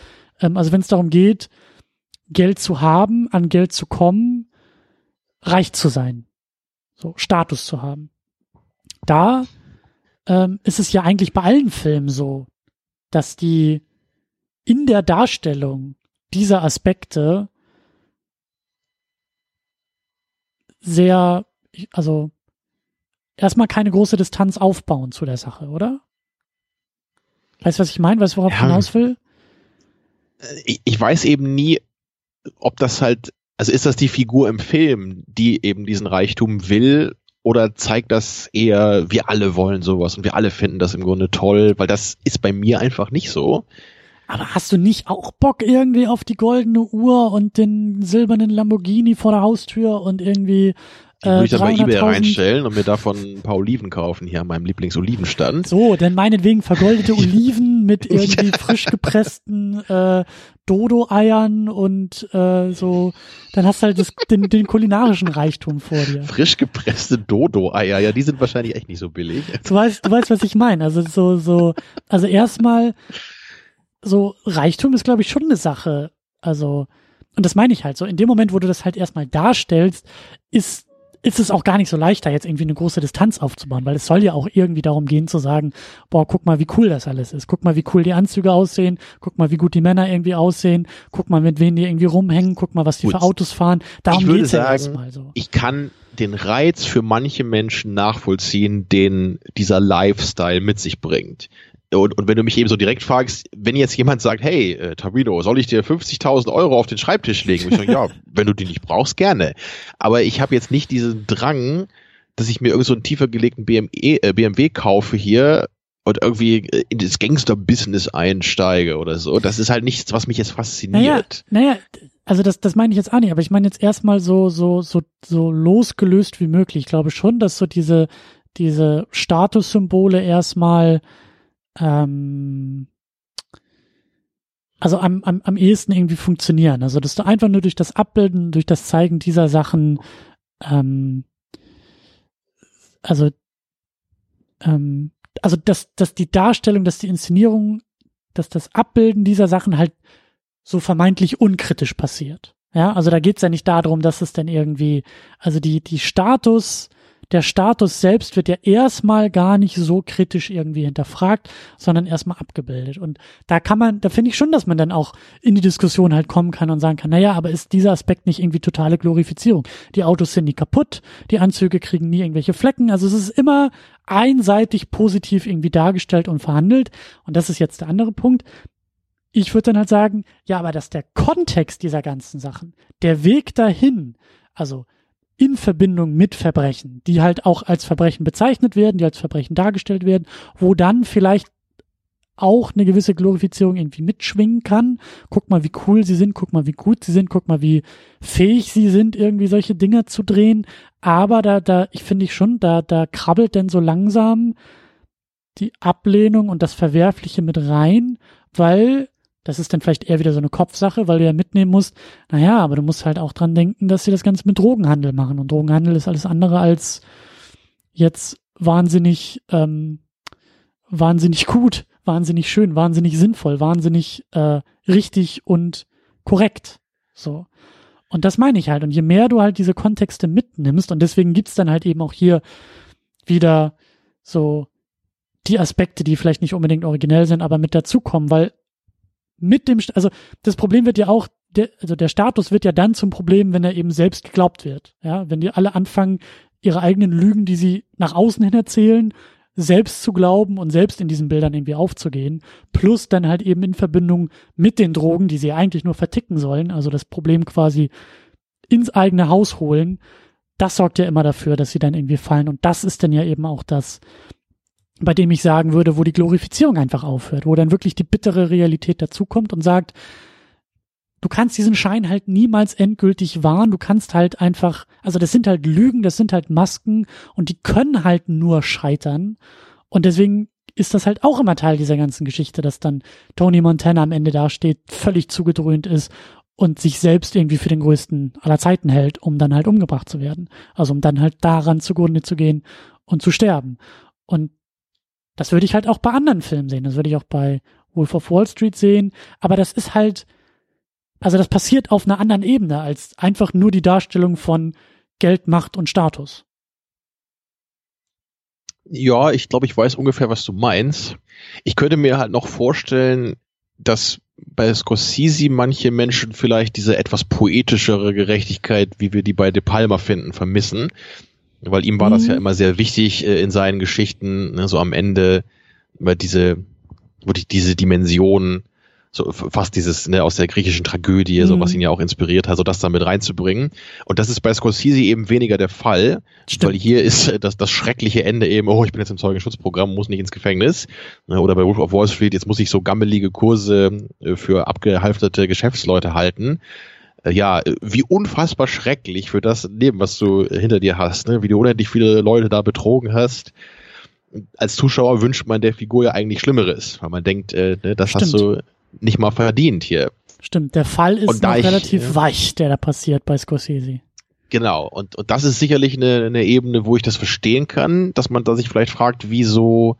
Speaker 1: Ähm, also wenn es darum geht, Geld zu haben, an Geld zu kommen, reich zu sein, so Status zu haben. Da ähm, ist es ja eigentlich bei allen Filmen so, dass die in der Darstellung dieser Aspekte sehr, also erstmal keine große Distanz aufbauen zu der Sache, oder? Weißt du, was ich meine? Weißt du, worauf ich
Speaker 2: Ja.
Speaker 1: hinaus will?
Speaker 2: ich, ich weiß eben nie, ob das halt, also ist das die Figur im Film, die eben diesen Reichtum will, oder zeigt das eher, wir alle wollen sowas und wir alle finden das im Grunde toll, weil das ist bei mir einfach nicht so.
Speaker 1: Aber hast du nicht auch Bock irgendwie auf die goldene Uhr und den silbernen Lamborghini vor der Haustür und irgendwie
Speaker 2: Die würde ich dann bei Ebay
Speaker 1: 300.000
Speaker 2: reinstellen und mir davon ein paar Oliven kaufen, hier an meinem Lieblingsolivenstand.
Speaker 1: So, denn meinetwegen vergoldete Oliven mit irgendwie frisch gepressten äh, Dodo-Eiern und äh, so, dann hast du halt das, den, den kulinarischen Reichtum vor dir.
Speaker 2: Frisch gepresste Dodo-Eier, ja, die sind wahrscheinlich echt nicht so billig.
Speaker 1: Du weißt, du weißt, was ich meine. Also so, so, also erstmal, so Reichtum ist, glaube ich, schon eine Sache. Also, und das meine ich halt so. In dem Moment, wo du das halt erstmal darstellst, ist ist es auch gar nicht so leicht, da jetzt irgendwie eine große Distanz aufzubauen, weil es soll ja auch irgendwie darum gehen zu sagen, boah, guck mal, wie cool das alles ist. Guck mal, wie cool die Anzüge aussehen. Guck mal, wie gut die Männer irgendwie aussehen. Guck mal, mit wem die irgendwie rumhängen. Guck mal, was die
Speaker 2: Gut.
Speaker 1: für Autos fahren. Darum
Speaker 2: würde
Speaker 1: geht's ja
Speaker 2: sagen,
Speaker 1: erstmal so.
Speaker 2: Ich kann den Reiz für manche Menschen nachvollziehen, den dieser Lifestyle mit sich bringt. Und, und wenn du mich eben so direkt fragst, wenn jetzt jemand sagt, hey, äh, Tabino, soll ich dir 50.000 Euro auf den Schreibtisch legen? Ich sage, ja, wenn du die nicht brauchst, gerne. Aber ich habe jetzt nicht diesen Drang, dass ich mir irgend so einen tiefer gelegten BMW, äh, BMW kaufe hier und irgendwie in das Gangster-Business einsteige oder so. Das ist halt nichts, was mich jetzt
Speaker 1: Naja,
Speaker 2: fasziniert.
Speaker 1: naja, also das, das meine ich jetzt auch nicht, aber ich meine jetzt erstmal so, so, so, so losgelöst wie möglich. Ich glaube schon, dass so diese, diese Statussymbole erstmal, ähm, also am, am, am ehesten irgendwie funktionieren. Also, dass du einfach nur durch das Abbilden, durch das Zeigen dieser Sachen, ähm, also, ähm, also, dass, dass die Darstellung, dass die Inszenierung, dass das Abbilden dieser Sachen halt so vermeintlich unkritisch passiert. Ja, also da geht's ja nicht darum, dass es dann irgendwie, also die, die Status, der Status selbst wird ja erstmal gar nicht so kritisch irgendwie hinterfragt, sondern erstmal abgebildet. Und da kann man, da finde ich schon, dass man dann auch in die Diskussion halt kommen kann und sagen kann, naja, aber ist dieser Aspekt nicht irgendwie totale Glorifizierung? Die Autos sind nie kaputt, die Anzüge kriegen nie irgendwelche Flecken, also es ist immer einseitig positiv irgendwie dargestellt und verhandelt. Und das ist jetzt der andere Punkt ich würde dann halt sagen, ja, aber dass der Kontext dieser ganzen Sachen, der Weg dahin, also in Verbindung mit Verbrechen, die halt auch als Verbrechen bezeichnet werden, die als Verbrechen dargestellt werden, wo dann vielleicht auch eine gewisse Glorifizierung irgendwie mitschwingen kann. Guck mal, wie cool sie sind, guck mal, wie gut sie sind, guck mal, wie fähig sie sind, irgendwie solche Dinge zu drehen. Aber da, da, ich finde ich schon, da, da krabbelt denn so langsam die Ablehnung und das Verwerfliche mit rein, weil das ist dann vielleicht eher wieder so eine Kopfsache, weil du ja mitnehmen musst, naja, aber du musst halt auch dran denken, dass sie das Ganze mit Drogenhandel machen. Und Drogenhandel ist alles andere als jetzt wahnsinnig, ähm, wahnsinnig gut wahnsinnig schön, wahnsinnig sinnvoll, wahnsinnig äh, richtig und korrekt. So. Und das meine ich halt. Und je mehr du halt diese Kontexte mitnimmst, und deswegen gibt's dann halt eben auch hier wieder so die Aspekte, die vielleicht nicht unbedingt originell sind, aber mit dazukommen, weil mit dem, also das Problem wird ja auch, der, also der Status wird ja dann zum Problem, wenn er eben selbst geglaubt wird. Ja, wenn die alle anfangen, ihre eigenen Lügen, die sie nach außen hin erzählen, selbst zu glauben und selbst in diesen Bildern irgendwie aufzugehen, plus dann halt eben in Verbindung mit den Drogen, die sie eigentlich nur verticken sollen, also das Problem quasi ins eigene Haus holen, das sorgt ja immer dafür, dass sie dann irgendwie fallen und das ist dann ja eben auch das, bei dem ich sagen würde, wo die Glorifizierung einfach aufhört, wo dann wirklich die bittere Realität dazukommt und sagt, du kannst diesen Schein halt niemals endgültig wahren. Du kannst halt einfach, also das sind halt Lügen, das sind halt Masken und die können halt nur scheitern. Und deswegen ist das halt auch immer Teil dieser ganzen Geschichte, dass dann Tony Montana am Ende dasteht, völlig zugedröhnt ist und sich selbst irgendwie für den größten aller Zeiten hält, um dann halt umgebracht zu werden. Also um dann halt daran zugrunde zu gehen und zu sterben. Und das würde ich halt auch bei anderen Filmen sehen. Das würde ich auch bei Wolf of Wall Street sehen. Aber das ist halt, also das passiert auf einer anderen Ebene als einfach nur die Darstellung von Geld, Macht und Status.
Speaker 2: Ja, ich glaube, ich weiß ungefähr, was du meinst. Ich könnte mir halt noch vorstellen, dass bei Scorsese manche Menschen vielleicht diese etwas poetischere Gerechtigkeit, wie wir die bei De Palma finden, vermissen. Weil ihm war mhm. das ja immer sehr wichtig äh, in seinen Geschichten, ne, so am Ende, über diese, wirklich diese Dimension so fast dieses ne, aus der griechischen Tragödie, mhm. so was ihn ja auch inspiriert hat, so das da mit reinzubringen. Und das ist bei Scorsese eben weniger der Fall, Stimmt. weil hier ist äh, das, das schreckliche Ende eben, oh, ich bin jetzt im Zeugenschutzprogramm, muss nicht ins Gefängnis. Ne, oder bei Wolf of Wall Street, jetzt muss ich so gammelige Kurse äh, für abgehalfterte Geschäftsleute halten ja, wie unfassbar schrecklich für das Leben, was du hinter dir hast, ne? wie du unendlich viele Leute da betrogen hast. Als Zuschauer wünscht man der Figur ja eigentlich Schlimmeres, weil man denkt, äh, ne, das Stimmt. hast du nicht mal verdient hier.
Speaker 1: Stimmt, der Fall ist noch ich, relativ ja, weich, der da passiert bei Scorsese.
Speaker 2: Genau, und, und das ist sicherlich eine, eine Ebene, wo ich das verstehen kann, dass man da sich vielleicht fragt, wieso,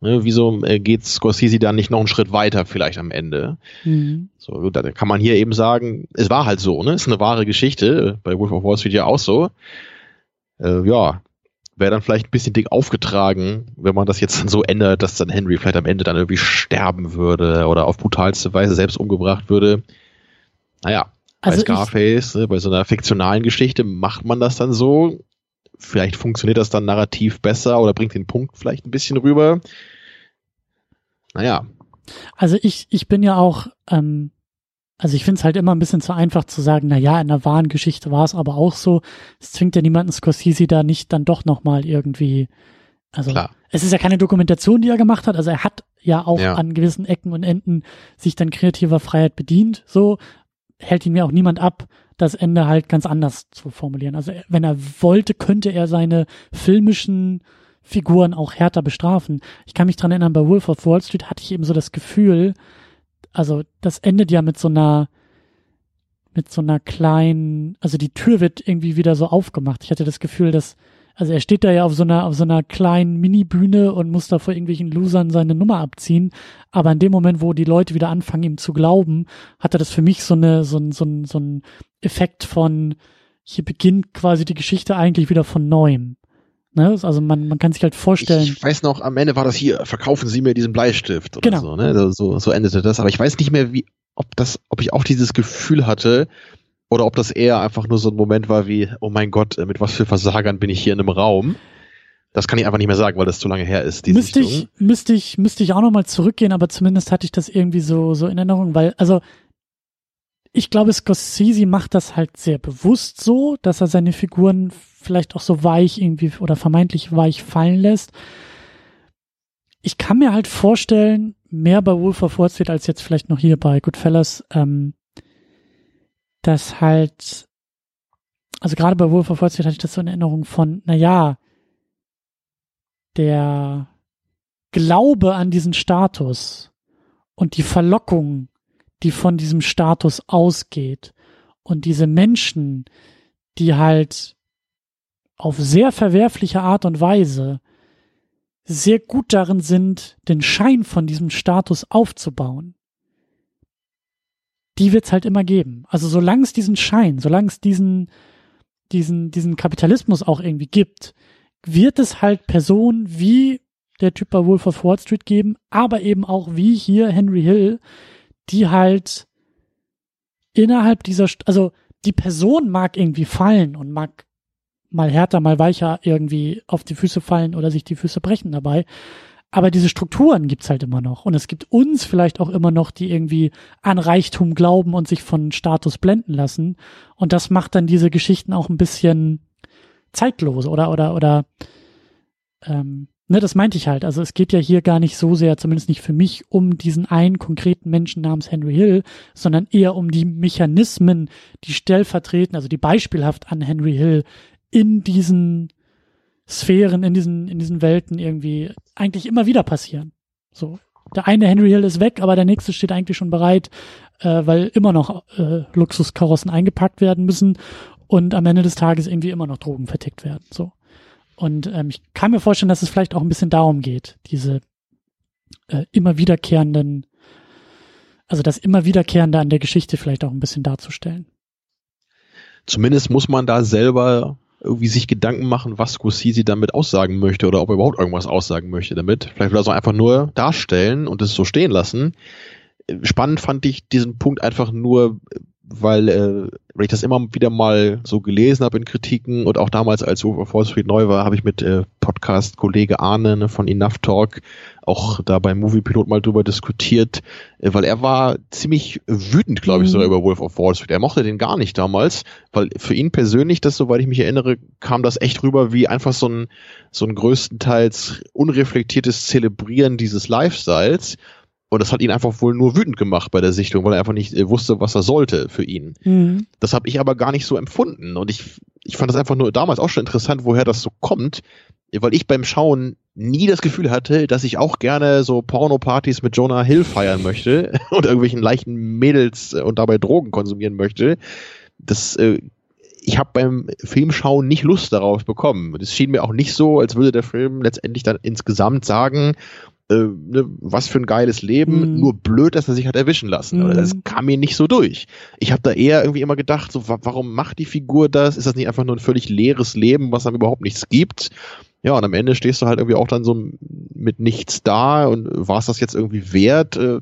Speaker 2: ne, wieso äh, geht Scorsese dann nicht noch einen Schritt weiter vielleicht am Ende? Mhm. So, da kann man hier eben sagen, es war halt so, ne? Ist eine wahre Geschichte, bei Wolf of Wall Street ja auch so. Äh, ja, wäre dann vielleicht ein bisschen dick aufgetragen, wenn man das jetzt dann so ändert, dass dann Henry vielleicht am Ende dann irgendwie sterben würde oder auf brutalste Weise selbst umgebracht würde. Naja, also bei Scarface, ne, bei so einer fiktionalen Geschichte macht man das dann so. Vielleicht funktioniert das dann narrativ besser oder bringt den Punkt vielleicht ein bisschen rüber. Naja.
Speaker 1: Also ich, ich bin ja auch ähm, also ich finde es halt immer ein bisschen zu einfach zu sagen, na ja, in der wahren Geschichte war es aber auch so. Es zwingt ja niemanden Scorsese da nicht dann doch nochmal irgendwie, also Klar. es ist ja keine Dokumentation, die er gemacht hat, also er hat ja auch ja. an gewissen Ecken und Enden sich dann kreativer Freiheit bedient, so hält ihn mir auch niemand ab, das Ende halt ganz anders zu formulieren. Also wenn er wollte, könnte er seine filmischen Figuren auch härter bestrafen. Ich kann mich dran erinnern, bei Wolf of Wall Street hatte ich eben so das Gefühl, also das endet ja mit so einer mit so einer kleinen, also die Tür wird irgendwie wieder so aufgemacht. Ich hatte das Gefühl, dass, also er steht da ja auf so einer, auf so einer kleinen Mini-Bühne und muss da vor irgendwelchen Losern seine Nummer abziehen. Aber in dem Moment, wo die Leute wieder anfangen, ihm zu glauben, hatte das für mich so eine, so ein, so ein, so ein Effekt von, hier beginnt quasi die Geschichte eigentlich wieder von neuem. Ne? Also man, man kann sich halt vorstellen.
Speaker 2: Ich weiß noch, am Ende war das hier, verkaufen Sie mir diesen Bleistift oder genau. so, ne? So, so endete das. Aber ich weiß nicht mehr, wie, ob das, ob ich auch dieses Gefühl hatte, oder ob das eher einfach nur so ein Moment war wie, oh mein Gott, mit was für Versagern bin ich hier in einem Raum. Das kann ich einfach nicht mehr sagen, weil das zu lange her ist.
Speaker 1: Die müsste ich, müsste ich, müsste ich auch nochmal zurückgehen, aber zumindest hatte ich das irgendwie so, so in Erinnerung, weil, also, ich glaube, Scorsese macht das halt sehr bewusst so, dass er seine Figuren vielleicht auch so weich irgendwie oder vermeintlich weich fallen lässt. Ich kann mir halt vorstellen, mehr bei Wolf of Wall Street als jetzt vielleicht noch hier bei Goodfellas, ähm, dass halt, also gerade bei Wolf of Wall Street hatte ich das so in Erinnerung von, na ja, der Glaube an diesen Status und die Verlockung, die von diesem Status ausgeht und diese Menschen, die halt auf sehr verwerfliche Art und Weise sehr gut darin sind, den Schein von diesem Status aufzubauen, die wird's halt immer geben. Also solange es diesen Schein, solange es diesen, diesen, diesen Kapitalismus auch irgendwie gibt, wird es halt Personen wie der Typ bei Wolf of Wall Street geben, aber eben auch wie hier Henry Hill, die halt innerhalb dieser, also die Person mag irgendwie fallen und mag mal härter, mal weicher irgendwie auf die Füße fallen oder sich die Füße brechen dabei. Aber diese Strukturen gibt's halt immer noch. Und es gibt uns vielleicht auch immer noch, die irgendwie an Reichtum glauben und sich von Status blenden lassen. Und das macht dann diese Geschichten auch ein bisschen zeitlos oder, oder, oder, ähm, ne, das meinte ich halt. Also es geht ja hier gar nicht so sehr, zumindest nicht für mich, um diesen einen konkreten Menschen namens Henry Hill, sondern eher um die Mechanismen, die stellvertreten, also die beispielhaft an Henry Hill in diesen Sphären, in diesen, in diesen Welten irgendwie eigentlich immer wieder passieren. So. Der eine Henry Hill ist weg, aber der nächste steht eigentlich schon bereit, äh, weil immer noch äh, Luxuskarossen eingepackt werden müssen und am Ende des Tages irgendwie immer noch Drogen vertickt werden. So. Und ähm, ich kann mir vorstellen, dass es vielleicht auch ein bisschen darum geht, diese äh, immer wiederkehrenden, also das immer wiederkehrende an der Geschichte vielleicht auch ein bisschen darzustellen.
Speaker 2: Zumindest muss man da selber irgendwie sich Gedanken machen, was Scorsese damit aussagen möchte oder ob er überhaupt irgendwas aussagen möchte damit. Vielleicht will er es einfach nur darstellen und es so stehen lassen. Spannend fand ich diesen Punkt einfach nur, weil, äh, weil ich das immer wieder mal so gelesen habe in Kritiken und auch damals, als Wolf Wall Street neu war, habe ich mit äh, Podcast-Kollege Arne ne, von Enough Talk auch da beim Movie-Pilot mal drüber diskutiert, äh, weil er war ziemlich wütend, glaube ich, mhm. sogar über Wolf of Wall Street. Er mochte den gar nicht damals, weil für ihn persönlich, das, soweit ich mich erinnere, kam das echt rüber wie einfach so ein, so ein größtenteils unreflektiertes Zelebrieren dieses Lifestyles und das hat ihn einfach wohl nur wütend gemacht bei der Sichtung, weil er einfach nicht äh, wusste, was er sollte für ihn. Mhm. Das habe ich aber gar nicht so empfunden. Und ich, ich fand das einfach nur damals auch schon interessant, woher das so kommt, weil ich beim Schauen nie das Gefühl hatte, dass ich auch gerne so Porno-Partys mit Jonah Hill feiern möchte und irgendwelchen leichten Mädels äh, und dabei Drogen konsumieren möchte. Das äh, ich habe beim Filmschauen nicht Lust darauf bekommen. Es schien mir auch nicht so, als würde der Film letztendlich dann insgesamt sagen, äh, ne, was für ein geiles Leben, mhm. nur blöd, dass er sich hat erwischen lassen. Mhm. Das kam mir nicht so durch. Ich habe da eher irgendwie immer gedacht, so, warum macht die Figur das? Ist das nicht einfach nur ein völlig leeres Leben, was dann überhaupt nichts gibt? Ja, und am Ende stehst du halt irgendwie auch dann so mit nichts da und war es das jetzt irgendwie wert? Äh,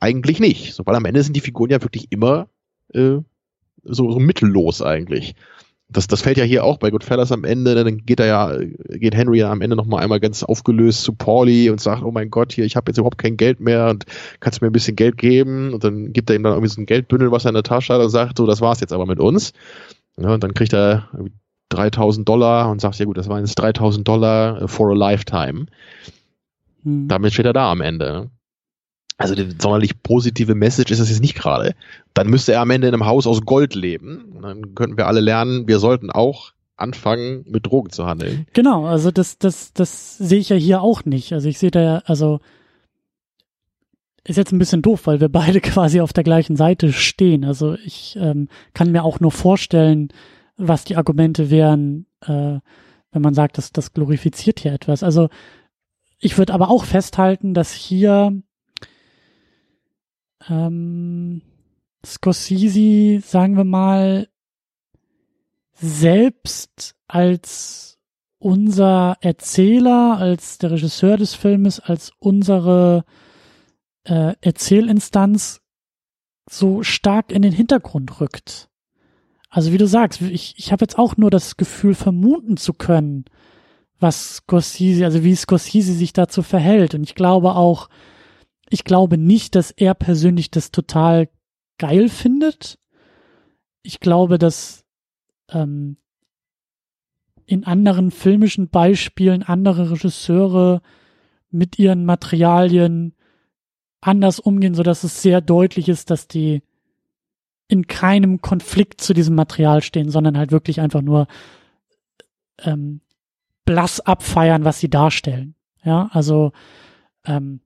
Speaker 2: eigentlich nicht. So, weil am Ende sind die Figuren ja wirklich immer äh, so, so mittellos eigentlich das, das fällt ja hier auch bei Goodfellas am Ende, dann geht er ja, geht Henry ja am Ende nochmal einmal ganz aufgelöst zu Pauli und sagt, oh mein Gott, hier, ich habe jetzt überhaupt kein Geld mehr und kannst du mir ein bisschen Geld geben? Und dann gibt er ihm dann irgendwie so ein Geldbündel, was er in der Tasche hat und sagt, so, das war's jetzt aber mit uns. Ja, und dann kriegt er 3000 Dollar und sagt, ja gut, das waren jetzt 3000 Dollar for a lifetime. Hm. Damit steht er da am Ende. Also die sonderlich positive Message ist das jetzt nicht gerade. Dann müsste er am Ende in einem Haus aus Gold leben. Und dann könnten wir alle lernen, wir sollten auch anfangen, mit Drogen zu handeln.
Speaker 1: Genau, also das, das, das sehe ich ja hier auch nicht. Also ich sehe da ja, also ist jetzt ein bisschen doof, weil wir beide quasi auf der gleichen Seite stehen. Also ich ähm, kann mir auch nur vorstellen, was die Argumente wären, äh, wenn man sagt, dass das glorifiziert hier etwas. Also ich würde aber auch festhalten, dass hier ähm, Scorsese, sagen wir mal, selbst als unser Erzähler, als der Regisseur des Filmes, als unsere äh, Erzählinstanz so stark in den Hintergrund rückt. Also wie du sagst, ich, ich habe jetzt auch nur das Gefühl, vermuten zu können, was Scorsese, also wie Scorsese sich dazu verhält. Und ich glaube auch, ich glaube nicht, dass er persönlich das total geil findet. Ich glaube, dass ähm, in anderen filmischen Beispielen andere Regisseure mit ihren Materialien anders umgehen, so dass es sehr deutlich ist, dass die in keinem Konflikt zu diesem Material stehen, sondern halt wirklich einfach nur ähm, blass abfeiern, was sie darstellen. Ja, also ähm,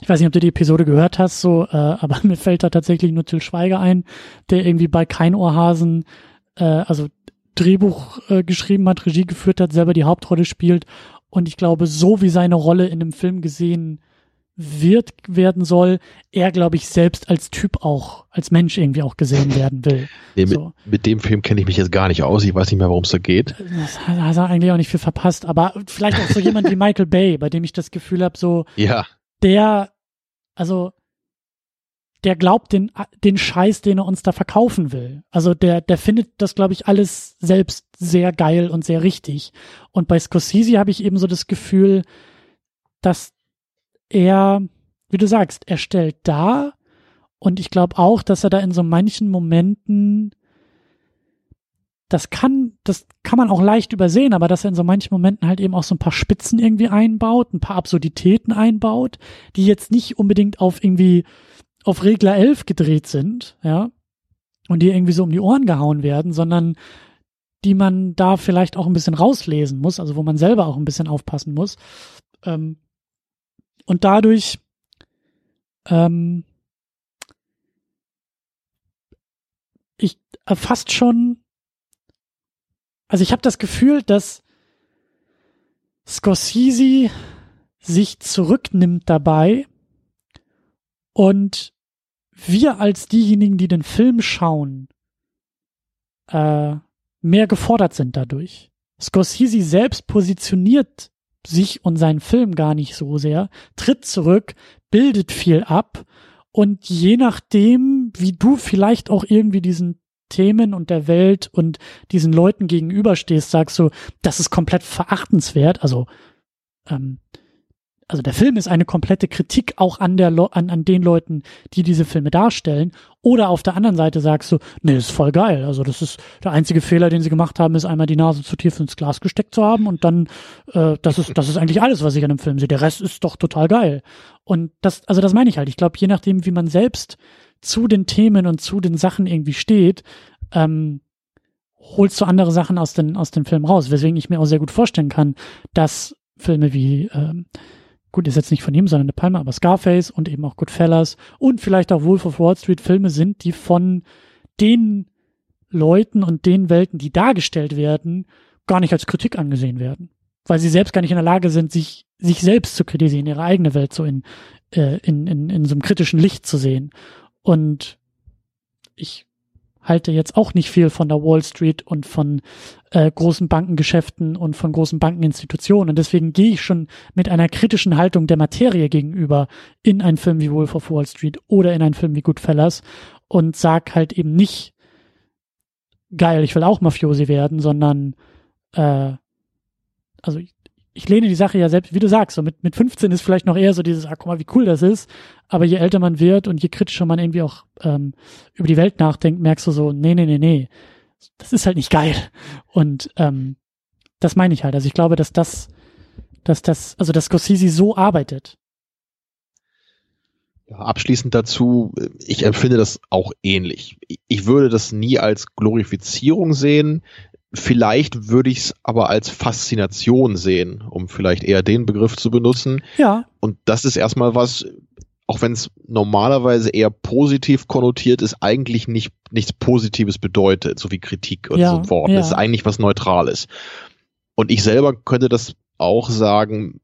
Speaker 1: ich weiß nicht, ob du die Episode gehört hast, so, äh, aber mir fällt da tatsächlich nur Till Schweiger ein, der irgendwie bei Kein Ohrhasen, äh, also Drehbuch äh, geschrieben hat, Regie geführt hat, selber die Hauptrolle spielt und ich glaube, so wie seine Rolle in dem Film gesehen wird, werden soll, er, glaube ich, selbst als Typ auch, als Mensch irgendwie auch gesehen werden will.
Speaker 2: Nee, so. mit, mit, dem Film kenne ich mich jetzt gar nicht aus. Ich weiß nicht mehr, worum es da geht.
Speaker 1: Das hat er eigentlich auch nicht viel verpasst. Aber vielleicht auch so jemand wie Michael Bay, bei dem ich das Gefühl habe, so,
Speaker 2: ja.
Speaker 1: Der, also, der glaubt den, den Scheiß, den er uns da verkaufen will. Also der, der findet das, glaube ich, alles selbst sehr geil und sehr richtig. Und bei Scorsese habe ich eben so das Gefühl, dass er, wie du sagst, er stellt dar und ich glaube auch, dass er da in so manchen Momenten das kann, das kann man auch leicht übersehen, aber dass er in so manchen Momenten halt eben auch so ein paar Spitzen irgendwie einbaut, ein paar Absurditäten einbaut, die jetzt nicht unbedingt auf irgendwie auf Regler 11 gedreht sind, ja, und die irgendwie so um die Ohren gehauen werden, sondern die man da vielleicht auch ein bisschen rauslesen muss, also wo man selber auch ein bisschen aufpassen muss. Ähm, und dadurch ähm, ich äh, fast schon, also ich habe das Gefühl, dass Scorsese sich zurücknimmt dabei und wir als diejenigen, die den Film schauen, äh, mehr gefordert sind dadurch. Scorsese selbst positioniert sich und seinen Film gar nicht so sehr, tritt zurück, bildet viel ab und je nachdem, wie du vielleicht auch irgendwie diesen Themen und der Welt und diesen Leuten gegenüberstehst, sagst du, das ist komplett verachtenswert. Also ähm, also der Film ist eine komplette Kritik auch an der an, an den Leuten, die diese Filme darstellen. Oder auf der anderen Seite sagst du, nee, ist voll geil. Also das ist der einzige Fehler, den sie gemacht haben, ist einmal die Nase zu tief ins Glas gesteckt zu haben und dann, äh, das ist das ist eigentlich alles, was ich an dem Film sehe. Der Rest ist doch total geil. Und das, also das meine ich halt. Ich glaube, je nachdem, wie man selbst zu den Themen und zu den Sachen irgendwie steht, ähm, holst du andere Sachen aus den aus dem Film raus. Weswegen ich mir auch sehr gut vorstellen kann, dass Filme wie ähm, gut, ist jetzt nicht von ihm, sondern eine Palme, aber Scarface und eben auch Goodfellas und vielleicht auch Wolf of Wall Street Filme sind, die von den Leuten und den Welten, die dargestellt werden, gar nicht als Kritik angesehen werden. Weil sie selbst gar nicht in der Lage sind, sich, sich selbst zu kritisieren, ihre eigene Welt so in, äh, in, in, in so einem kritischen Licht zu sehen. Und ich halte jetzt auch nicht viel von der Wall Street und von äh, großen Bankengeschäften und von großen Bankeninstitutionen. Und deswegen gehe ich schon mit einer kritischen Haltung der Materie gegenüber in einen Film wie Wolf of Wall Street oder in einen Film wie Goodfellas und sag halt eben nicht, geil, ich will auch Mafiosi werden, sondern äh, also ich lehne die Sache ja selbst, wie du sagst, so mit, mit 15 ist vielleicht noch eher so dieses, ah, guck mal, wie cool das ist. Aber je älter man wird und je kritischer man irgendwie auch ähm, über die Welt nachdenkt, merkst du so, nee, nee, nee, nee, das ist halt nicht geil. Und ähm, das meine ich halt. Also ich glaube, dass das, dass das, also dass Scorsese so arbeitet.
Speaker 2: Ja, abschließend dazu, ich empfinde das auch ähnlich. Ich würde das nie als Glorifizierung sehen. Vielleicht würde ich es aber als Faszination sehen, um vielleicht eher den Begriff zu benutzen.
Speaker 1: Ja.
Speaker 2: Und das ist erstmal was, auch wenn es normalerweise eher positiv konnotiert ist, eigentlich nicht nichts Positives bedeutet, so wie Kritik und ja, so fort. Ja. Das ist eigentlich was Neutrales. Und ich selber könnte das auch sagen,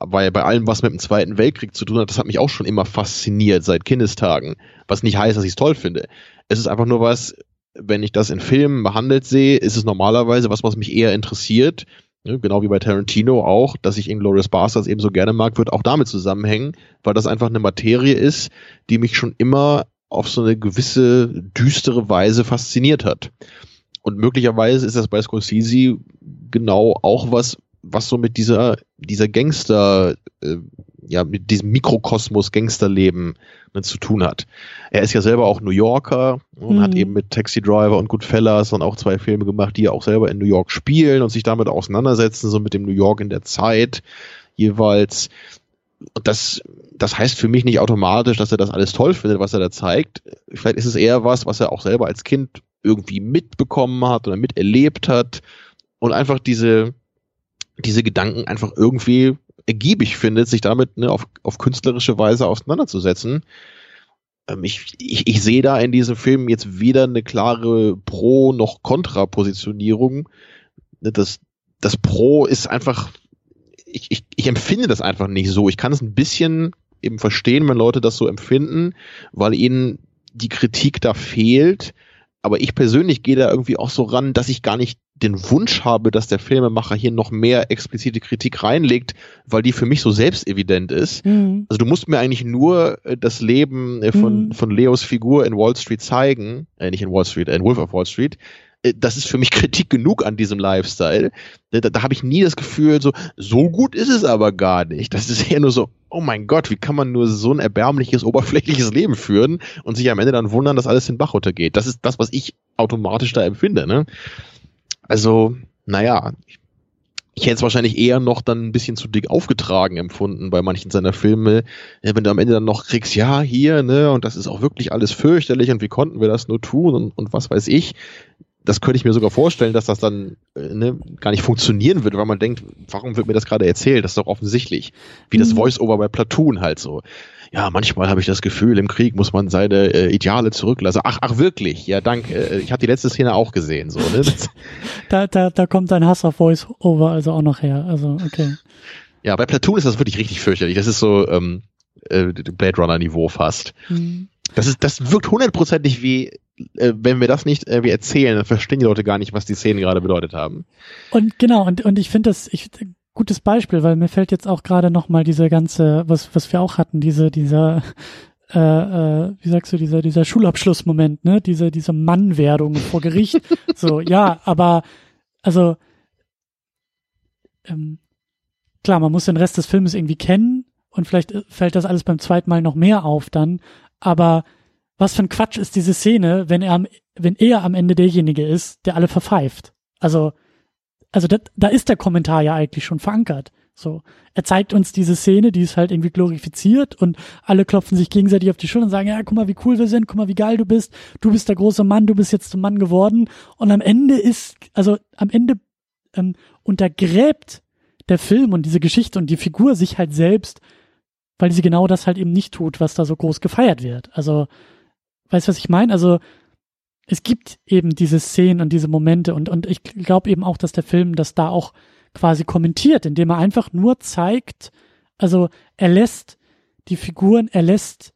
Speaker 2: weil bei allem, was mit dem Zweiten Weltkrieg zu tun hat, das hat mich auch schon immer fasziniert seit Kindestagen. Was nicht heißt, dass ich es toll finde. Es ist einfach nur was, wenn ich das in Filmen behandelt sehe, ist es normalerweise was, was mich eher interessiert. Ja, genau wie bei Tarantino auch, dass ich Inglourious Basterds eben so gerne mag, wird auch damit zusammenhängen, weil das einfach eine Materie ist, die mich schon immer auf so eine gewisse düstere Weise fasziniert hat. Und möglicherweise ist das bei Scorsese genau auch was, was so mit dieser, dieser Gangster, äh, ja, mit diesem Mikrokosmos Gangsterleben ne, zu tun hat. Er ist ja selber auch New Yorker und mhm. hat eben mit Taxi Driver und Goodfellas dann auch zwei Filme gemacht, die ja auch selber in New York spielen und sich damit auseinandersetzen, so mit dem New York in der Zeit jeweils. Und das, das heißt für mich nicht automatisch, dass er das alles toll findet, was er da zeigt. Vielleicht ist es eher was, was er auch selber als Kind irgendwie mitbekommen hat oder miterlebt hat und einfach diese, diese Gedanken einfach irgendwie ergiebig findet, sich damit ne, auf, auf künstlerische Weise auseinanderzusetzen. Ähm, ich, ich, ich sehe da in diesem Film jetzt weder eine klare Pro- noch Kontra-Positionierung. Ne, das, das Pro ist einfach, ich, ich, ich empfinde das einfach nicht so. Ich kann es ein bisschen eben verstehen, wenn Leute das so empfinden, weil ihnen die Kritik da fehlt. Aber ich persönlich gehe da irgendwie auch so ran, dass ich gar nicht den Wunsch habe, dass der Filmemacher hier noch mehr explizite Kritik reinlegt, weil die für mich so selbstevident ist. Mhm. Also du musst mir eigentlich nur äh, das Leben äh, von, mhm. von Leos Figur in Wall Street zeigen, äh, nicht in Wall Street, äh, in Wolf of Wall Street. Äh, das ist für mich Kritik genug an diesem Lifestyle. Da, da habe ich nie das Gefühl, so, so gut ist es aber gar nicht. Das ist eher nur so, oh mein Gott, wie kann man nur so ein erbärmliches, oberflächliches Leben führen und sich am Ende dann wundern, dass alles den Bach runtergeht. Das ist das, was ich automatisch da empfinde. Ne? Also, naja, ich hätte es wahrscheinlich eher noch dann ein bisschen zu dick aufgetragen empfunden bei manchen seiner Filme, wenn du am Ende dann noch kriegst, ja, hier, ne, und das ist auch wirklich alles fürchterlich und wie konnten wir das nur tun und, und was weiß ich. Das könnte ich mir sogar vorstellen, dass das dann äh, ne, gar nicht funktionieren würde, weil man denkt, warum wird mir das gerade erzählt? Das ist doch offensichtlich. Wie das mhm. Voice-Over bei Platoon halt so ja, manchmal habe ich das Gefühl, im Krieg muss man seine äh, Ideale zurücklassen. Ach, ach wirklich, ja, danke. Äh, ich habe die letzte Szene auch gesehen. So, ne?
Speaker 1: da, da, da kommt dein Hass auf Voice-Over also auch noch her. Also, okay.
Speaker 2: Ja, bei Platoon ist das wirklich richtig fürchterlich. Das ist so ähm, äh, Blade Runner-Niveau fast. Mhm. Das, ist, das wirkt hundertprozentig wie, äh, wenn wir das nicht äh, wir erzählen, dann verstehen die Leute gar nicht, was die Szenen gerade bedeutet haben.
Speaker 1: Und genau, und, und ich finde das, ich gutes Beispiel, weil mir fällt jetzt auch gerade noch mal diese ganze, was was wir auch hatten, diese dieser äh, äh, wie sagst du, dieser dieser Schulabschlussmoment, ne, diese diese Mannwerdung vor Gericht, so ja, aber also ähm, klar, man muss den Rest des Filmes irgendwie kennen und vielleicht äh, fällt das alles beim zweiten Mal noch mehr auf dann, aber was für ein Quatsch ist diese Szene, wenn er am, wenn er am Ende derjenige ist, der alle verpfeift. Also also da, da ist der Kommentar ja eigentlich schon verankert. So, er zeigt uns diese Szene, die ist halt irgendwie glorifiziert und alle klopfen sich gegenseitig auf die Schulter und sagen, ja, guck mal, wie cool wir sind, guck mal, wie geil du bist, du bist der große Mann, du bist jetzt zum Mann geworden. Und am Ende ist, also am Ende ähm, untergräbt der Film und diese Geschichte und die Figur sich halt selbst, weil sie genau das halt eben nicht tut, was da so groß gefeiert wird. Also, weißt du, was ich meine? Also, es gibt eben diese Szenen und diese Momente und, und ich glaube eben auch, dass der Film das da auch quasi kommentiert, indem er einfach nur zeigt, also er lässt die Figuren, er lässt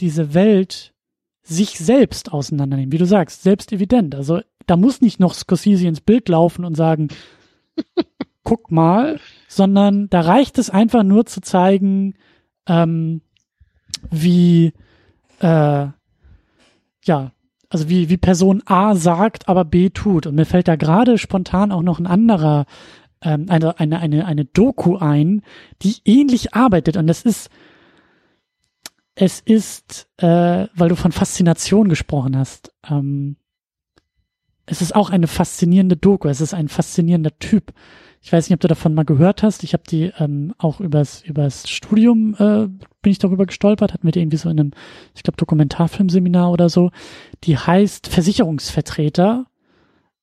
Speaker 1: diese Welt sich selbst auseinandernehmen, wie du sagst, selbst evident. Also da muss nicht noch Scorsese ins Bild laufen und sagen, guck mal, sondern da reicht es einfach nur zu zeigen, ähm, wie äh, ja, also wie, wie Person A sagt, aber B tut. Und mir fällt da gerade spontan auch noch ein anderer, ähm, eine, eine, eine, eine Doku ein, die ähnlich arbeitet. Und das ist, es ist, äh, weil du von Faszination gesprochen hast, ähm, es ist auch eine faszinierende Doku, es ist ein faszinierender Typ. Ich weiß nicht, ob du davon mal gehört hast. Ich habe die ähm, auch übers, übers Studium äh, bin ich darüber gestolpert, hatten wir die irgendwie so in einem, ich glaube, Dokumentarfilmseminar oder so. Die heißt Versicherungsvertreter.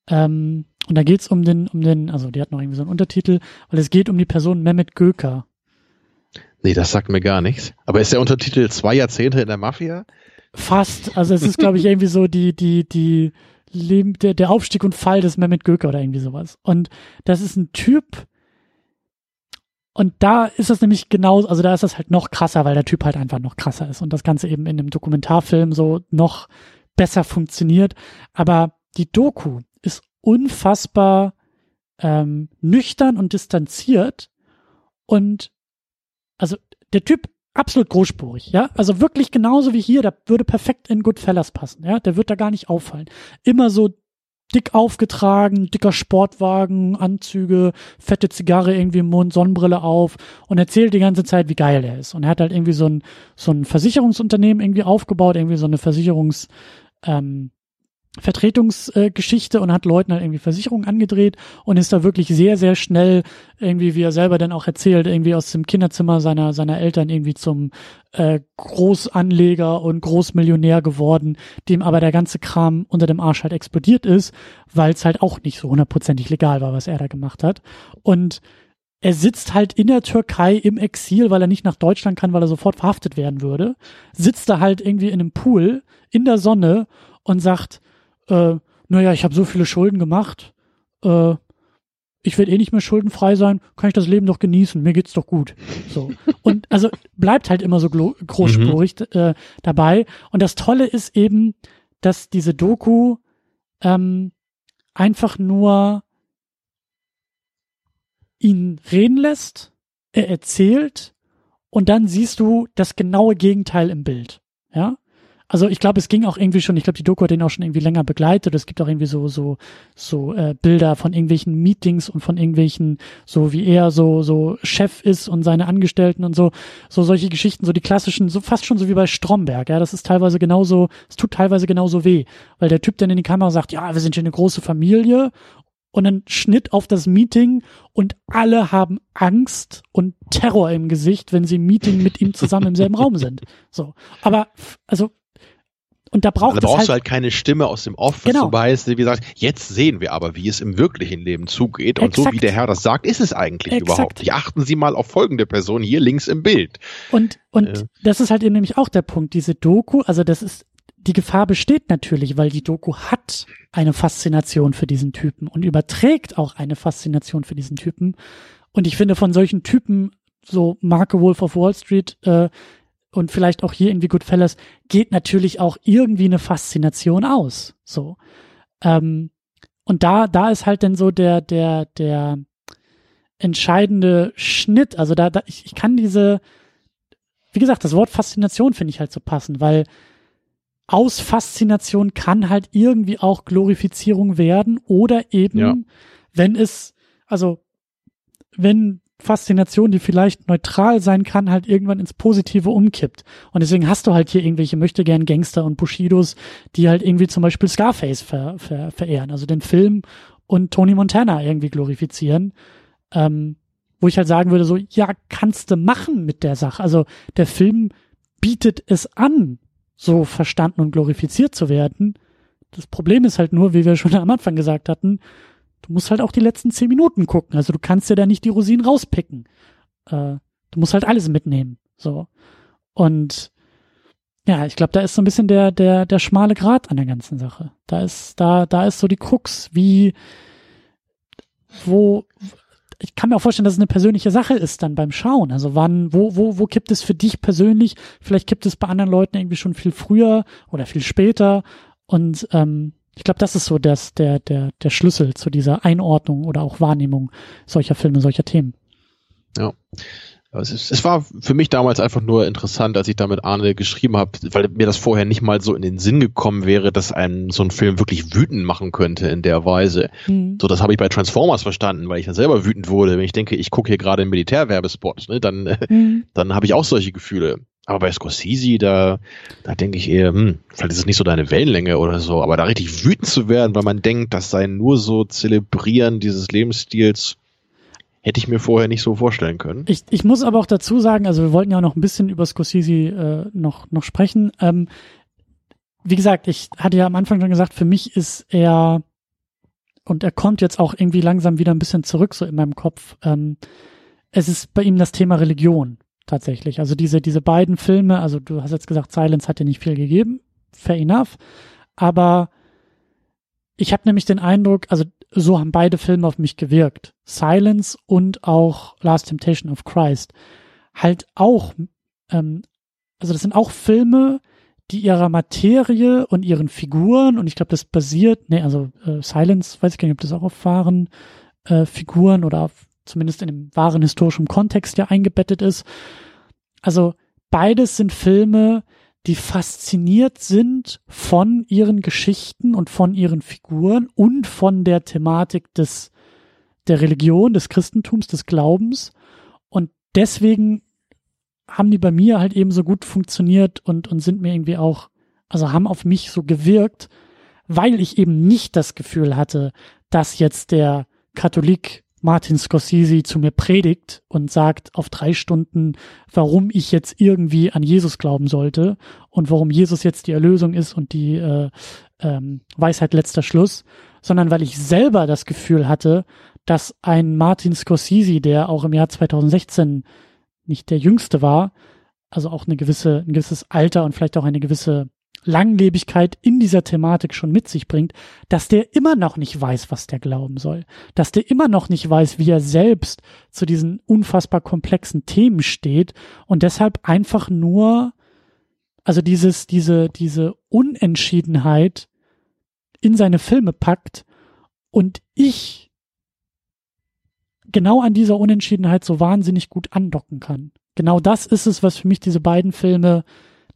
Speaker 1: Ähm, und da geht's um den, um den, also die hat noch irgendwie so einen Untertitel, weil es geht um die Person Mehmet Göker.
Speaker 2: Nee, das sagt mir gar nichts. Aber ist der Untertitel zwei Jahrzehnte in der Mafia?
Speaker 1: Fast. Also es ist, glaube ich, irgendwie so die, die, die, Leben, der, der Aufstieg und Fall des Mehmet Göker oder irgendwie sowas. Und das ist ein Typ, und da ist das nämlich genau, also da ist das halt noch krasser, weil der Typ halt einfach noch krasser ist und das Ganze eben in einem Dokumentarfilm so noch besser funktioniert. Aber die Doku ist unfassbar ähm, nüchtern und distanziert und also der Typ absolut großspurig, ja. Also wirklich genauso wie hier, der würde perfekt in Goodfellas passen, ja. Der wird da gar nicht auffallen. Immer so dick aufgetragen, dicker Sportwagen, Anzüge, fette Zigarre irgendwie im Mund, Sonnenbrille auf und erzählt die ganze Zeit, wie geil er ist. Und er hat halt irgendwie so ein, so ein Versicherungsunternehmen irgendwie aufgebaut, irgendwie so eine Versicherungs, ähm, Vertretungsgeschichte äh, und hat Leuten halt irgendwie Versicherungen angedreht und ist da wirklich sehr, sehr schnell irgendwie, wie er selber dann auch erzählt, irgendwie aus dem Kinderzimmer seiner, seiner Eltern irgendwie zum äh, Großanleger und Großmillionär geworden, dem aber der ganze Kram unter dem Arsch halt explodiert ist, weil es halt auch nicht so hundertprozentig legal war, was er da gemacht hat. Und er sitzt halt in der Türkei im Exil, weil er nicht nach Deutschland kann, weil er sofort verhaftet werden würde, sitzt da halt irgendwie in einem Pool in der Sonne und sagt, äh, naja, ich habe so viele Schulden gemacht, äh, ich werde eh nicht mehr schuldenfrei sein, kann ich das Leben doch genießen, mir geht's doch gut. So. Und also bleibt halt immer so großspurig mhm. äh, dabei. Und das Tolle ist eben, dass diese Doku ähm, einfach nur ihn reden lässt, er erzählt und dann siehst du das genaue Gegenteil im Bild. Ja, also ich glaube, es ging auch irgendwie schon, ich glaube, die Doku hat den auch schon irgendwie länger begleitet. Es gibt auch irgendwie so, so, so äh, Bilder von irgendwelchen Meetings und von irgendwelchen, so wie er so, so Chef ist und seine Angestellten und so, so solche Geschichten, so die klassischen, so fast schon so wie bei Stromberg, ja. Das ist teilweise genauso, es tut teilweise genauso weh. Weil der Typ dann in die Kamera sagt, ja, wir sind hier eine große Familie und dann Schnitt auf das Meeting und alle haben Angst und Terror im Gesicht, wenn sie im Meeting mit ihm zusammen im selben Raum sind. So. Aber, also, und da braucht
Speaker 2: da brauchst halt, du halt keine Stimme aus dem Off, genau. so heißt, wie gesagt, jetzt sehen wir aber, wie es im wirklichen Leben zugeht. Und Exakt. so wie der Herr das sagt, ist es eigentlich Exakt. überhaupt nicht. Achten Sie mal auf folgende Person hier links im Bild.
Speaker 1: Und, und äh. das ist halt eben nämlich auch der Punkt, diese Doku, also das ist, die Gefahr besteht natürlich, weil die Doku hat eine Faszination für diesen Typen und überträgt auch eine Faszination für diesen Typen. Und ich finde, von solchen Typen, so Marke Wolf of Wall Street, äh, und vielleicht auch hier irgendwie Goodfellas geht natürlich auch irgendwie eine Faszination aus. So. Ähm, und da, da ist halt dann so der, der, der entscheidende Schnitt. Also da, da ich, ich kann diese, wie gesagt, das Wort Faszination finde ich halt so passend, weil aus Faszination kann halt irgendwie auch Glorifizierung werden oder eben, ja. wenn es, also wenn Faszination, die vielleicht neutral sein kann, halt irgendwann ins Positive umkippt. Und deswegen hast du halt hier irgendwelche möchte gern Gangster und Bushidos, die halt irgendwie zum Beispiel Scarface ver, ver, verehren, also den Film und Tony Montana irgendwie glorifizieren. Ähm, wo ich halt sagen würde, so, ja, kannst du machen mit der Sache. Also der Film bietet es an, so verstanden und glorifiziert zu werden. Das Problem ist halt nur, wie wir schon am Anfang gesagt hatten, du musst halt auch die letzten zehn Minuten gucken. Also du kannst dir da nicht die Rosinen rauspicken. Äh, du musst halt alles mitnehmen. So. Und ja, ich glaube, da ist so ein bisschen der, der, der schmale Grat an der ganzen Sache. Da ist, da, da ist so die Krux, wie, wo, ich kann mir auch vorstellen, dass es eine persönliche Sache ist dann beim Schauen. Also wann, wo, wo, wo kippt es für dich persönlich? Vielleicht gibt es bei anderen Leuten irgendwie schon viel früher oder viel später. Und ähm, ich glaube, das ist so das, der, der, der Schlüssel zu dieser Einordnung oder auch Wahrnehmung solcher Filme, solcher Themen.
Speaker 2: Ja. Es, ist, es war für mich damals einfach nur interessant, als ich damit Arne geschrieben habe, weil mir das vorher nicht mal so in den Sinn gekommen wäre, dass einen so ein Film wirklich wütend machen könnte in der Weise. Mhm. So, das habe ich bei Transformers verstanden, weil ich dann selber wütend wurde. Wenn ich denke, ich gucke hier gerade einen Militärwerbespot, ne, dann, mhm. dann habe ich auch solche Gefühle. Aber bei Scorsese, da, da denke ich eher, hm, vielleicht ist es nicht so deine Wellenlänge oder so, aber da richtig wütend zu werden, weil man denkt, das sei nur so Zelebrieren dieses Lebensstils, hätte ich mir vorher nicht so vorstellen können.
Speaker 1: Ich, ich muss aber auch dazu sagen, also wir wollten ja noch ein bisschen über Scorsese äh, noch, noch sprechen. Ähm, wie gesagt, ich hatte ja am Anfang schon gesagt, für mich ist er, und er kommt jetzt auch irgendwie langsam wieder ein bisschen zurück, so in meinem Kopf, ähm, es ist bei ihm das Thema Religion tatsächlich. Also diese, diese beiden Filme, also du hast jetzt gesagt, Silence hat dir nicht viel gegeben, fair enough, aber ich habe nämlich den Eindruck, also so haben beide Filme auf mich gewirkt. Silence und auch Last Temptation of Christ. Halt auch, ähm, also das sind auch Filme, die ihrer Materie und ihren Figuren, und ich glaube, das basiert, nee, also äh, Silence, weiß ich gar nicht, ob das auch auf wahren äh, Figuren oder auf zumindest in dem wahren historischen Kontext ja eingebettet ist. Also beides sind Filme, die fasziniert sind von ihren Geschichten und von ihren Figuren und von der Thematik des, der Religion, des Christentums, des Glaubens. Und deswegen haben die bei mir halt eben so gut funktioniert und, und sind mir irgendwie auch, also haben auf mich so gewirkt, weil ich eben nicht das Gefühl hatte, dass jetzt der Katholik Martin Scorsese zu mir predigt und sagt auf drei Stunden, warum ich jetzt irgendwie an Jesus glauben sollte und warum Jesus jetzt die Erlösung ist und die äh, ähm, Weisheit letzter Schluss, sondern weil ich selber das Gefühl hatte, dass ein Martin Scorsese, der auch im Jahr 2016 nicht der jüngste war, also auch eine gewisse, ein gewisses Alter und vielleicht auch eine gewisse Langlebigkeit in dieser Thematik schon mit sich bringt, dass der immer noch nicht weiß, was der glauben soll, dass der immer noch nicht weiß, wie er selbst zu diesen unfassbar komplexen Themen steht und deshalb einfach nur, also dieses, diese, diese Unentschiedenheit in seine Filme packt und ich genau an dieser Unentschiedenheit so wahnsinnig gut andocken kann. Genau das ist es, was für mich diese beiden Filme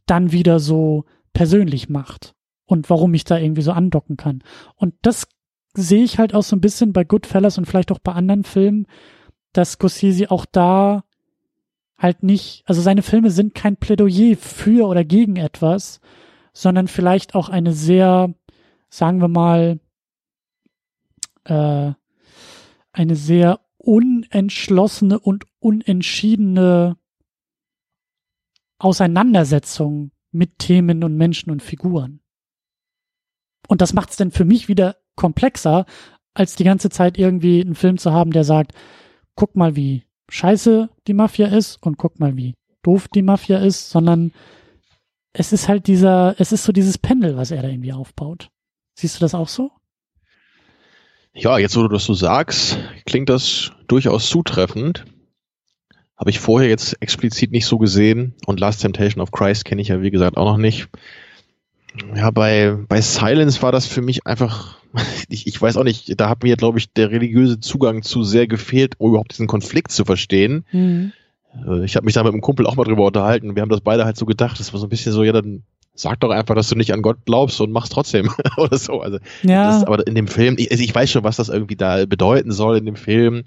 Speaker 1: dann wieder so persönlich macht und warum ich da irgendwie so andocken kann. Und das sehe ich halt auch so ein bisschen bei Goodfellas und vielleicht auch bei anderen Filmen, dass Scorsese auch da halt nicht, also seine Filme sind kein Plädoyer für oder gegen etwas, sondern vielleicht auch eine sehr, sagen wir mal, äh, eine sehr unentschlossene und unentschiedene Auseinandersetzung mit Themen und Menschen und Figuren. Und das macht es dann für mich wieder komplexer, als die ganze Zeit irgendwie einen Film zu haben, der sagt, guck mal, wie scheiße die Mafia ist und guck mal, wie doof die Mafia ist, sondern es ist halt dieser, es ist so dieses Pendel, was er da irgendwie aufbaut. Siehst du das auch so?
Speaker 2: Ja, jetzt wo du das so sagst, klingt das durchaus zutreffend. Habe ich vorher jetzt explizit nicht so gesehen und Last Temptation of Christ kenne ich ja wie gesagt auch noch nicht. Ja, bei, bei Silence war das für mich einfach, ich, ich weiß auch nicht, da hat mir, glaube ich, der religiöse Zugang zu sehr gefehlt, um überhaupt diesen Konflikt zu verstehen. Mhm. Äh, ich habe mich da mit einem Kumpel auch mal drüber unterhalten. Wir haben das beide halt so gedacht. Das war so ein bisschen so, ja, dann sag doch einfach, dass du nicht an Gott glaubst und mach's trotzdem oder so. Also, ja. das, aber in dem Film, ich, also ich weiß schon, was das irgendwie da bedeuten soll in dem Film,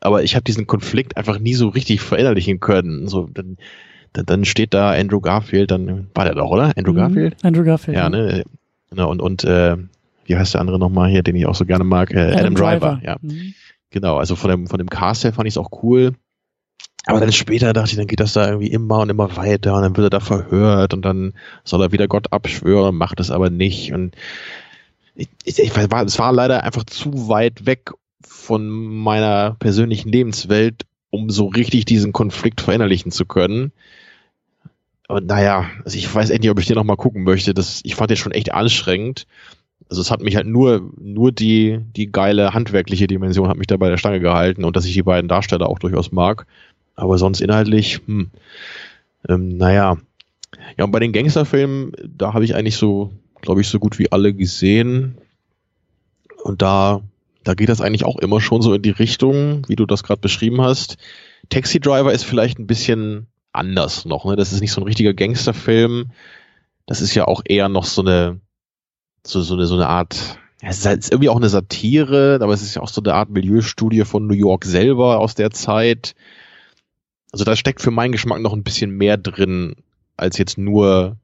Speaker 2: aber ich habe diesen Konflikt einfach nie so richtig verinnerlichen können. So, dann, dann, dann steht da Andrew Garfield, dann war der doch, oder? Andrew mhm. Garfield?
Speaker 1: Andrew Garfield.
Speaker 2: Ja, ne? Genau, und, und äh, wie heißt der andere nochmal hier, den ich auch so gerne mag? Äh, Adam, Adam Driver, Driver. ja. Mhm. Genau, also von dem, von dem Cast her fand ich es auch cool. Aber dann später dachte ich, dann geht das da irgendwie immer und immer weiter und dann wird er da verhört und dann soll er wieder Gott abschwören, macht es aber nicht. Und ich, ich, ich war, es war leider einfach zu weit weg von meiner persönlichen Lebenswelt, um so richtig diesen Konflikt verinnerlichen zu können. Und naja, also ich weiß echt nicht, ob ich den noch mal gucken möchte. Das, ich fand den schon echt anstrengend. Also es hat mich halt nur, nur die, die geile handwerkliche Dimension hat mich da bei der Stange gehalten und dass ich die beiden Darsteller auch durchaus mag. Aber sonst inhaltlich, hm, ähm, naja. Ja, und bei den Gangsterfilmen, da habe ich eigentlich so, glaube ich, so gut wie alle gesehen. Und da, da geht das eigentlich auch immer schon so in die Richtung, wie du das gerade beschrieben hast. Taxi Driver ist vielleicht ein bisschen anders noch. Ne? Das ist nicht so ein richtiger Gangsterfilm. Das ist ja auch eher noch so eine, so, so eine, so eine Art, es ist, halt irgendwie auch eine Satire, aber es ist ja auch so eine Art Milieustudie von New York selber aus der Zeit. Also da steckt für meinen Geschmack noch ein bisschen mehr drin, als jetzt nur,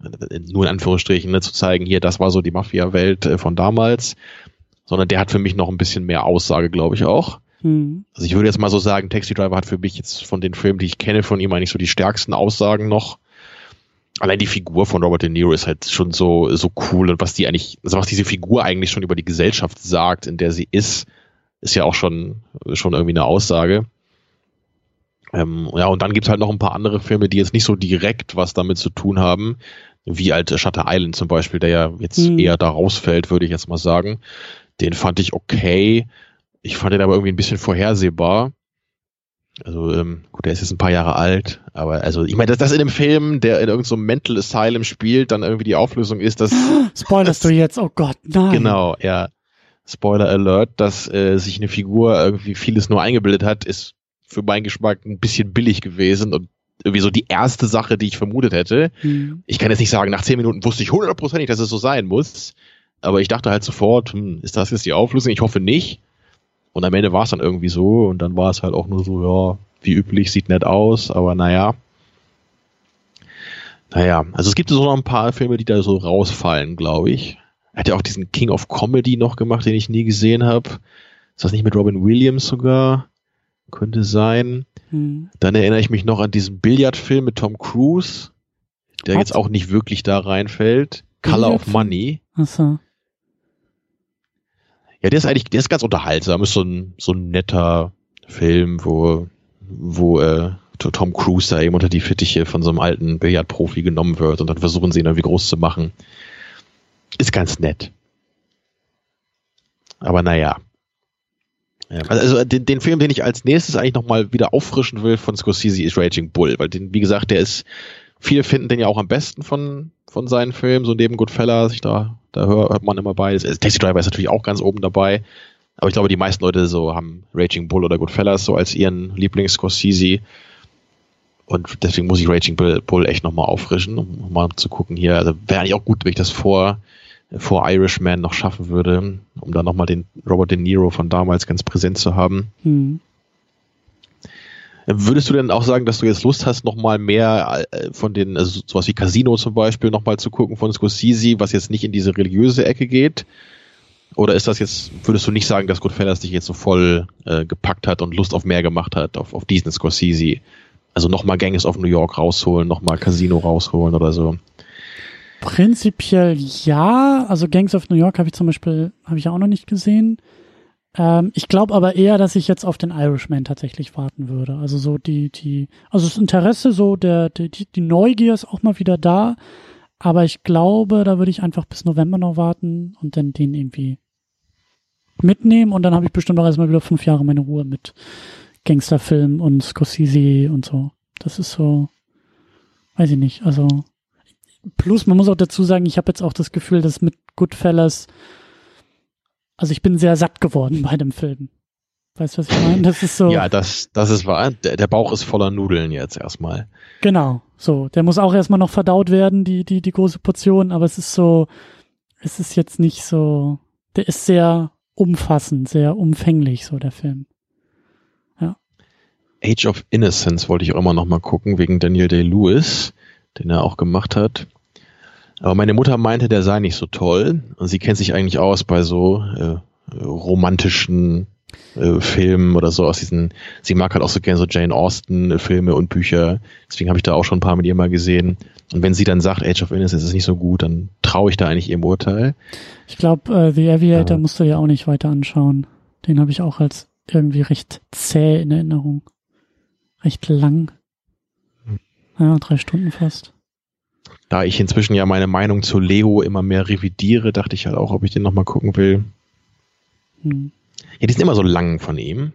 Speaker 2: nur in Anführungsstrichen, ne, zu zeigen, hier, das war so die Mafia-Welt äh, von damals, sondern der hat für mich noch ein bisschen mehr Aussage, glaube ich auch. Mhm. Also ich würde jetzt mal so sagen, Taxi Driver hat für mich jetzt von den Filmen, die ich kenne, von ihm eigentlich so die stärksten Aussagen noch. Allein die Figur von Robert De Niro ist halt schon so, so cool und was die eigentlich, also was diese Figur eigentlich schon über die Gesellschaft sagt, in der sie ist, ist ja auch schon, schon irgendwie eine Aussage. Ähm, ja, und dann gibt's halt noch ein paar andere Filme, die jetzt nicht so direkt was damit zu tun haben, wie halt Shutter Island zum Beispiel, der ja jetzt mhm. eher da rausfällt, würde ich jetzt mal sagen. Den fand ich okay. Ich fand den aber irgendwie ein bisschen vorhersehbar. Also, ähm, gut, der ist jetzt ein paar Jahre alt, aber also, ich meine, dass das in einem Film, der in irgendeinem so Mental Asylum spielt, dann irgendwie die Auflösung ist, dass.
Speaker 1: Spoilerst du jetzt? Oh Gott, nein.
Speaker 2: Genau, ja. Spoiler Alert, dass äh, sich eine Figur irgendwie vieles nur eingebildet hat, ist für meinen Geschmack ein bisschen billig gewesen und irgendwie so die erste Sache, die ich vermutet hätte. Mhm. Ich kann jetzt nicht sagen, nach zehn Minuten wusste ich hundertprozentig, dass es so sein muss. Aber ich dachte halt sofort, hm, ist das jetzt die Auflösung? Ich hoffe nicht. Und am Ende war es dann irgendwie so und dann war es halt auch nur so, ja, wie üblich, sieht nett aus, aber naja. Naja, also es gibt so noch ein paar Filme, die da so rausfallen, glaube ich. Er hat ja auch diesen King of Comedy noch gemacht, den ich nie gesehen habe. Ist das nicht mit Robin Williams sogar? Könnte sein. Hm. Dann erinnere ich mich noch an diesen Billardfilm mit Tom Cruise, der Was? jetzt auch nicht wirklich da reinfällt. Color of Money. Achso. Ja, der ist eigentlich, der ist ganz unterhaltsam. Ist so ein, so ein netter Film, wo, wo äh, Tom Cruise da eben unter die Fittiche von so einem alten Billardprofi genommen wird und dann versuchen sie ihn irgendwie groß zu machen. Ist ganz nett. Aber naja. Also den, den Film, den ich als nächstes eigentlich nochmal wieder auffrischen will von Scorsese ist Raging Bull, weil den, wie gesagt, der ist, viele finden den ja auch am besten von, von seinen Filmen, so neben Goodfellas, ich da, da hört man immer beides. Taxi Driver ist natürlich auch ganz oben dabei, aber ich glaube, die meisten Leute so haben Raging Bull oder Goodfellas so als ihren Lieblings-Scorsese. Und deswegen muss ich Raging Bull echt nochmal auffrischen, um mal zu gucken hier. Also wäre eigentlich auch gut, wenn ich das vor vor Irishman noch schaffen würde, um da nochmal den Robert De Niro von damals ganz präsent zu haben. Hm. Würdest du denn auch sagen, dass du jetzt Lust hast, nochmal mehr äh, von den, also sowas wie Casino zum Beispiel, nochmal zu gucken von Scorsese, was jetzt nicht in diese religiöse Ecke geht? Oder ist das jetzt, würdest du nicht sagen, dass Goodfellas dich jetzt so voll äh, gepackt hat und Lust auf mehr gemacht hat, auf, auf diesen Scorsese? Also nochmal Gangs of New York rausholen, nochmal Casino rausholen oder so?
Speaker 1: Prinzipiell ja. Also Gangs of New York habe ich zum Beispiel, habe ich auch noch nicht gesehen. Ähm, ich glaube aber eher, dass ich jetzt auf den Irishman tatsächlich warten würde. Also so die, die, also das Interesse, so der, die, die Neugier ist auch mal wieder da. Aber ich glaube, da würde ich einfach bis November noch warten und dann den irgendwie mitnehmen und dann habe ich bestimmt auch erstmal wieder fünf Jahre meine Ruhe mit Gangsterfilm und Scorsese und so. Das ist so, weiß ich nicht, also Plus, man muss auch dazu sagen, ich habe jetzt auch das Gefühl, dass mit Goodfellas, also ich bin sehr satt geworden bei dem Film. Weißt du, was ich meine? Das ist so.
Speaker 2: Ja, das, das ist wahr. Der, der Bauch ist voller Nudeln jetzt erstmal.
Speaker 1: Genau, so. Der muss auch erstmal noch verdaut werden, die, die, die große Portion, aber es ist so, es ist jetzt nicht so, der ist sehr umfassend, sehr umfänglich, so der Film. Ja.
Speaker 2: Age of Innocence wollte ich auch immer noch mal gucken, wegen Daniel Day-Lewis den er auch gemacht hat. Aber meine Mutter meinte, der sei nicht so toll. Und sie kennt sich eigentlich aus bei so äh, romantischen äh, Filmen oder so aus diesen, sie mag halt auch so gerne so Jane Austen Filme und Bücher. Deswegen habe ich da auch schon ein paar mit ihr mal gesehen. Und wenn sie dann sagt, Age of Innocence ist nicht so gut, dann traue ich da eigentlich ihrem Urteil.
Speaker 1: Ich glaube, äh, The Aviator ja. musst du ja auch nicht weiter anschauen. Den habe ich auch als irgendwie recht zäh in Erinnerung. Recht lang. Ja, drei Stunden fast.
Speaker 2: Da ich inzwischen ja meine Meinung zu Leo immer mehr revidiere, dachte ich halt auch, ob ich den nochmal gucken will. Hm. Ja, die sind immer so lang von ihm.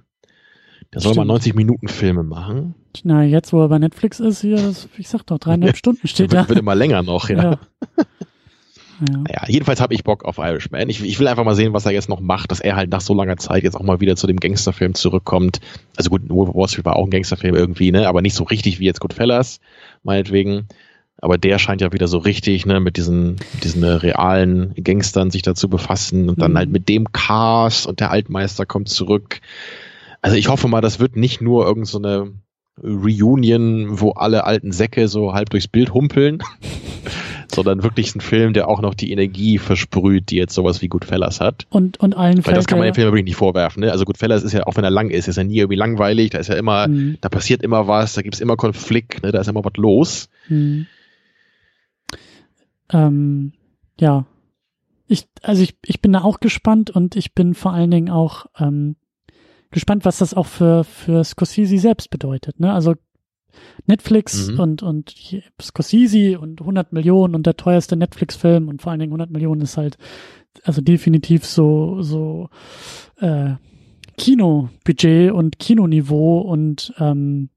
Speaker 2: Der soll mal 90 Minuten Filme machen.
Speaker 1: Na, jetzt, wo er bei Netflix ist, hier, das, ich sag doch, dreieinhalb Stunden steht da.
Speaker 2: Wird immer länger noch, ja. ja. Ja. Naja, jedenfalls habe ich Bock auf Irishman. Ich, ich will einfach mal sehen, was er jetzt noch macht, dass er halt nach so langer Zeit jetzt auch mal wieder zu dem Gangsterfilm zurückkommt. Also gut, Wolf of Wall Street war auch ein Gangsterfilm irgendwie, ne, aber nicht so richtig wie jetzt Goodfellas, meinetwegen. Aber der scheint ja wieder so richtig, ne, mit diesen, diesen äh, realen Gangstern sich dazu befassen und dann mhm. halt mit dem Cast und der Altmeister kommt zurück. Also ich hoffe mal, das wird nicht nur irgendeine so Reunion, wo alle alten Säcke so halb durchs Bild humpeln, sondern wirklich ein Film, der auch noch die Energie versprüht, die jetzt sowas wie Goodfellas hat.
Speaker 1: Und, und allen
Speaker 2: Weil das kann man dem Film wirklich nicht vorwerfen. Ne? Also Goodfellas ist ja, auch wenn er lang ist, ist er nie irgendwie langweilig, da ist ja immer, mhm. da passiert immer was, da gibt's immer Konflikt, ne? da ist immer was los. Mhm.
Speaker 1: Ähm, ja. Ich, also ich, ich bin da auch gespannt und ich bin vor allen Dingen auch ähm, gespannt, was das auch für, für Scorsese selbst bedeutet. Ne? Also Netflix mhm. und, und Scorsese und 100 Millionen und der teuerste Netflix-Film und vor allen Dingen 100 Millionen ist halt also definitiv so, so äh, Kinobudget und Kinoniveau und ähm,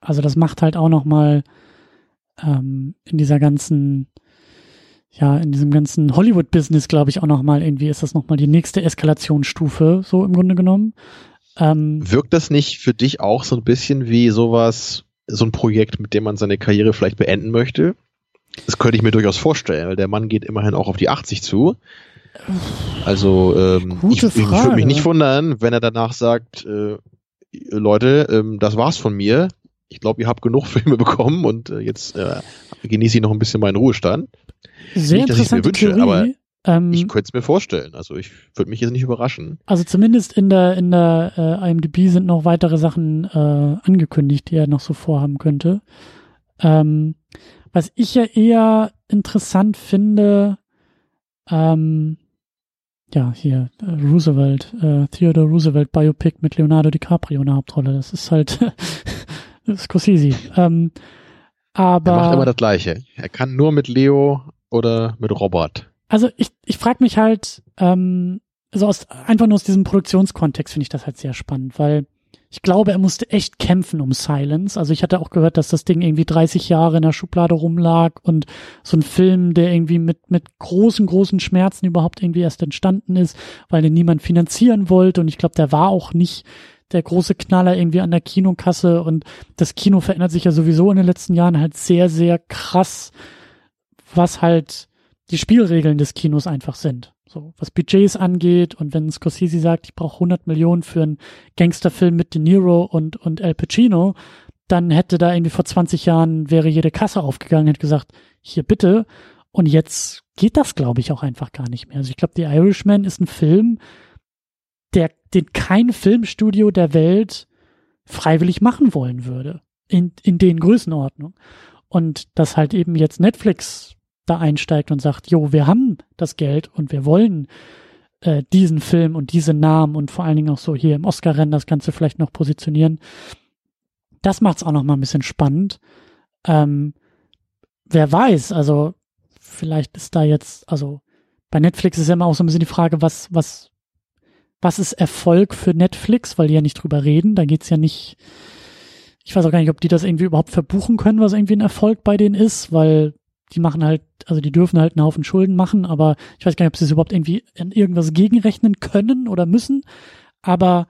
Speaker 1: also das macht halt auch nochmal ähm, in dieser ganzen ja, in diesem ganzen Hollywood-Business, glaube ich, auch nochmal irgendwie ist das nochmal die nächste Eskalationsstufe, so im Grunde genommen.
Speaker 2: Ähm, Wirkt das nicht für dich auch so ein bisschen wie sowas, so ein Projekt, mit dem man seine Karriere vielleicht beenden möchte? Das könnte ich mir durchaus vorstellen, weil der Mann geht immerhin auch auf die 80 zu. Also ähm, ich, ich würde mich nicht wundern, wenn er danach sagt, äh, Leute, ähm, das war's von mir. Ich glaube, ihr habt genug Filme bekommen und äh, jetzt äh, genieße ich noch ein bisschen meinen Ruhestand.
Speaker 1: Sehr nicht, dass ich mir wünsche, Theorie.
Speaker 2: aber ähm, ich könnte es mir vorstellen. Also ich würde mich jetzt nicht überraschen.
Speaker 1: Also zumindest in der in der äh, IMDb sind noch weitere Sachen äh, angekündigt, die er noch so vorhaben könnte. Ähm, was ich ja eher interessant finde, ähm, ja, hier, äh, Roosevelt, äh, Theodore Roosevelt Biopic mit Leonardo DiCaprio in der Hauptrolle. Das ist halt Scorsese. Ähm, aber. Er
Speaker 2: macht immer das Gleiche. Er kann nur mit Leo oder mit Robert.
Speaker 1: Also ich, ich frage mich halt, ähm, also aus, einfach nur aus diesem Produktionskontext finde ich das halt sehr spannend, weil ich glaube, er musste echt kämpfen um Silence. Also ich hatte auch gehört, dass das Ding irgendwie 30 Jahre in der Schublade rumlag und so ein Film, der irgendwie mit, mit großen, großen Schmerzen überhaupt irgendwie erst entstanden ist, weil den niemand finanzieren wollte. Und ich glaube, der war auch nicht der große Knaller irgendwie an der Kinokasse. Und das Kino verändert sich ja sowieso in den letzten Jahren halt sehr, sehr krass, was halt die Spielregeln des Kinos einfach sind. So, was Budgets angeht und wenn Scorsese sagt, ich brauche 100 Millionen für einen Gangsterfilm mit De Niro und, und Al Pacino, dann hätte da irgendwie vor 20 Jahren wäre jede Kasse aufgegangen, hätte gesagt, hier bitte. Und jetzt geht das, glaube ich, auch einfach gar nicht mehr. Also ich glaube, The Irishman ist ein Film, der, den kein Filmstudio der Welt freiwillig machen wollen würde. In, in den Größenordnungen. Und dass halt eben jetzt Netflix da einsteigt und sagt, jo, wir haben das Geld und wir wollen äh, diesen Film und diese Namen und vor allen Dingen auch so hier im Oscar-Rennen das Ganze vielleicht noch positionieren. Das macht es auch noch mal ein bisschen spannend. Ähm, wer weiß, also vielleicht ist da jetzt, also bei Netflix ist ja immer auch so ein bisschen die Frage, was, was, was ist Erfolg für Netflix, weil die ja nicht drüber reden. Da geht's ja nicht, ich weiß auch gar nicht, ob die das irgendwie überhaupt verbuchen können, was irgendwie ein Erfolg bei denen ist, weil die machen halt, also die dürfen halt einen Haufen Schulden machen, aber ich weiß gar nicht, ob sie es überhaupt irgendwie in irgendwas gegenrechnen können oder müssen. Aber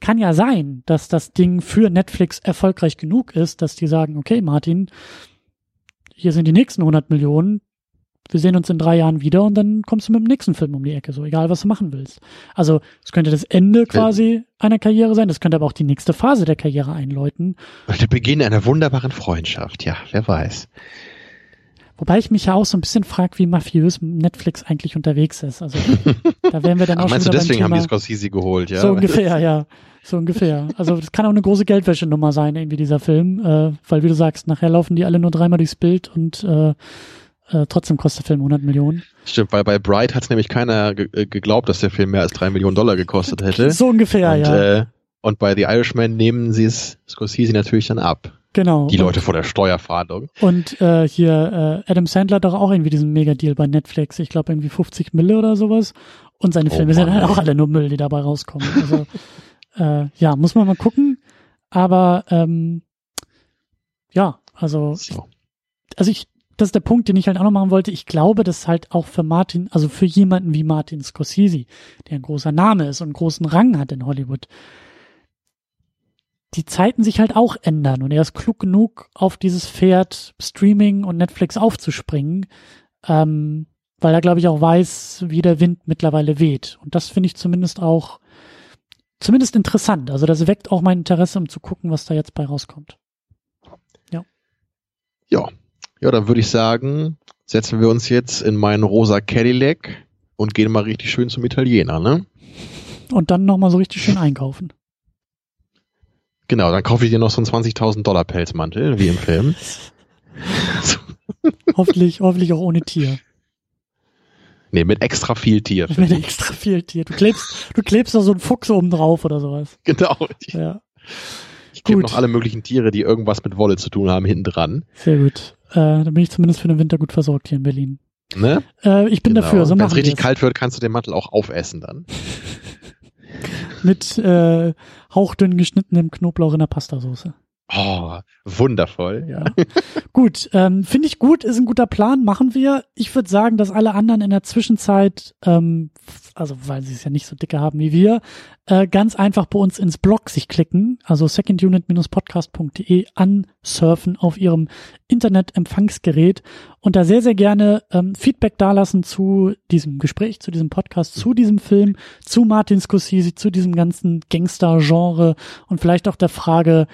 Speaker 1: kann ja sein, dass das Ding für Netflix erfolgreich genug ist, dass die sagen, okay, Martin, hier sind die nächsten 100 Millionen, wir sehen uns in drei Jahren wieder und dann kommst du mit dem nächsten Film um die Ecke, so egal was du machen willst. Also es könnte das Ende quasi einer Karriere sein, das könnte aber auch die nächste Phase der Karriere einläuten.
Speaker 2: Der Beginn einer wunderbaren Freundschaft, ja, wer weiß.
Speaker 1: Wobei ich mich ja auch so ein bisschen frage, wie mafiös Netflix eigentlich unterwegs ist. Also da wären wir dann auch Ach,
Speaker 2: meinst
Speaker 1: schon
Speaker 2: du, deswegen haben die Scorsese geholt, ja?
Speaker 1: So ungefähr, ja. So ungefähr. Also das kann auch eine große Geldwäschenummer sein, irgendwie dieser Film. Äh, weil wie du sagst, nachher laufen die alle nur dreimal durchs Bild und äh, äh, trotzdem kostet der Film 100 Millionen.
Speaker 2: Stimmt, weil bei Bright hat es nämlich keiner ge äh, geglaubt, dass der Film mehr als drei Millionen Dollar gekostet hätte.
Speaker 1: So ungefähr, und, ja.
Speaker 2: Äh, und bei The Irishman nehmen sie es Scorsese natürlich dann ab.
Speaker 1: Genau.
Speaker 2: Die Leute und, vor der Steuerfahndung.
Speaker 1: Und äh, hier, äh, Adam Sandler hat doch auch irgendwie diesen Mega-Deal bei Netflix. Ich glaube irgendwie 50 Mille oder sowas. Und seine oh Filme Mann, sind halt auch alle nur Müll, die dabei rauskommen. Also äh, ja, muss man mal gucken. Aber ähm, ja, also so. also ich, das ist der Punkt, den ich halt auch noch machen wollte. Ich glaube, dass halt auch für Martin, also für jemanden wie Martin Scorsese, der ein großer Name ist und einen großen Rang hat in Hollywood, die Zeiten sich halt auch ändern und er ist klug genug, auf dieses Pferd Streaming und Netflix aufzuspringen, ähm, weil er, glaube ich, auch weiß, wie der Wind mittlerweile weht. Und das finde ich zumindest auch, zumindest interessant. Also das weckt auch mein Interesse, um zu gucken, was da jetzt bei rauskommt. Ja.
Speaker 2: Ja. Ja, dann würde ich sagen, setzen wir uns jetzt in meinen rosa Cadillac und gehen mal richtig schön zum Italiener, ne?
Speaker 1: Und dann nochmal so richtig schön einkaufen.
Speaker 2: Genau, dann kaufe ich dir noch so einen 20.000 Dollar Pelzmantel, wie im Film.
Speaker 1: hoffentlich, hoffentlich auch ohne Tier.
Speaker 2: Nee, mit extra viel Tier.
Speaker 1: Mit extra viel Tier. Du klebst, du klebst da so einen Fuchs oben drauf oder sowas.
Speaker 2: Genau.
Speaker 1: Ja.
Speaker 2: Ich klebe noch alle möglichen Tiere, die irgendwas mit Wolle zu tun haben, hinten dran.
Speaker 1: Sehr gut. Äh, dann bin ich zumindest für den Winter gut versorgt hier in Berlin.
Speaker 2: Ne?
Speaker 1: Äh, ich bin genau. dafür. So
Speaker 2: Wenn es richtig kalt wird, kannst du den Mantel auch aufessen dann.
Speaker 1: mit äh, hauchdünn geschnittenem Knoblauch in der Pastasauce.
Speaker 2: Oh, wundervoll.
Speaker 1: Ja. gut, ähm, finde ich gut, ist ein guter Plan, machen wir. Ich würde sagen, dass alle anderen in der Zwischenzeit, ähm, also weil sie es ja nicht so dicke haben wie wir, äh, ganz einfach bei uns ins Blog sich klicken, also secondunit-podcast.de ansurfen auf ihrem Internetempfangsgerät und da sehr, sehr gerne ähm, Feedback dalassen zu diesem Gespräch, zu diesem Podcast, zu diesem Film, zu Martin Scorsese, zu diesem ganzen Gangster-Genre und vielleicht auch der Frage,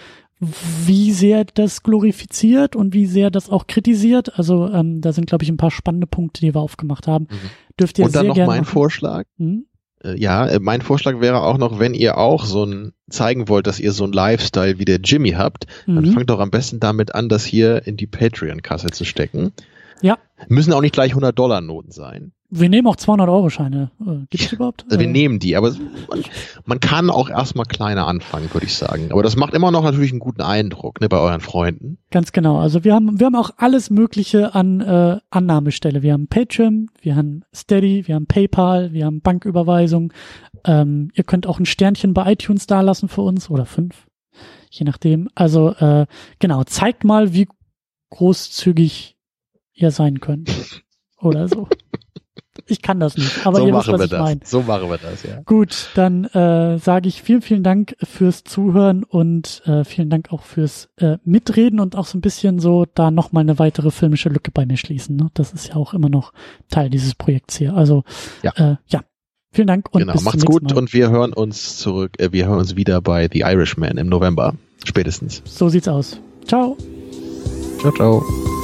Speaker 1: wie sehr das glorifiziert und wie sehr das auch kritisiert. Also ähm, da sind, glaube ich, ein paar spannende Punkte, die wir aufgemacht haben. Mhm. Dürft ihr
Speaker 2: und dann noch mein
Speaker 1: machen.
Speaker 2: Vorschlag.
Speaker 1: Hm?
Speaker 2: Äh, Ja, äh, mein Vorschlag wäre auch noch, wenn ihr auch so ein zeigen wollt, dass ihr so ein Lifestyle wie der Jimmy habt, dann
Speaker 1: Mhm.
Speaker 2: fangt doch am besten damit an, das hier in die Patreon-Kasse zu stecken.
Speaker 1: Ja.
Speaker 2: Müssen auch nicht gleich 100 Dollar Noten sein.
Speaker 1: Wir nehmen auch 200 Euro Scheine. Äh, Gibt es überhaupt?
Speaker 2: Also wir
Speaker 1: Äh,
Speaker 2: nehmen die, aber man, man kann auch erstmal kleiner anfangen, würde ich sagen. Aber das macht immer noch natürlich einen guten Eindruck ne, bei euren Freunden.
Speaker 1: Ganz genau. Also wir haben, wir haben auch alles Mögliche an äh, Annahmestelle. Wir haben Patreon, wir haben Steady, wir haben PayPal, wir haben Banküberweisung. Ähm, ihr könnt auch ein Sternchen bei iTunes dalassen für uns oder fünf, je nachdem. Also äh, genau, zeigt mal, wie großzügig ihr sein könnt oder so. Ich kann das nicht, aber
Speaker 2: so
Speaker 1: ihr wisst,
Speaker 2: machen
Speaker 1: was
Speaker 2: wir
Speaker 1: ich
Speaker 2: das.
Speaker 1: meine.
Speaker 2: So machen wir das, ja.
Speaker 1: Gut, dann äh, sage ich vielen, vielen Dank fürs Zuhören und äh, vielen Dank auch fürs äh, Mitreden und auch so ein bisschen so da nochmal eine weitere filmische Lücke bei mir schließen. Ne? Das ist ja auch immer noch Teil dieses Projekts hier. Also
Speaker 2: Ja.
Speaker 1: äh, ja. Vielen Dank und
Speaker 2: genau,
Speaker 1: bis
Speaker 2: macht's
Speaker 1: zum nächsten
Speaker 2: gut
Speaker 1: Mal.
Speaker 2: und wir hören uns zurück, äh, wir hören uns wieder bei The Irishman im November. Spätestens.
Speaker 1: so sieht's aus. Ciao.
Speaker 2: Ciao, ciao.